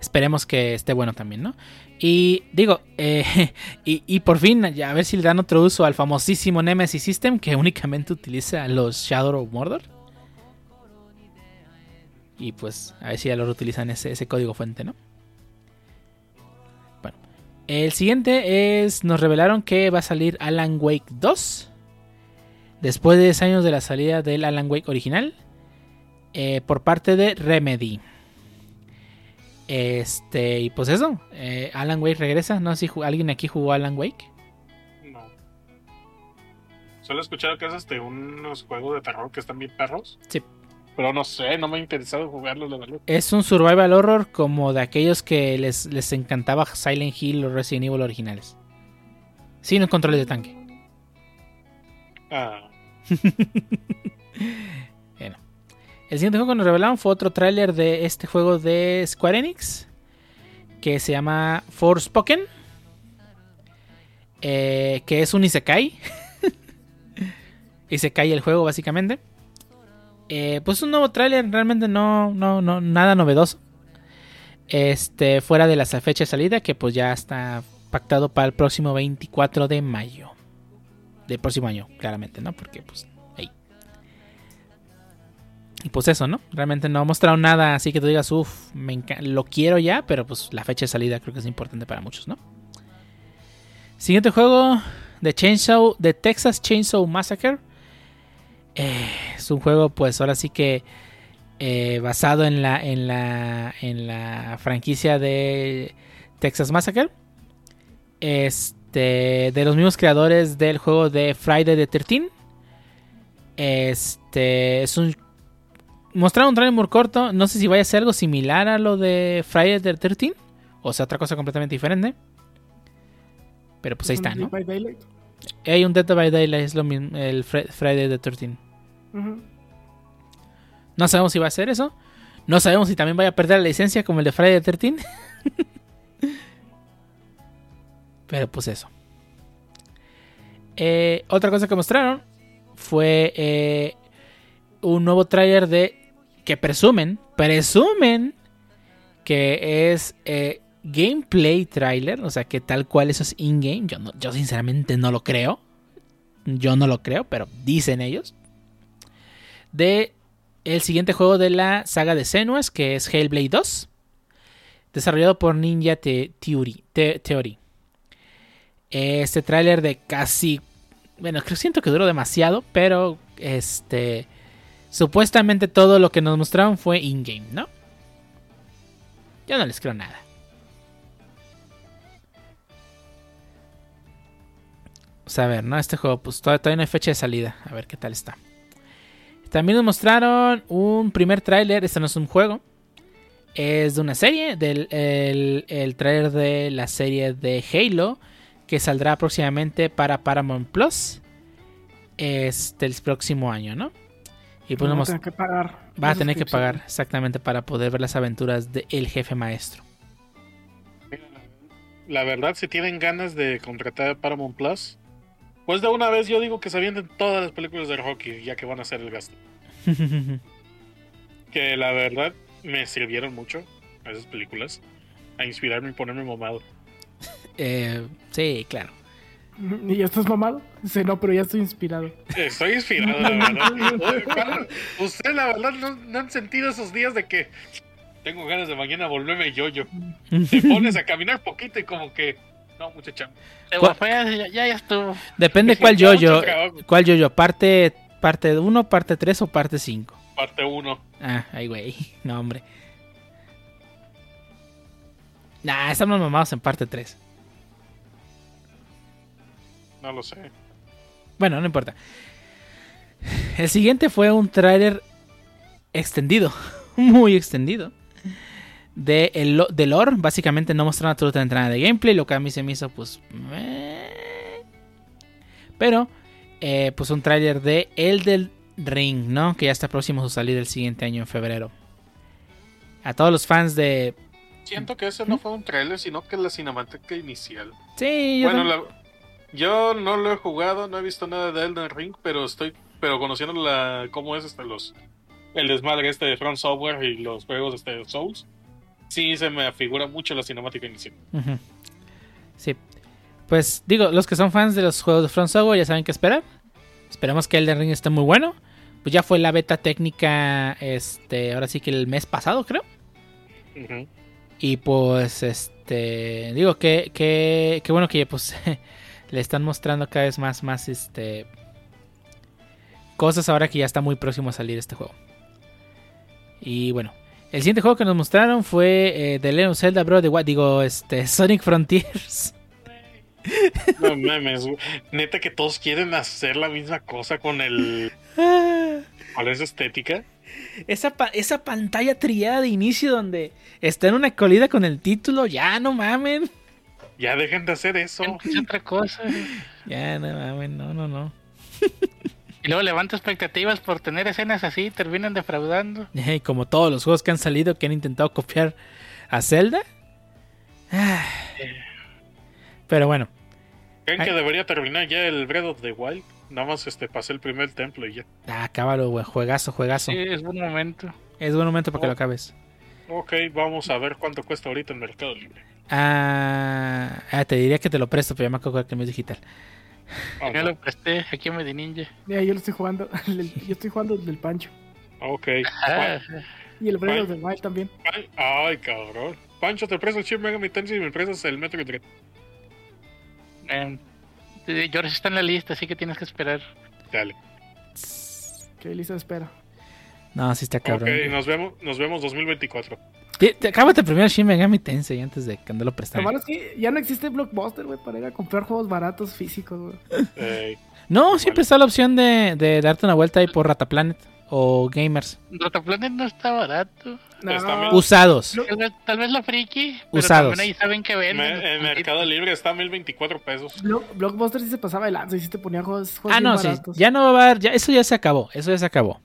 esperemos que esté bueno también, ¿no? Y digo, eh, y, por fin, a ver si le dan otro uso al famosísimo Nemesis System que únicamente utiliza los Shadow of Mordor. Y pues, a ver si ya lo reutilizan ese, ese código fuente, ¿no? Bueno, el siguiente es, nos revelaron que va a salir Alan Wake 2. Después de 10 años de la salida del Alan Wake original. Eh, por parte de Remedy. Este, y pues eso, eh, Alan Wake regresa. No sé si alguien aquí jugó Alan Wake. No. Solo he escuchado que es este unos juegos de terror que están bien perros. Sí. Pero no sé, no me ha interesado jugarlos, la verdad. Es un survival horror como de aquellos que les, les encantaba Silent Hill o Resident Evil originales. Sin los controles de tanque. Ah. El siguiente juego que nos revelaron fue otro tráiler de este juego de Square Enix. Que se llama Forspoken. Eh, que es un Isekai. Isekai el juego básicamente. Eh, pues un nuevo tráiler, realmente no, no, no, nada novedoso. Este, fuera de la fecha de salida, que pues ya está pactado para el próximo 24 de mayo. Del próximo año, claramente, ¿no? Porque pues y pues eso, ¿no? Realmente no ha mostrado nada así que tú digas, uff, lo quiero ya, pero pues la fecha de salida creo que es importante para muchos, ¿no? Siguiente juego de Chainsaw, de Texas Chainsaw Massacre. Eh, es un juego, pues ahora sí que eh, basado en la, en la, en la franquicia de Texas Massacre. Este, de los mismos creadores del juego de Friday the 13. Este, es un mostraron un trailer muy corto. No sé si vaya a ser algo similar a lo de Friday the 13 o sea, otra cosa completamente diferente. Pero pues ahí está, ¿no? Hay un Dead by Daylight, es lo mismo, el Friday the 13. No sabemos si va a ser eso. No sabemos si también vaya a perder la licencia como el de Friday the 13. Pero pues eso. Eh, otra cosa que mostraron fue eh, un nuevo trailer de que presumen, presumen que es eh, gameplay trailer, o sea que tal cual eso es in-game. Yo, yo sinceramente no lo creo. Yo no lo creo, pero dicen ellos. De el siguiente juego de la saga de Senuas, que es Hellblade 2. Desarrollado por Ninja Theory. Theory. Este tráiler de casi... Bueno, creo siento que duró demasiado, pero este Supuestamente todo lo que nos mostraron fue in-game, ¿no? Yo no les creo nada. Vamos a ver, ¿no? Este juego, pues todavía no hay fecha de salida. A ver qué tal está. También nos mostraron un primer tráiler. Este no es un juego. Es de una serie. Del, el, el tráiler de la serie de Halo. Que saldrá próximamente para Paramount Plus. Este el próximo año, ¿no? Y pues va a tener que pagar. Va a tener que pagar exactamente para poder ver las aventuras del jefe maestro. La verdad, si tienen ganas de contratar Paramount Plus, pues de una vez yo digo que se avienten todas las películas de hockey, ya que van a hacer el gasto. que la verdad me sirvieron mucho esas películas a inspirarme y ponerme mamado. Eh, sí, claro. ¿Y ya estás mamado? Sí, no, pero ya estoy inspirado. Estoy inspirado, la verdad. Ustedes, la verdad, no, han sentido esos días de que tengo ganas de mañana volverme yo-yo. Te pones a caminar poquito y como que. No, muchacha. Ya, ya, estuvo. Depende cuál yo-yo. ¿Cuál yo-yo? ¿Parte 1, parte 3 o parte 5? Parte 1. Ah, ay, güey. No, hombre. Nah, estamos mamados en parte 3. No lo sé. Bueno, no importa. El siguiente fue un trailer extendido, muy extendido. De, el, de lore, básicamente no mostraron absolutamente nada de gameplay, lo que a mí se me hizo pues... Pero eh, pues un tráiler de El del Ring, ¿no? Que ya está próximo a su salida el siguiente año en febrero. A todos los fans de... Siento que ese no fue un trailer, sino que la cinemática inicial. Sí, yo Bueno, la- yo no lo he jugado, no he visto nada de Elden Ring, pero estoy, pero conociendo la, cómo es este los el desmadre este de Front Software y los juegos este de Souls, sí se me afigura mucho la cinemática inicial. Sí. Pues digo, los que son fans de los juegos de Front Software ya saben qué esperar. Esperamos que Elden Ring esté muy bueno. Pues ya fue la beta técnica, este, ahora sí que el mes pasado, creo. Y pues, este, digo que, que, que bueno que pues le están mostrando cada vez más, más, este, cosas ahora que ya está muy próximo a salir este juego. Y bueno, el siguiente juego que nos mostraron fue eh, The Legend of Zelda Bro de What, digo, este, Sonic Frontiers. No mames, neta que todos quieren hacer la misma cosa con el con esa estética. Esa, pa- esa pantalla triada de inicio donde está en una colida con el título, ya no mamen. Ya dejen de hacer eso. Es otra cosa. Ya no no, no, no. Y luego levanta expectativas por tener escenas así, terminan defraudando. Y como todos los juegos que han salido que han intentado copiar a Zelda. Pero bueno, ¿Creen Ay. que debería terminar ya el Breath of the Wild? Nada más este pasé el primer templo y ya. ah, acábalo, güey. Juegazo, juegazo. Sí, es buen momento. Es buen momento para que Oh. lo acabes. Ok, vamos a ver cuánto cuesta ahorita en Mercado Libre. Ah, ah, te diría que te lo presto, pero ya me acuerdo que no es digital. Ah, Yo no. lo presté aquí a Medinninja. Mira, yo lo estoy jugando. yo estoy jugando el del Pancho. Ok. Ah, Y el Breath the Wild también. Ay, Ay, cabrón. Pancho, te presto el Shin Megami Tensei y me prestas el Metroid Dread. em, eh, George está en la lista, así que tienes que esperar. Dale. Que lista de espera. No, sí está cabrón. Ok, nos vemos, nos vemos 2024. Te- te- Acábate primero Shin Megami Tensei antes de que ando lo Lo prestar. malo es que ya no existe Blockbuster, güey, para ir a comprar juegos baratos físicos, güey. Eh, No, siempre está la opción de, de darte una vuelta ahí por Rataplanet o Gamers. Rotaplanet no está barato. No. Usados. Tal vez, tal vez la friki, pero Usados. también ahí saben que venden. me- en Mercado Libre está a 1024 pesos. Blo- Blockbuster sí se pasaba de lanza y sí te ponía juegos, juegos Ah, no, sí. Ya no va a haber. Ya, eso ya se acabó. Eso ya se acabó.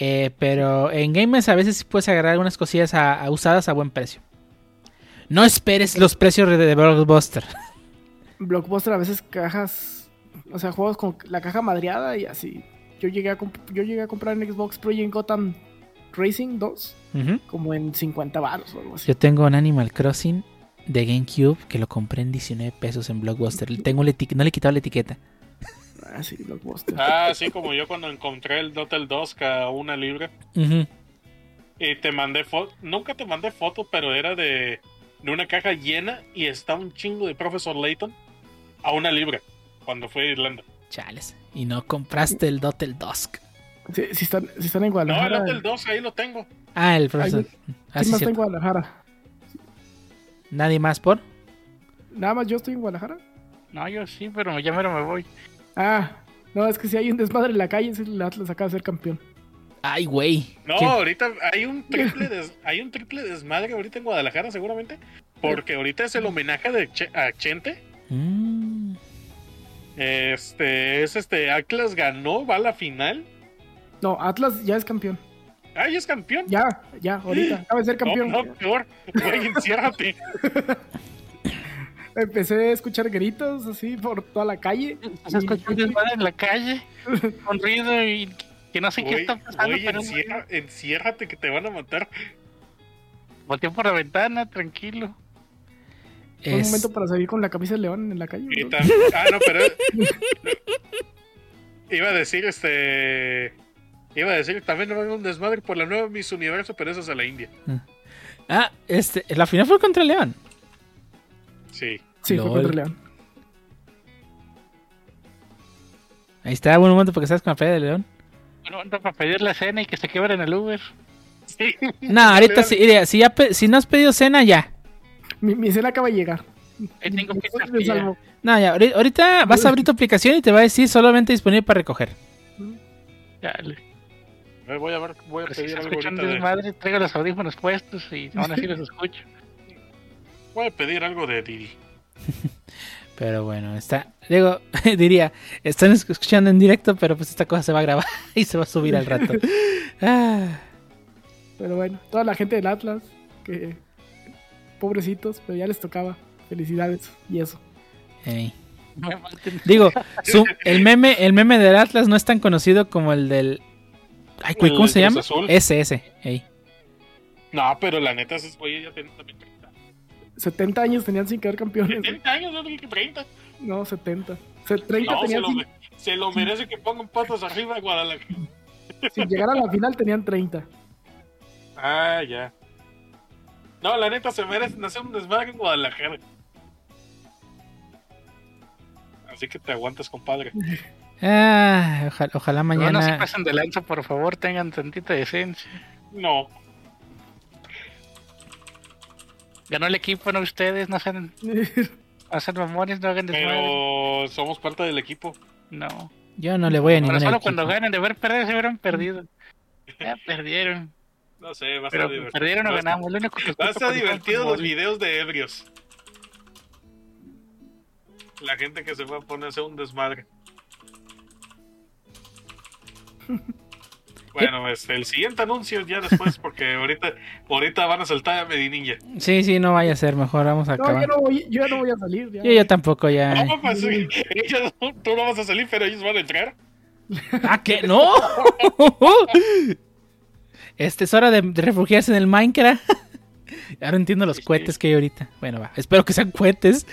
Eh, pero en Gamers a veces sí puedes agarrar algunas cosillas a- a usadas a buen precio. No esperes los precios de, de Blockbuster. Blockbuster a veces cajas, o sea, juegos con la caja madreada y así. Yo llegué a, comp- yo llegué a comprar en Xbox Project Gotham Racing 2 Ujú. como en 50 baros o algo así. Yo tengo un Animal Crossing de GameCube que lo compré en 19 pesos en Blockbuster. Tengo no le he quitado la etiqueta. Ah, sí, Blockbuster. Ah, así como yo cuando encontré el Dotel 2 a una libra. Ujú. Y te mandé foto. Nunca te mandé foto, pero era de, de una caja llena y está un chingo de Professor Layton a una libra. Cuando fue a Irlanda. Chales. Y no compraste el Dotel Dusk. Sí, si, están, si están en No, el Guadalajara. Dotel 2 ahí lo tengo. Ah, el profesor. ¿quién Ah, sí, más está en Guadalajara? Nadie más por. Nada más yo estoy en Guadalajara. No, yo sí, pero ya mero me voy. Ah, no, es que si hay un desmadre en la calle, es el Atlas acaba de ser campeón. Ay, güey. No, ahorita hay un triple des- hay un triple desmadre ahorita en Guadalajara seguramente. Porque ahorita es el homenaje de Che- a Chente. Mm. Este es este Atlas ganó, va a la final. No, Atlas ya es campeón. Ay, es campeón. Ya, ya, ahorita. Acaba de ser campeón. No, no, peor. Güey, enciérrate. Empecé a escuchar gritos así por toda la calle. Se escucha un desmadre en la calle, con ruido y que no sé qué está pasando, pero encierra- enciérrate que te van a matar. volteé por la ventana, tranquilo. Fue un Es- momento para salir con la camisa de león en la calle. Y ¿no? tam- ah, no, pero. Iba a decir, este. Iba a decir, también va a haber un desmadre por la nueva Miss Universo, pero eso es a la India. Ah, este, la final fue contra León. Sí. Sí, fue Lol. contra León. Ahí está, buen momento porque estás con la feria de León. Bueno, ando para pedir la cena y que se quebren el Uber. Sí. No, ahorita sí, mira, si, ya pe- si no has pedido cena, ya. Mi, mi cena acaba de llegar. Ahí tengo fría. salvo. No, ya, ahori- ahorita vas a abrir tu aplicación y te va a decir solamente disponible para recoger. Dale. Voy a ver, voy a Pero si pedir algo de, desmadre, traigo los audífonos puestos y aún así los escucho. Voy a pedir algo de Didi. Pero bueno, está. Digo, diría, están escuchando en directo, pero pues esta cosa se va a grabar y se va a subir al rato. Ah, Pero bueno, toda la gente del Atlas, que pobrecitos, pero ya les tocaba. Felicidades y eso. Digo, su- el meme, el meme del Atlas no es tan conocido como el del. Ay, güey, ¿El ¿cómo se llama? Azul? Ese, ese. ey. No, pero la neta, esos güeyes ya tienen también 30. 70 años tenían sin quedar campeones. güey. 30 años, no que 30. No, 70. Se- 30 No, se tenían lo, sin, se lo merece que pongan patas arriba a Guadalajara. sin llegar a la final, tenían 30. Ah, ya. No, la neta, se merecen hacer un desmadre en Guadalajara. Así que te aguantas, compadre. Ah, ojalá, ojalá No, no se mañana. pasen de lanza, por favor, tengan tantita decencia. No, Ganó el equipo, no ustedes, no sean, sean mamones, no hagan desmadre. pero somos parte del equipo. No. Yo no le voy a Pero ningún solo equipo. cuando ganan de ver perder se hubieran perdido. Ya perdieron. No sé, va a Pero estar divertido. perdieron o ganamos. Lo único que Va a estar divertido los videos de ebrios. La gente que se va a poner a hacer un desmadre. Bueno, este, el siguiente anuncio ya después, porque ahorita, ahorita van a saltar a Medinilla. Sí, sí, no vaya a ser. Mejor vamos a No, acabar. yo, no voy, yo ya no voy a salir. ya. Yo, yo tampoco ya. No, pues, ellos tú no vas a salir, pero ellos van a entrar. ¡Ah, que no! Este es hora de, refugiarse en el Minecraft. Ahora entiendo los Sí, sí. cohetes que hay ahorita. Bueno, va. Espero que sean cohetes.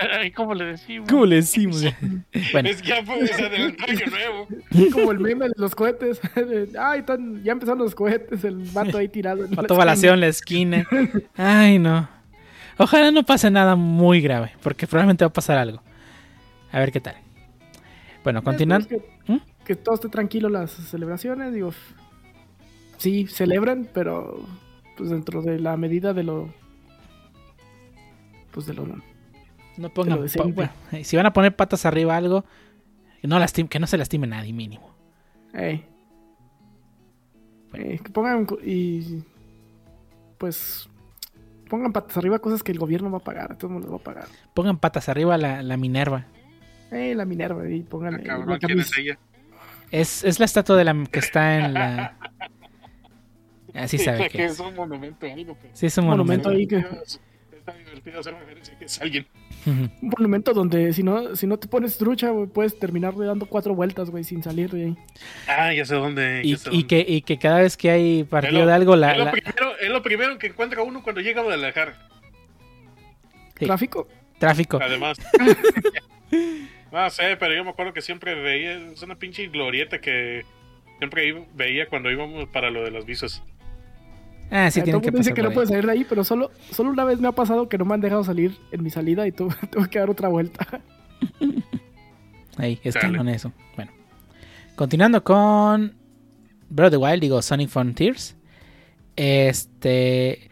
Ay, ¿Cómo le decimos? ¿Cómo le decimos? bueno, Es que ya adelantó año nuevo. Como el meme de los cohetes. Ay, están, ya empezaron los cohetes. El vato ahí tirado. esquina. balaceo en la esquina. Ay, no. Ojalá no pase nada muy grave, porque probablemente va a pasar algo. A ver qué tal. Bueno, continuando. Esperemos Que, ¿Mm? que todo esté tranquilo las celebraciones. Digo, sí, celebran, pero pues dentro de la medida de lo. Pues de lo. No pongan. bueno, eh, si van a poner patas arriba algo, que no, lastim- que no se lastime nadie, mínimo. Ey. Eh, que pongan y. Pues. Pongan patas arriba cosas que el gobierno va a pagar. Todo el mundo va a pagar. Pongan patas arriba la, la Minerva. Eh, la Minerva. Y pongan. Ah, eh, cabrón, la ¿quién es ella? Es, es la estatua de la que está en la. Así sabe que que es es. un monumento, algo que. Sí, es un monumento monumento. ahí que- Está divertido hacer referencia que es alguien. Un monumento donde si no, si no te pones trucha, güey, puedes terminar dando cuatro vueltas, güey, sin salir de ahí. Ah, ya sé dónde. Y, ya sé y dónde. que, y que cada vez que hay partido lo- de algo, la, es, lo la- primero, es lo primero que encuentra uno cuando llega a Guadalajara. Sí. Tráfico. tráfico. Además. no sé, pero yo me acuerdo que siempre veía. Es una pinche glorieta que siempre veía cuando íbamos para lo de las visas. Ah, sí, todo que mundo dice pasar que no ahí. puedes salir de ahí, pero solo, solo una vez me ha pasado que no me han dejado salir en mi salida y tuve, tuve que dar otra vuelta. Ahí, es canon eso. Bueno. Continuando con Breath of the Wild, digo Sonic Frontiers. Este.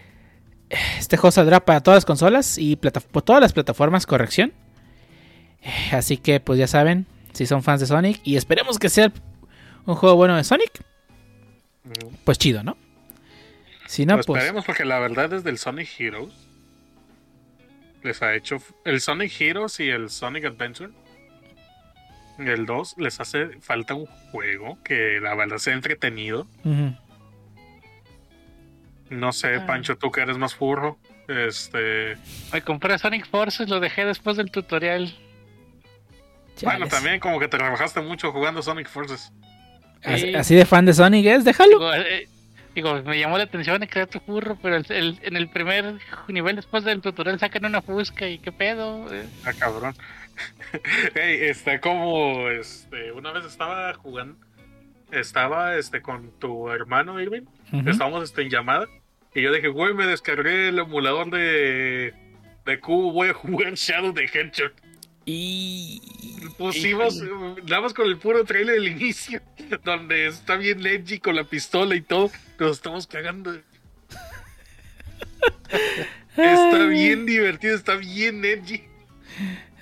Este juego saldrá para todas las consolas y plata- por todas las plataformas, corrección. Así que, pues ya saben, si son fans de Sonic y esperemos que sea un juego bueno de Sonic, pues chido, ¿no? Si no, Pues esperemos porque la verdad desde el Sonic Heroes les ha hecho el Sonic Heroes y el Sonic Adventure el 2 les hace falta un juego que la verdad sea entretenido no sé Ah. Pancho tú que eres más furro este Me compré Sonic Forces, lo dejé después del tutorial. bueno también como que te rebajaste mucho jugando Sonic Forces Así, Sí. así de fan de Sonic es, déjalo. Digo, eh, digo, me llamó la atención el crear tu furro, pero el- el- en el primer nivel después del tutorial sacan una fusca y qué pedo. Eh, ah cabrón Ey, este como este una vez estaba jugando estaba este con tu hermano Irving estábamos este, en llamada y yo dije, güey, me descargué el emulador de, de Cubo, voy a jugar Shadow de Hedgehog. Y. Pusimos, nada más con el puro trailer del inicio, donde está bien edgy con la pistola y todo, nos estamos cagando. Está Ay. bien divertido, está bien edgy.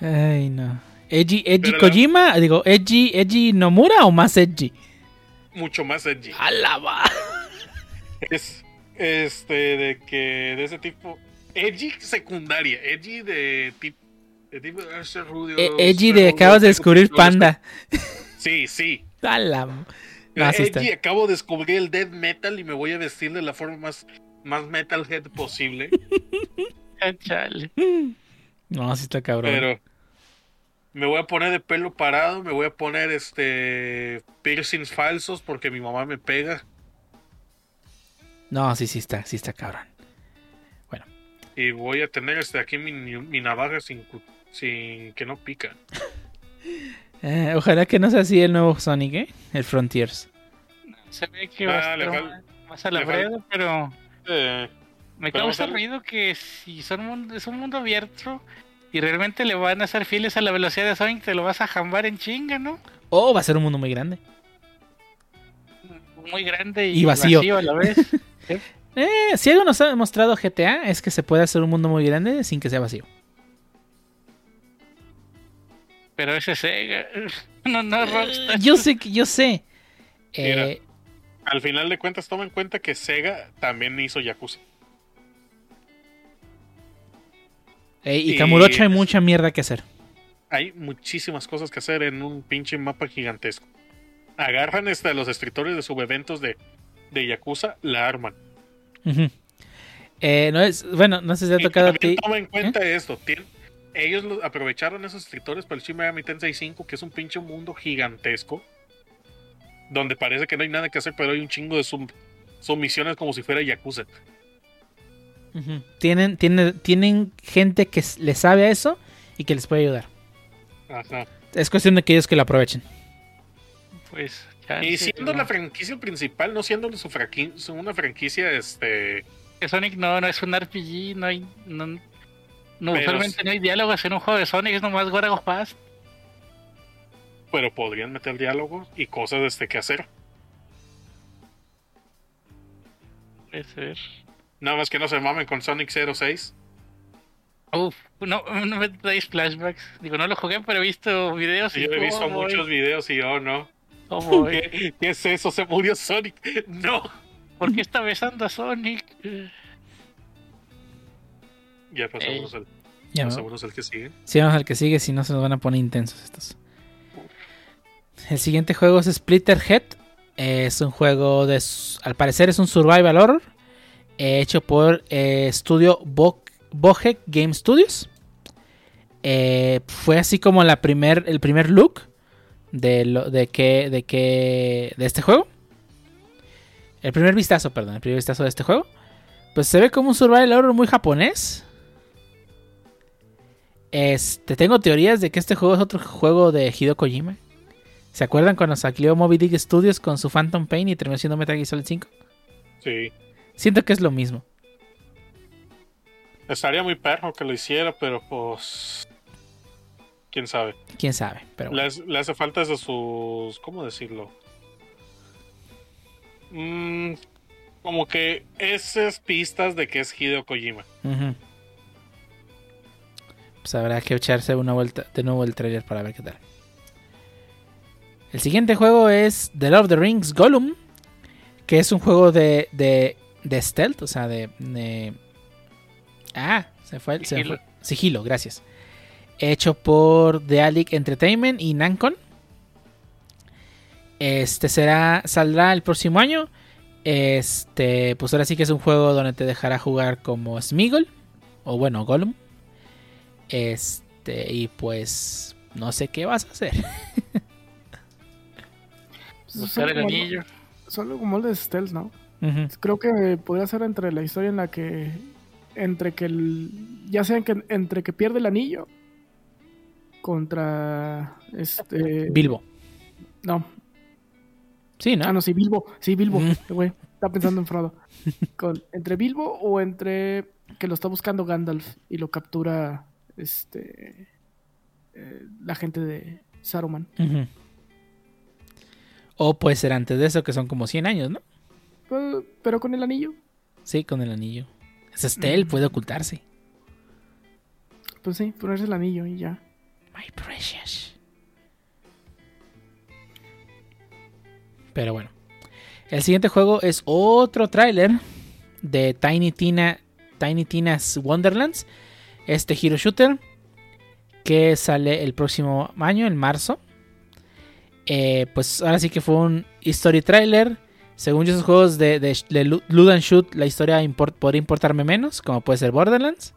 Ay, no. Edgy, Edgy Pero la- Kojima, digo, Edgy, Edgy Nomura o más Edgy. Mucho más edgy. Alaba. Es este de que de ese tipo. Edgy secundaria, edgy de tipo Ese Rudio, Eh, de acabas de descubrir. Panda. Sí, sí. A la- No, sí está. Edgy, acabo de descubrir el death metal y me voy a vestir de la forma más, más metalhead posible. Ah, chale. No, sí está cabrón. pero me voy a poner de pelo parado, me voy a poner este piercings falsos porque mi mamá me pega. No, sí, sí está, sí está cabrón. Y voy a tener este aquí mi, mi navaja sin, sin que no pica. Eh, ojalá que no sea así el nuevo Sonic, ¿eh? El Frontiers. Se ve que va Ah, a le estar fal- más- a la breve, pero Eh, me Pero causa ruido que si son mundo, es un mundo abierto y realmente le van a ser fieles a la velocidad de Sonic, te lo vas a jambar en chinga, ¿no? Oh, va a ser un mundo muy grande. Muy grande y, Y vacío. a la vez. Eh, si algo nos ha demostrado GTA es que se puede hacer un mundo muy grande sin que sea vacío. Pero ese Sega, no, no, Rockstar. Eh, Yo sé, que- yo sé. Mira. Eh, al final de cuentas, toma en cuenta que Sega también hizo Yakuza. eh, y y- Kamurocho hay mucha mierda que hacer. Hay muchísimas cosas que hacer en un pinche mapa gigantesco. Agarran este, a los escritores de subeventos de, de Yakuza, la arman. Eh, no es, bueno, no sé si te ha tocado a también ti. toma en cuenta esto. tien- ellos lo- aprovecharon esos escritores para el Shin Megami Tensei 5, que es un pinche mundo gigantesco. Donde parece que no hay nada que hacer, pero hay un chingo de sum- sumisiones como si fuera Yakuza. Tienen, tienen, tienen gente que le sabe a eso y que les puede ayudar. Ajá. Es cuestión de que ellos que lo aprovechen. Pues, Y siendo la franquicia principal, no siendo su franqui- su- una franquicia, este. Sonic no, no es un RPG, no hay. No, no, Pero sí. no hay diálogos en un juego de Sonic, es nomás Gotta Go Fast. Pero podrían meter diálogos y cosas este que hacer. Puede ser. Nada más que no se mamen con Sonic 06. Uf, no, no me traes flashbacks. Digo, no lo jugué, pero he visto videos y Yo he visto oh, muchos videos y yo no. oh, boy. ¿Qué, qué es eso? ¿Se murió Sonic? No. ¿Por qué está besando a Sonic? Ya pasamos, Ey. al, Ya, ¿no? pasamos al que sigue. Si vamos al que sigue, si no se nos van a poner intensos estos. El siguiente juego es Splitter Head. Es un juego de. Al parecer es un survival horror. eh, hecho por eh, estudio Bo Game Studios. Eh, fue así como la primer, el primer look de, lo, de, que, de, que, de este juego. El primer vistazo, perdón. El primer vistazo de este juego. Pues se ve como un survival horror muy japonés. Este, tengo teorías de que este juego es otro juego de Hideo Kojima. ¿Se acuerdan cuando salió Moby Dick Studios con su Phantom Pain y terminó siendo Metal Gear Solid 5? Sí. Siento que es lo mismo. Estaría muy perro que lo hiciera, pero pues. Quién sabe. Quién sabe, pero Le, bueno. hace- le hace falta de sus. ¿Cómo decirlo? Mm, como que esas pistas de que es Hideo Kojima. Pues habrá que echarse una vuelta de nuevo el trailer para ver qué tal. El siguiente juego es The Lord of the Rings Gollum, que es un juego de, de, de stealth, o sea, de, de- Ah, se fue, se fue. Sigilo, gracias. Hecho por The Alic Entertainment y Nancon. Este será saldrá el próximo año. Este, pues ahora sí que es un juego donde te dejará jugar como Smeagol o bueno, Gollum. Este, y pues no sé qué vas a hacer. Buscar el como- anillo. Solo como el de stealth, ¿no? Creo que podría ser entre la historia en la que. Entre que el. Ya sea que entre que pierde el anillo. Contra. Este. Bilbo. No. Sí, ¿no? Ah, no, sí, Bilbo. Sí, Bilbo. Este güey. Está pensando en Frodo. Con, entre Bilbo o entre que lo está buscando Gandalf y lo captura. Este. eh, la gente de Saruman. O puede ser antes de eso, que son como 100 años, ¿no? Pero, pero con el anillo. Sí, con el anillo. Es Mm. puede ocultarse. Pues sí, ponerse el anillo y ya. My precious. Pero bueno. El siguiente juego es otro tráiler de Tiny Tina Tiny Tina's Wonderlands. Este Hero Shooter que sale el próximo año, en marzo. Eh, pues ahora sí que fue un history trailer. Según yo, esos juegos de, de, de Loot and Shoot, la historia podría importarme menos, como puede ser Borderlands.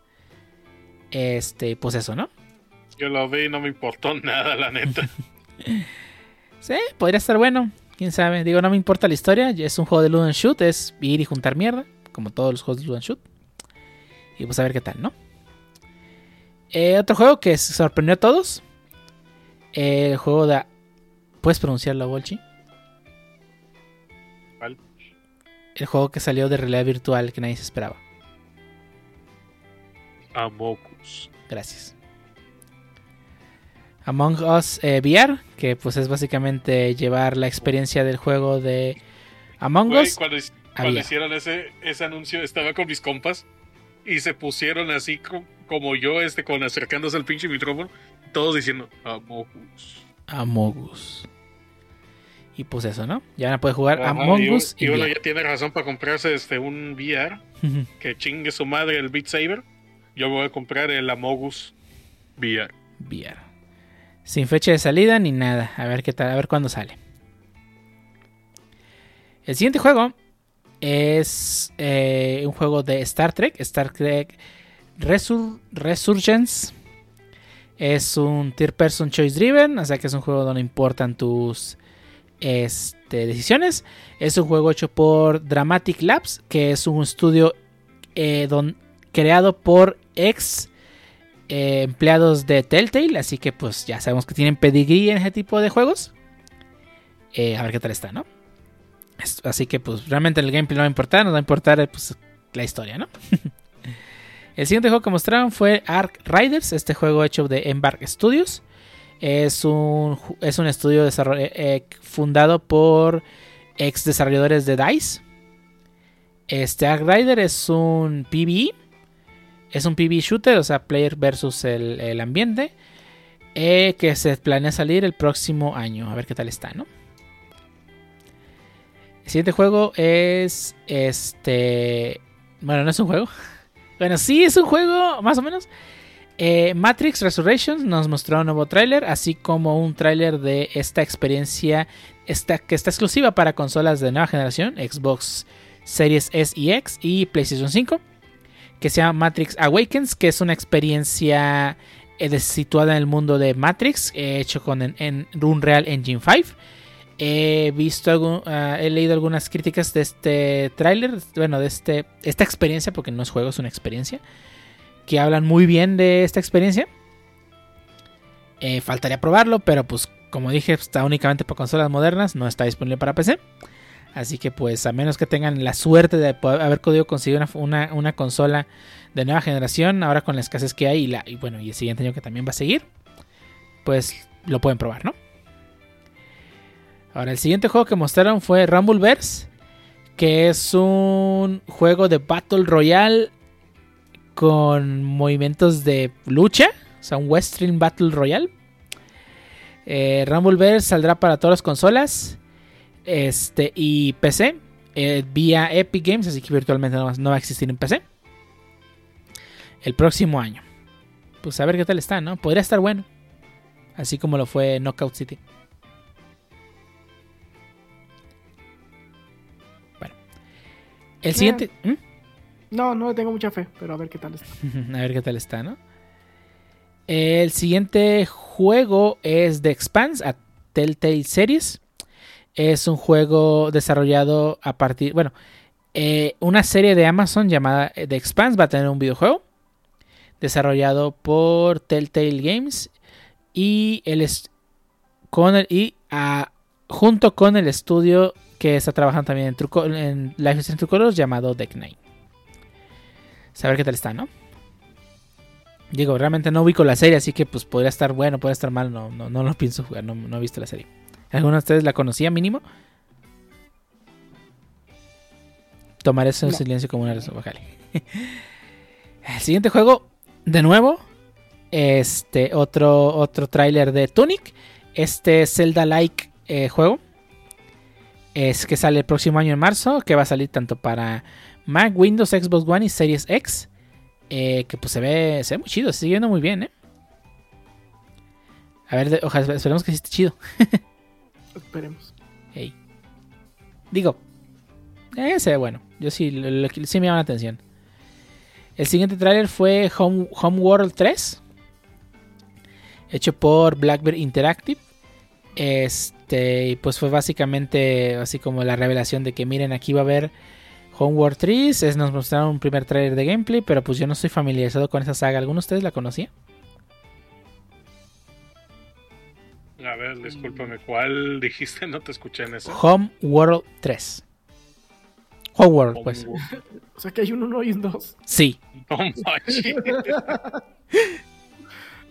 Este, pues eso, ¿no? Yo lo vi y no me importó nada, la neta. sí, podría estar bueno. Quién sabe. Digo, no me importa la historia. Es un juego de Loot and Shoot. Es ir y juntar mierda. Como todos los juegos de Loot and Shoot. Y pues a ver qué tal, ¿no? Eh, otro juego que sorprendió a todos. el juego de. ¿Puedes pronunciarlo, Bolchi? ¿Cuál? El juego que salió de realidad virtual que nadie se esperaba. Amogus. Gracias. Among Us eh, VR, que pues es básicamente llevar la experiencia del juego de Among Us. Cuando, cuando hicieron ese, ese anuncio, estaba con mis compas y se pusieron así como yo, este, con acercándose al pinche micrófono, todos diciendo Amogus. Amogus. Y pues eso, ¿no? Ya no puede jugar Among Us. Y, uno ya tiene razón para comprarse este un VR. que chingue su madre el Beat Saber. Yo voy a comprar el Amogus VR. VR. Sin fecha de salida ni nada. A ver qué tal, a ver cuándo sale. El siguiente juego es eh, un juego de Star Trek. Star Trek Resurgence. Es un Tier Person Choice Driven. O sea que es un juego donde importan tus este, decisiones. Es un juego hecho por Dramatic Labs. Que es un estudio eh, creado por ex eh, empleados de Telltale. Así que pues ya sabemos que tienen pedigree en ese tipo de juegos. a ver qué tal está, ¿no? Así que pues realmente el gameplay no va a importar, nos va a importar pues, la historia, ¿no? el siguiente juego que mostraron fue Ark Riders, este juego hecho de Embark Studios. Es un, es un estudio eh, eh, fundado por ex desarrolladores de DICE. Este Ark Rider es un PvE. Es un PvE shooter, o sea, player versus el, ambiente. Eh, que se planea salir el próximo año. A ver qué tal está, ¿no? El siguiente juego es este. Bueno, no es un juego. Bueno, sí es un juego, más o menos. Eh, Matrix Resurrections nos mostró un nuevo tráiler, así como un tráiler de esta experiencia esta, que está exclusiva para consolas de nueva generación, Xbox Series S y X y PlayStation 5, que se llama Matrix Awakens, que es una experiencia eh, situada en el mundo de Matrix, eh, hecho con en, en Unreal Engine 5 He visto, ah, he leído algunas críticas de este tráiler, bueno, de este, esta experiencia, porque no es juego, es una experiencia, que hablan muy bien de esta experiencia. Eh, faltaría probarlo, pero pues como dije, está únicamente para consolas modernas, no está disponible para PC. Así que pues a menos que tengan la suerte de haber podido conseguir una, una, consola de nueva generación, ahora con la escasez que hay y bueno, y el siguiente año que también va a seguir, pues lo pueden probar, ¿no? Ahora, el siguiente juego que mostraron fue Rumbleverse, que es un juego de Battle Royale con movimientos de lucha, o sea, un Western Battle Royale. Eh, Rumbleverse saldrá para todas las consolas este, y PC eh, vía Epic Games, así que virtualmente no, no va a existir en PC. El próximo año. Pues a ver qué tal está, ¿no? Podría estar bueno. Así como lo fue Knockout City. El siguiente. ¿Mm? No, no le tengo mucha fe, pero a ver qué tal está. a ver qué tal está, ¿no? El siguiente juego es The Expanse a Telltale Series. Es un juego desarrollado a partir. Bueno, eh, una serie de Amazon llamada The Expanse va a tener un videojuego desarrollado por Telltale Games y el con el, y junto con el estudio que está trabajando también en, truco, en Life is True Colors llamado Deck Nine. Saber qué tal está, ¿no? Digo, realmente no ubico la serie, así que pues podría estar bueno, podría estar mal, no, no, no lo pienso jugar, no, he visto la serie. ¿Alguno de ustedes la conocía mínimo? Tomaré ese silencio como una razón. El siguiente juego, de nuevo, este otro, otro tráiler de Tunic. Este Zelda-like eh, juego es que sale el próximo año en marzo, que va a salir tanto para Mac, Windows, Xbox One y Series X. Eh, que pues se ve, se ve muy chido, se sigue viendo muy bien, ¿eh? A ver, ojalá, esperemos que sí esté chido. Esperemos. Ey. Digo, eh, se ve bueno. Yo sí, lo- lo- sí me llama la atención. El siguiente tráiler fue Home, Homeworld 3. Hecho por Blackbird Interactive. Este, y pues fue básicamente así como la revelación de que miren, aquí va a haber Homeworld 3. Es, nos mostraron un primer tráiler de gameplay, pero pues yo no estoy familiarizado con esa saga. ¿Alguno de ustedes la conocía? A ver, discúlpame, ¿cuál dijiste? No te escuché en ese. Homeworld 3. Homeworld, pues. O sea que hay un 1 y un 2. Sí. No.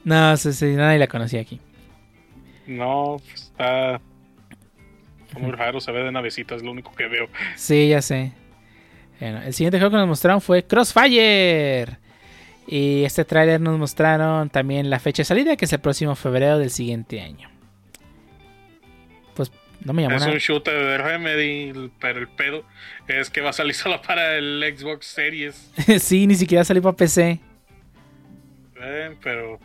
No, sí, sí, nadie la conocía aquí. No, está está muy raro, se ve de navecita, es lo único que veo. Sí, ya sé. Bueno, el siguiente juego que nos mostraron fue Crossfire. Y este tráiler nos mostraron también la fecha de salida, que es el próximo febrero del siguiente año. Pues no me llamó Es nada. un shooter de Remedy, pero el pedo es que va a salir solo para el Xbox Series. sí, ni siquiera salió para PC. Eh, pero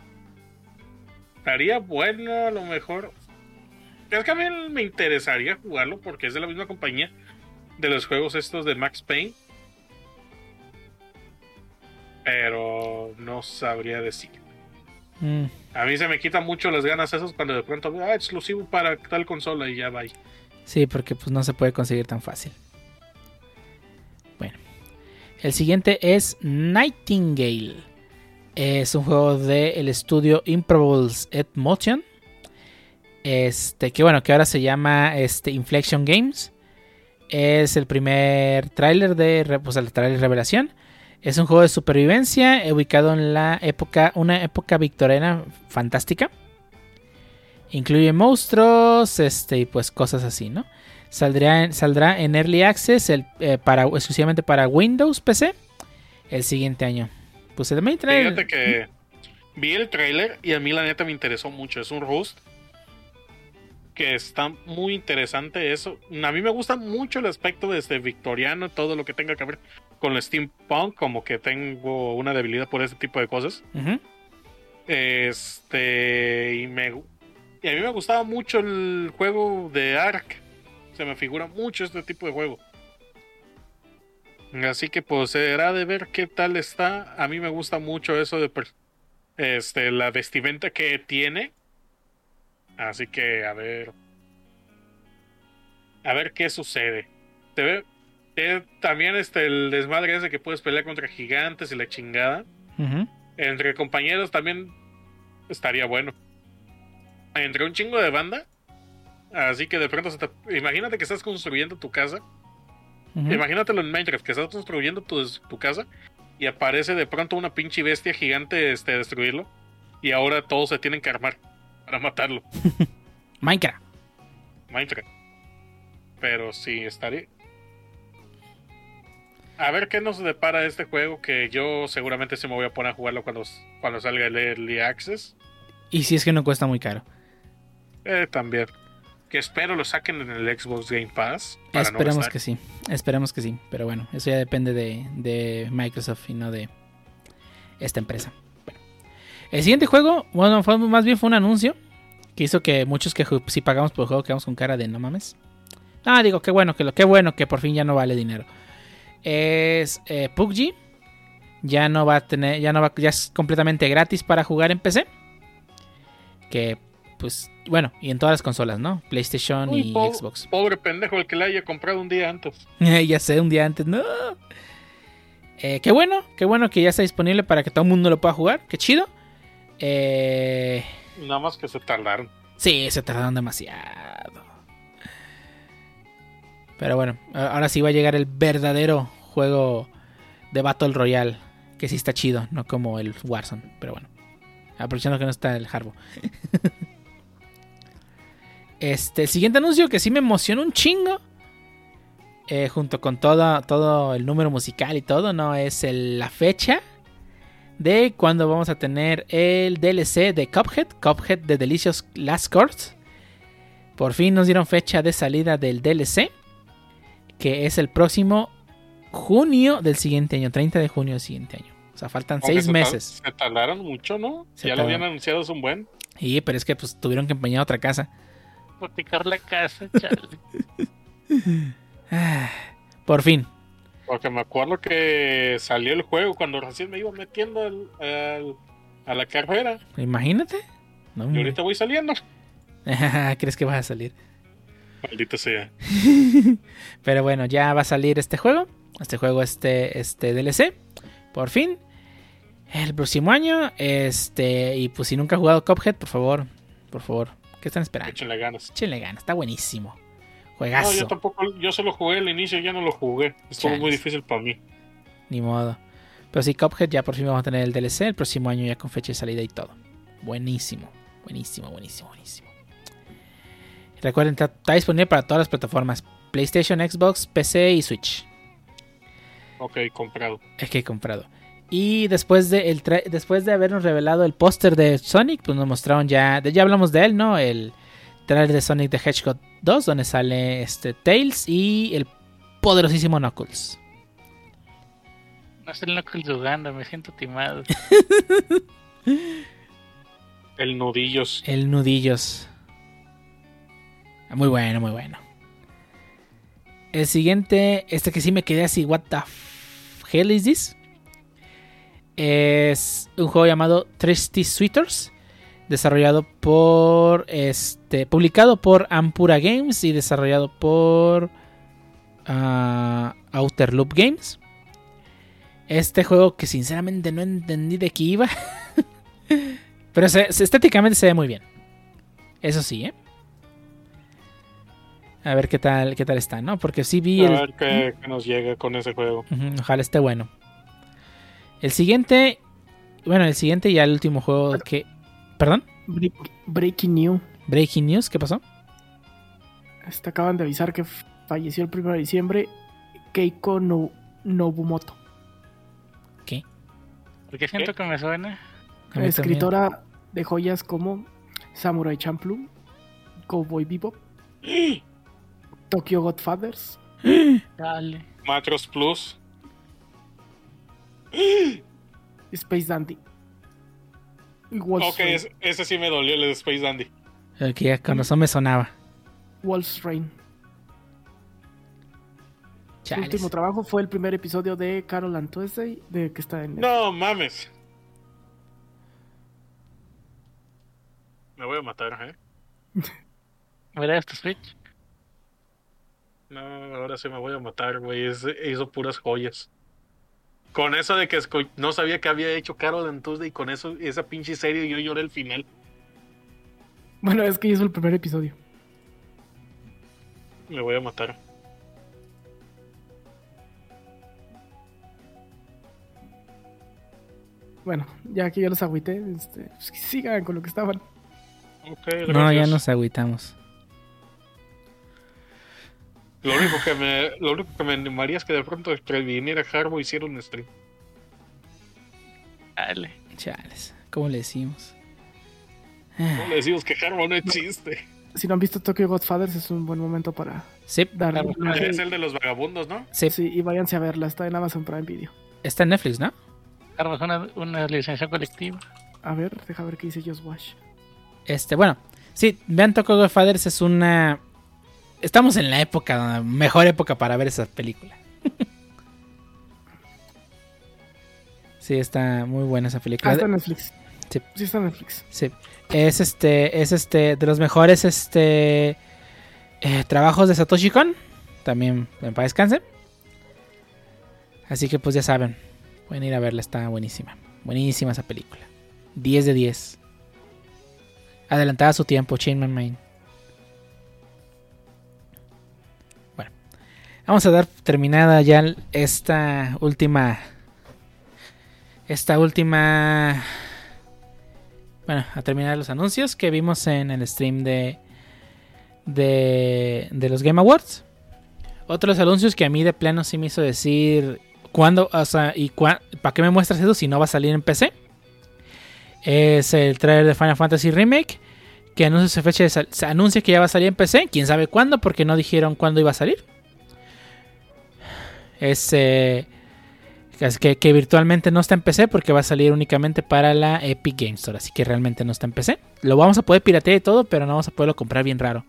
estaría bueno a lo mejor. Es que a mí me interesaría jugarlo porque es de la misma compañía de los juegos estos de Max Payne. Pero no sabría decir. Mm, A mí se me quitan mucho las ganas esos cuando de pronto veo, ah, exclusivo para tal consola y ya va. sí, porque pues no se puede conseguir tan fácil. Bueno. El siguiente es Nightingale. Es un juego del estudio Improbables at Motion. Este, que bueno, que ahora se llama este, Inflection Games. Es el primer tráiler de pues, el tráiler revelación. Es un juego de supervivencia eh, ubicado en la época, una época victoriana fantástica. Incluye monstruos, este, y pues cosas así, ¿no? Saldrá en, saldrá en Early Access el, eh, para, exclusivamente para Windows PC el siguiente año. Pues el main trailer. Fíjate que vi el trailer y a mí la neta me interesó mucho. Es un Rust que está muy interesante eso. A mí me gusta mucho el aspecto de este victoriano, todo lo que tenga que ver con el steampunk, como que tengo una debilidad por ese tipo de cosas. Este y me y a mí me gustaba mucho el juego de Ark. Se me figura mucho este tipo de juego. Así que pues será de ver qué tal está. A mí me gusta mucho eso de per- este la vestimenta que tiene. Así que a ver a ver qué sucede. Te ve eh, también este el desmadre ese que puedes pelear contra gigantes y la chingada. Entre compañeros también estaría bueno. Entre un chingo de banda. Así que de pronto se te... Imagínate que estás construyendo tu casa. Imagínatelo en Minecraft, que estás construyendo tu, tu casa. Y aparece de pronto una pinche bestia gigante este, a destruirlo. Y ahora todos se tienen que armar para matarlo. Minecraft. Minecraft. Pero sí, estaría. A ver qué nos depara este juego. Que yo seguramente sí me voy a poner a jugarlo cuando, cuando salga el Early Access. Y si es que no cuesta muy caro. Eh, también. Que espero lo saquen en el Xbox Game Pass. No Esperemos que sí. Esperemos que sí. Pero bueno, eso ya depende de, de Microsoft y no de esta empresa. Bueno. El siguiente juego, bueno, fue, más bien fue un anuncio que hizo que muchos que si pagamos por el juego quedamos con cara de no mames. Ah, digo, qué bueno, que lo, qué bueno que por fin ya no vale dinero. Es eh, PUBG. Ya no va a tener, ya no va, ya es completamente gratis para jugar en PC. Que, pues, bueno, y en todas las consolas, ¿no? PlayStation Uy, y po- Xbox. Pobre pendejo el que la haya comprado un día antes. ya sé, un día antes, no. Eh, qué bueno, qué bueno que ya está disponible para que todo el mundo lo pueda jugar. Qué chido. Eh, Nada más que se tardaron. sí, se tardaron demasiado. Pero bueno, ahora sí va a llegar el verdadero juego de Battle Royale. Que sí está chido, no como el Warzone. Pero bueno, aprovechando que no está el Harbo. Este, el siguiente anuncio que sí me emociona un chingo. eh, junto con todo, todo el número musical y todo, ¿no? Es el- la fecha de cuando vamos a tener el DLC de Cuphead, Cuphead de Delicious Last Course. Por fin nos dieron fecha de salida del DLC, que es el próximo junio del siguiente año, 30 de junio del siguiente año. O sea, faltan seis se meses. Se tardaron mucho, ¿no? Se ya lo habían anunciado hace un buen. Y pero es que pues tuvieron que empeñar otra casa. Hipotecar la casa, chale. Ah, Por fin. Porque me acuerdo que salió el juego cuando recién me iba metiendo al- al- a la carrera. Imagínate. No, Y ahorita voy saliendo. ¿Crees que vas a salir? Maldito sea. Pero bueno, ya va a salir este juego. Este juego, este, este DLC. Por fin. El próximo año. Este. Y pues si nunca ha jugado Cuphead, por favor. Por favor. ¿Qué están esperando? Échenle ganas. Échenle ganas. Está buenísimo. No, Juegazo. yo tampoco, yo solo jugué al inicio, ya no lo jugué. Estuvo Chales. muy difícil para mí. Ni modo. Pero sí, Cuphead ya por fin vamos a tener el DLC. El próximo año ya con fecha de salida y todo. Buenísimo. Buenísimo, buenísimo, buenísimo. Recuerden, está, está disponible para todas las plataformas. PlayStation, Xbox, PC y Switch. Ok, comprado. Es que he comprado. Y después de, el después de habernos revelado el póster de Sonic, pues nos mostraron ya, de- ya hablamos de él, ¿no? El trailer de Sonic the Hedgehog 2, donde sale este Tails y el poderosísimo Knuckles. No sé el Knuckles jugando, me siento timado. El nudillos. El nudillos. Muy bueno, muy bueno. El siguiente, este que sí me quedé así, what the hell is this? Es un juego llamado Tristy Sweeters, desarrollado por, este, publicado por Ampura Games y desarrollado por ah, Outer Loop Games. Este juego que sinceramente no entendí de qué iba. Pero se- se- estéticamente se ve muy bien. Eso sí, ¿eh? A ver qué tal, qué tal está, ¿no? Porque sí vi A el... ver qué, qué nos llega con ese juego. Ojalá esté bueno. El siguiente... Bueno, el siguiente y ya el último juego que... ¿Perdón? Break- breaking News. Breaking News, ¿qué pasó? Este, acaban de avisar que falleció el 1 de diciembre Keiko no- Nobumoto, ¿Qué? Porque siento que me suena. A mí escritora de joyas como Samurai Champloo, Cowboy Bebop, Tokyo Godfathers, Dale. Macros Plus. Space Dandy. Wolf's Ok, ese sí me dolió el de Space Dandy. Ok, con razón me sonaba. Wolf's Rain. Su último trabajo fue el primer episodio de Carol and Tuesday, de que está en No mames. Me voy a matar, ¿eh? ¿Verás tu Switch? No, ahora sí me voy a matar, güey. Es- Hizo puras joyas. Con eso de que no sabía que había hecho Carol en Tuesday y con eso, esa pinche serie yo lloré el final. Bueno, es que hizo el primer episodio. Me voy a matar. Bueno, ya que yo los agüité, este, pues sigan con lo que estaban. Ok, No, ya nos agüitamos. Lo único que me, lo único que me animaría es que de pronto previniera Harbo y hiciera un stream. Dale. Chales. ¿Cómo le decimos? No le decimos que Harbo no existe. Si no han visto Tokyo Godfathers, es un buen momento para Sí, darle Claro, una- Es el de los vagabundos, ¿no? sí. Sí, y váyanse a verla, está en Amazon Prime Video. Está en Netflix, ¿no? Armas una, una licencia colectiva. A ver, deja ver qué dice Just Wash. Este, bueno, sí, vean Tokyo Godfathers es una... Estamos en la época, mejor época para ver esa película. sí, está muy buena esa Ah, película. está en Netflix. Sí. Sí, está en Netflix. Sí. Es este, es este, de los mejores, este, eh, trabajos de Satoshi Kon. También en paz descanse. Así que pues ya saben, pueden ir a verla, está buenísima. Buenísima esa película. 10 de 10. Adelantada su tiempo, Chain Man Main. Vamos a dar terminada ya esta última. Esta última. Bueno, a terminar los anuncios que vimos en el stream de. De, de los Game Awards. Otros anuncios que a mí de plano sí me hizo decir. ¿Cuándo? O sea, ¿y para qué me muestras eso si no va a salir en PC? Es el trailer de Final Fantasy Remake. Que anuncia fecha de se anuncia que ya va a salir en PC. Quién sabe cuándo, porque no dijeron cuándo iba a salir. Es. eh, que, que virtualmente no está en PC porque va a salir únicamente para la Epic Games Store. Así que realmente no está en PC. Lo vamos a poder piratear y todo, pero no vamos a poderlo comprar bien raro.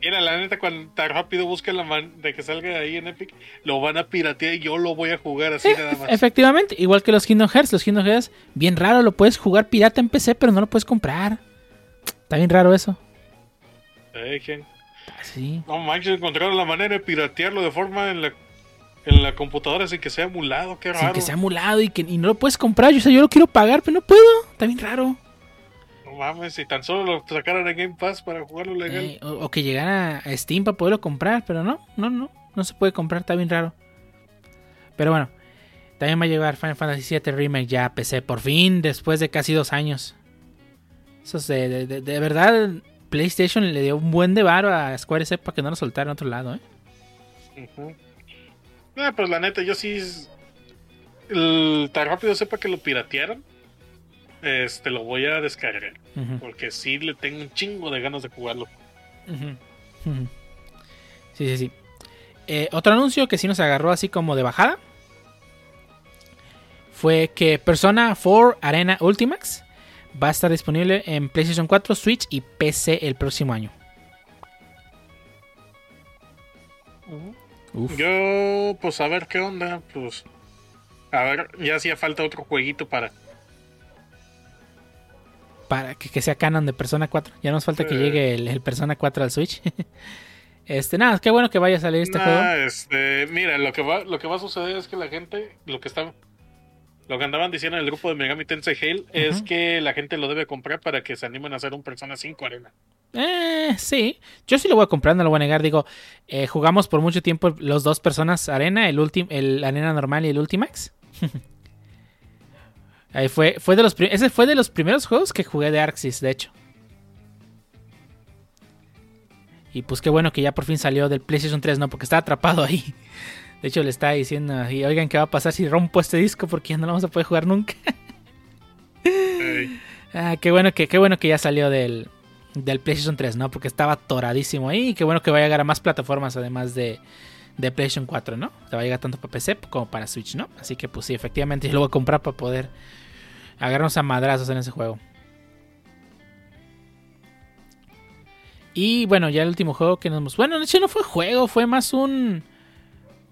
Mira, la neta, cuando tan rápido busquen la man de que salga ahí en Epic, lo van a piratear y yo lo voy a jugar así nada más. Efectivamente, igual que los Kingdom Hearts. Los Kingdom Hearts, bien raro, lo puedes jugar pirata en PC, pero no lo puedes comprar. Está bien raro eso. Sí. No manches, encontraron la manera de piratearlo de forma en la, en la computadora sin que sea emulado, qué Sin raro. que sea emulado y que y no lo puedes comprar. Yo, o sea, yo lo quiero pagar, pero no puedo. Está bien raro. No mames, si tan solo lo sacaran en Game Pass para jugarlo legal. Eh, o, o que llegara a Steam para poderlo comprar, pero no, no, no. No se puede comprar, está bien raro. Pero bueno, también va a llegar Final Fantasy VII Remake ya a PC por fin, después de casi dos años. Eso es de, de- de- de verdad, PlayStation le dio un buen de varo a Square Enix para que no lo soltara en otro lado, ¿eh? Ujú. Ah, pues la neta, yo sí. el- tan rápido sepa que lo piratearon. Este lo voy a descargar. Porque sí le tengo un chingo de ganas de jugarlo. Sí, sí, sí. Eh, otro anuncio que sí nos agarró así como de bajada fue que Persona 4 Arena Ultimax va a estar disponible en PlayStation 4, Switch y PC el próximo año. Uf. Yo, pues a ver qué onda. Pues. A ver, ya hacía falta otro jueguito para. Para que, que sea canon de Persona 4. Ya nos falta que Eh. llegue el, el Persona 4 al Switch. este, nada, qué bueno que vaya a salir este Nah, juego. este, mira, lo que va, lo que va a suceder es que la gente, lo que está, lo que andaban diciendo en el grupo de Megami Tensei Hale es que la gente lo debe comprar para que se animen a hacer un Persona 5 Arena. Eh, sí. Yo sí lo voy a comprar, no lo voy a negar. Digo, eh, jugamos por mucho tiempo los dos Personas Arena, el, ultim, el Arena normal y el Ultimax. Ahí fue, fue de los ese fue de los primeros juegos que jugué de Arxis, de hecho. Y pues qué bueno que ya por fin salió del PlayStation 3, ¿no? Porque estaba atrapado ahí. De hecho, le estaba diciendo, y oigan, ¿qué va a pasar si rompo este disco? Porque ya no lo vamos a poder jugar nunca. Ah, qué bueno que, qué bueno que ya salió del, del PlayStation 3, ¿no? Porque estaba toradísimo ahí. Y qué bueno que va a llegar a más plataformas además de, de PlayStation 4, ¿no? Te va a llegar tanto para PC como para Switch, ¿no? Así que pues sí, efectivamente yo lo voy a comprar para poder agarrarnos a madrazos en ese juego. Y bueno, ya el último juego que nos... Bueno, de hecho no fue juego, fue más un...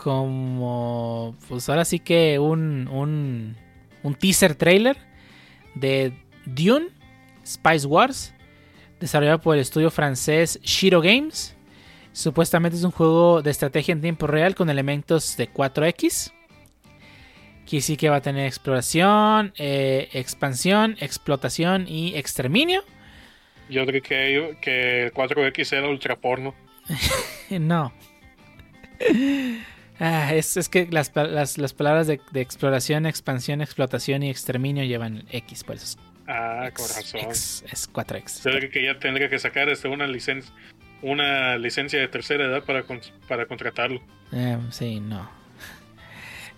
Como... Pues ahora sí que un... Un, un teaser trailer de Dune, Spice Wars, desarrollado por el estudio francés Shiro Games. Supuestamente es un juego de estrategia en tiempo real con elementos de 4X. Que sí que va a tener exploración, eh, expansión, explotación y exterminio. Yo creo que, que el 4X era ultra porno. No. Ah, es, es que las, las- las palabras de, de exploración, expansión, explotación y exterminio llevan X, por eso es, Ah, X, con razón. X, es 4X. Yo creo que ya tendría que sacar este, una licencia una licencia de tercera edad para, con- para contratarlo. Eh, sí, no.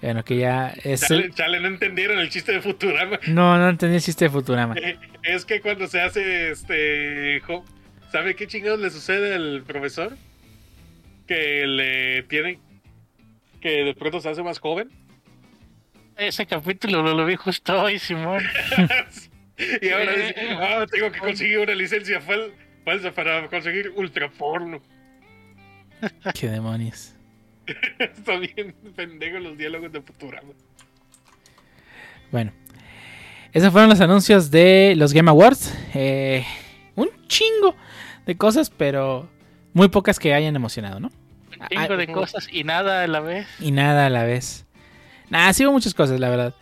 Bueno, que ya es Chale, el- chale, no entendieron el chiste de Futurama. No, no entendí el chiste de Futurama. Es que cuando se hace este. ¿Sabe qué chingados le sucede al profesor? Que le tienen. Que de pronto se hace más joven. Ese capítulo lo, lo vi justo hoy, Simón. y ahora dice: Ah, tengo que conseguir una licencia fal- falsa para conseguir ultra porno. Qué demonios. Está bien pendejo los diálogos de Futurama. Bueno, esos fueron los anuncios de los Game Awards. Eh, un chingo de cosas, pero muy pocas que hayan emocionado, ¿no? Un chingo de cosas y nada a la vez. Y nada a la vez. Nada, sí hubo muchas cosas, la verdad.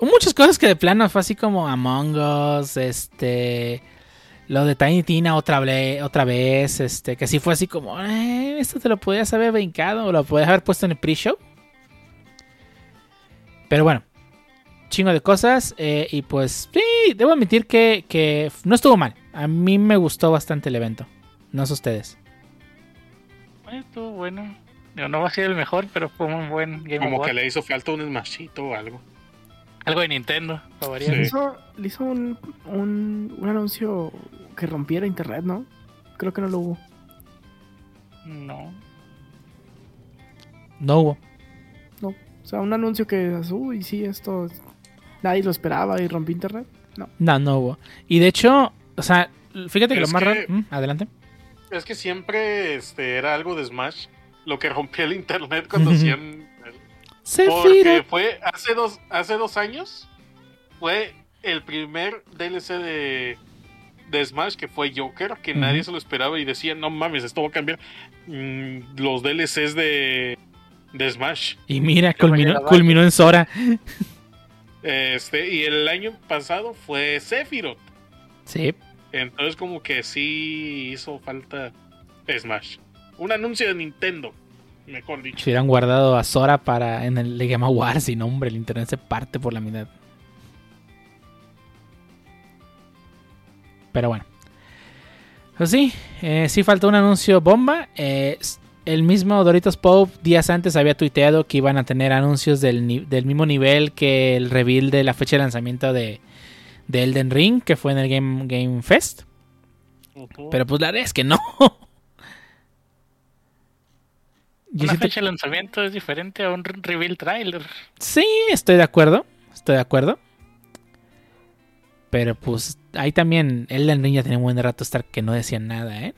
Muchas cosas que de plano fue así como Among Us, este. Lo de Tiny Tina otra, ble- otra vez, este, que sí fue así como, eh, esto te lo podías haber brincado o lo podías haber puesto en el pre-show. Pero bueno, chingo de cosas eh, y pues sí, debo admitir que, que no estuvo mal. A mí me gustó bastante el evento, no sé ustedes. Eh, Estuvo bueno. Digo, no va a ser el mejor, pero fue un buen Game Como Award. que le hizo falta un smashito o algo. Algo de Nintendo. Sí. Le hizo, le hizo un, un, un anuncio que rompiera internet, ¿no? Creo que no lo hubo. No. No hubo. O sea, un anuncio que, uy, sí, esto nadie lo esperaba y rompió internet. No. No, no hubo. Y de hecho, o sea, fíjate que lo Es más que- raro. Mm, Adelante. Es que siempre este, era algo de Smash lo que rompía el internet cuando hacían. Porque fue hace dos, hace dos años. Fue el primer DLC de, de Smash que fue Joker, que nadie se lo esperaba y decía, no mames, esto va a cambiar mm, los DLCs de, de Smash. Y mira, culminó, culminó en Sora. Este, y el año pasado fue Sephiroth. Sí. Entonces como que sí hizo falta Smash. Un anuncio de Nintendo, mejor dicho. Si hubieran guardado a Sora para en el Game Awards y no, hombre, el internet se parte por la mitad. Pero bueno. Pues sí, eh, sí faltó un anuncio bomba. Eh, el mismo Doritos Pope días antes había tuiteado que iban a tener anuncios del, del mismo nivel que el reveal de la fecha de lanzamiento de, de Elden Ring, que fue en el Game, Game Fest. Pero pues la verdad es que no. Yo Una fecha de lanzamiento es diferente a un re- reveal trailer. Sí, estoy de acuerdo. Estoy de acuerdo. Pero pues ahí también Elden Ring ya tenía un buen rato estar que no decían nada, ¿eh?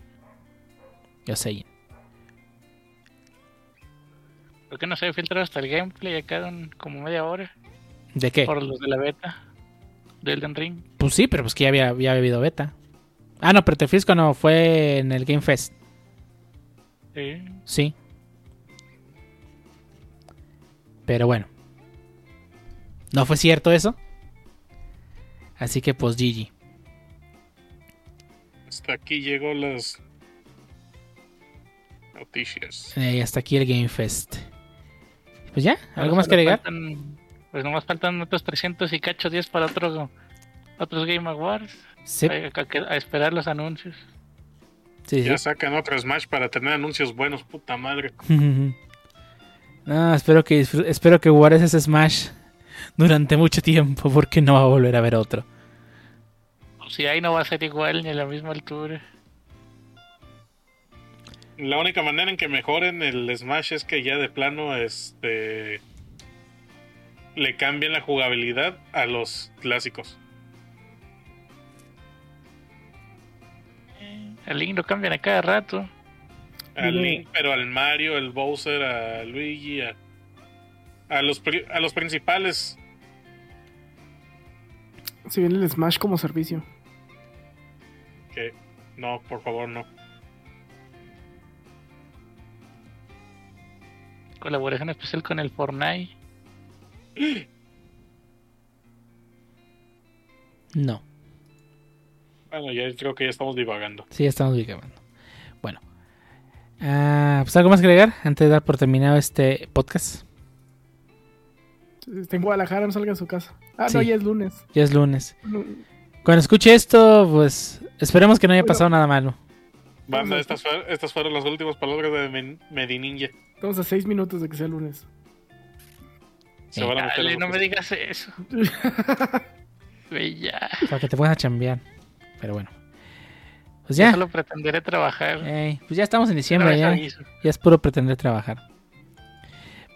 Yo sé. ¿Por qué no se filtrado hasta el gameplay acá en como media hora? ¿De qué? Por los de la beta del Elden Ring. Pues sí, pero pues que ya había, ya había habido beta. Ah, no, pero te fijas cuando fue en el Game Fest. Sí. Sí. Pero bueno. No fue cierto eso. Así que pues GG. Hasta aquí llegó las noticias. Eh, hasta aquí el Game Fest. Pues ya, ¿algo Ahora más que agregar? faltan- pues nomás faltan otros 300 y cacho 10 para otro, otros Game Awards. Sí, A, a- a esperar los anuncios. sí, sí. Ya sacan otro Smash para tener anuncios buenos, puta madre. No, espero que espero que guardes ese Smash durante mucho tiempo porque no va a volver a ver otro. Si ahí no va a ser igual ni a la misma altura. La única manera en que mejoren el Smash es que ya de plano este le cambien la jugabilidad a los clásicos. El Link lo cambian a cada rato. Al Link, pero al Mario, al Bowser, a Luigi, a, a los a los principales. Si viene el Smash como servicio. Que no, por favor, no. Colaboración especial con el Fortnite. No, Bueno, ya creo que ya estamos divagando. sí, ya estamos grabando. Bueno, Ah, pues algo más que agregar antes de dar por terminado este podcast. Está en Guadalajara, no salga de su casa. Ah, Sí. no, ya es lunes. Ya es lunes. Cuando escuche esto, pues esperemos que no haya Bueno. pasado nada malo. Banda, estas, fue- estas fueron las últimas palabras de Medininja. Estamos a seis minutos de que sea lunes. Se Sí. van a meter Dale, no me digas eso. Ya. Para que te puedas chambear. Pero bueno. Pues Yo ya. solo pretenderé trabajar. Ey, pues ya estamos en diciembre. Ya, ya es puro pretender trabajar.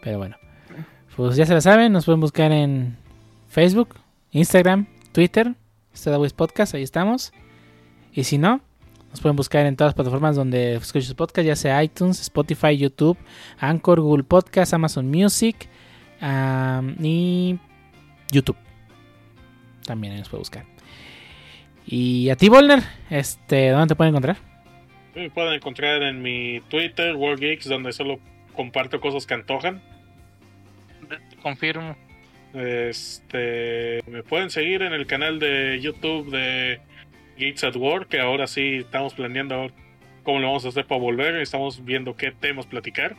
Pero bueno. Pues ya se lo saben. Nos pueden buscar en Facebook, Instagram, Twitter. Stadaways Podcast. Ahí estamos. Y si no, nos pueden buscar en todas las plataformas donde escuchen sus podcasts, ya sea iTunes, Spotify, YouTube, Anchor, Google Podcast, Amazon Music am, y YouTube. También nos puede buscar. Y a ti, Volner, este, ¿dónde te pueden encontrar? Me pueden encontrar en mi Twitter, WarGeeks, donde solo comparto cosas que antojan. Confirmo. Este, me pueden seguir en el canal de YouTube de Gates at War, que ahora sí estamos planeando ahora cómo lo vamos a hacer para volver. Estamos viendo qué temas platicar.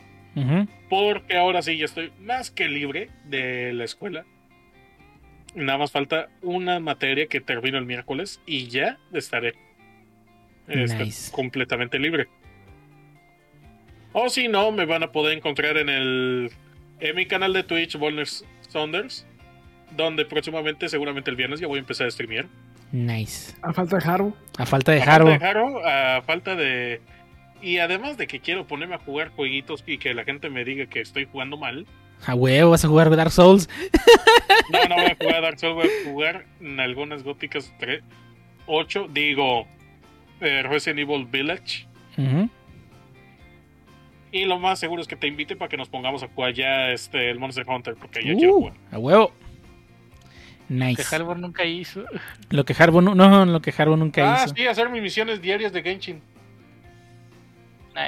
Porque ahora sí ya estoy más que libre de la escuela. Nada más falta una materia que termino el miércoles y ya estaré este, Nice. completamente libre. O si no, me van a poder encontrar en el en mi canal de Twitch, Volner Saunders, donde próximamente, seguramente el viernes, ya voy a empezar a streamear. Nice. A falta de Haru. A falta de A falta Haro. de Haro, a falta de. Y además de que quiero ponerme a jugar jueguitos y que la gente me diga que estoy jugando mal, A huevo, vas a jugar Dark Souls. No, no voy a jugar Dark Souls, voy a jugar en algunas góticas 3, 8, digo, eh, Resident Evil Village. Y lo más seguro es que te invite para que nos pongamos a jugar ya este, el Monster Hunter, porque yo Uh, quiero jugar. a huevo. Que Nice. Harbor nunca hizo. Lo que Harbo nu- no, lo que Harbo nunca Ah, hizo. sí, hacer mis misiones diarias de Genshin.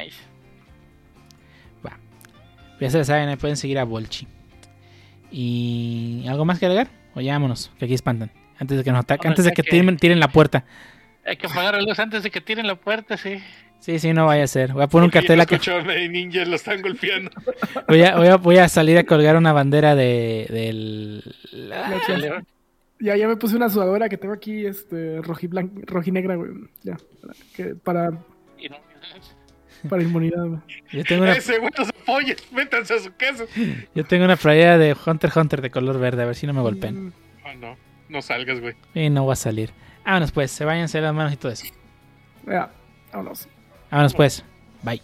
Nice. Ya se saben, ahí pueden seguir a Bolchi. ¿Y algo más que agregar? O ya vámonos, que aquí espantan. Antes de que nos ataquen, antes de que que- tiren, tiren la puerta. Hay que apagar la luz antes de que tiren la puerta, sí. Sí, sí, no vaya a ser. Voy a poner un cartel acá. escucho a Mei Ninja, lo están golpeando. Voy a, voy, a, voy a salir a colgar una bandera de, del... Ya, ya. Ya, me puse una sudadera que tengo aquí, este, rojiblan- rojinegra, güey. Ya, para, que- para, Y no- para inmunidad, güey. Yo tengo una, Ese güey no se apoya, métanse a su queso. yo tengo una playera de Hunter x Hunter de color verde, a ver si no me golpean. Mm, Ah, no, no salgas, güey. Y no va a salir. Vámonos pues, se vayan a hacer las manos y todo eso. Ya, vámonos. Vámonos pues. Bye.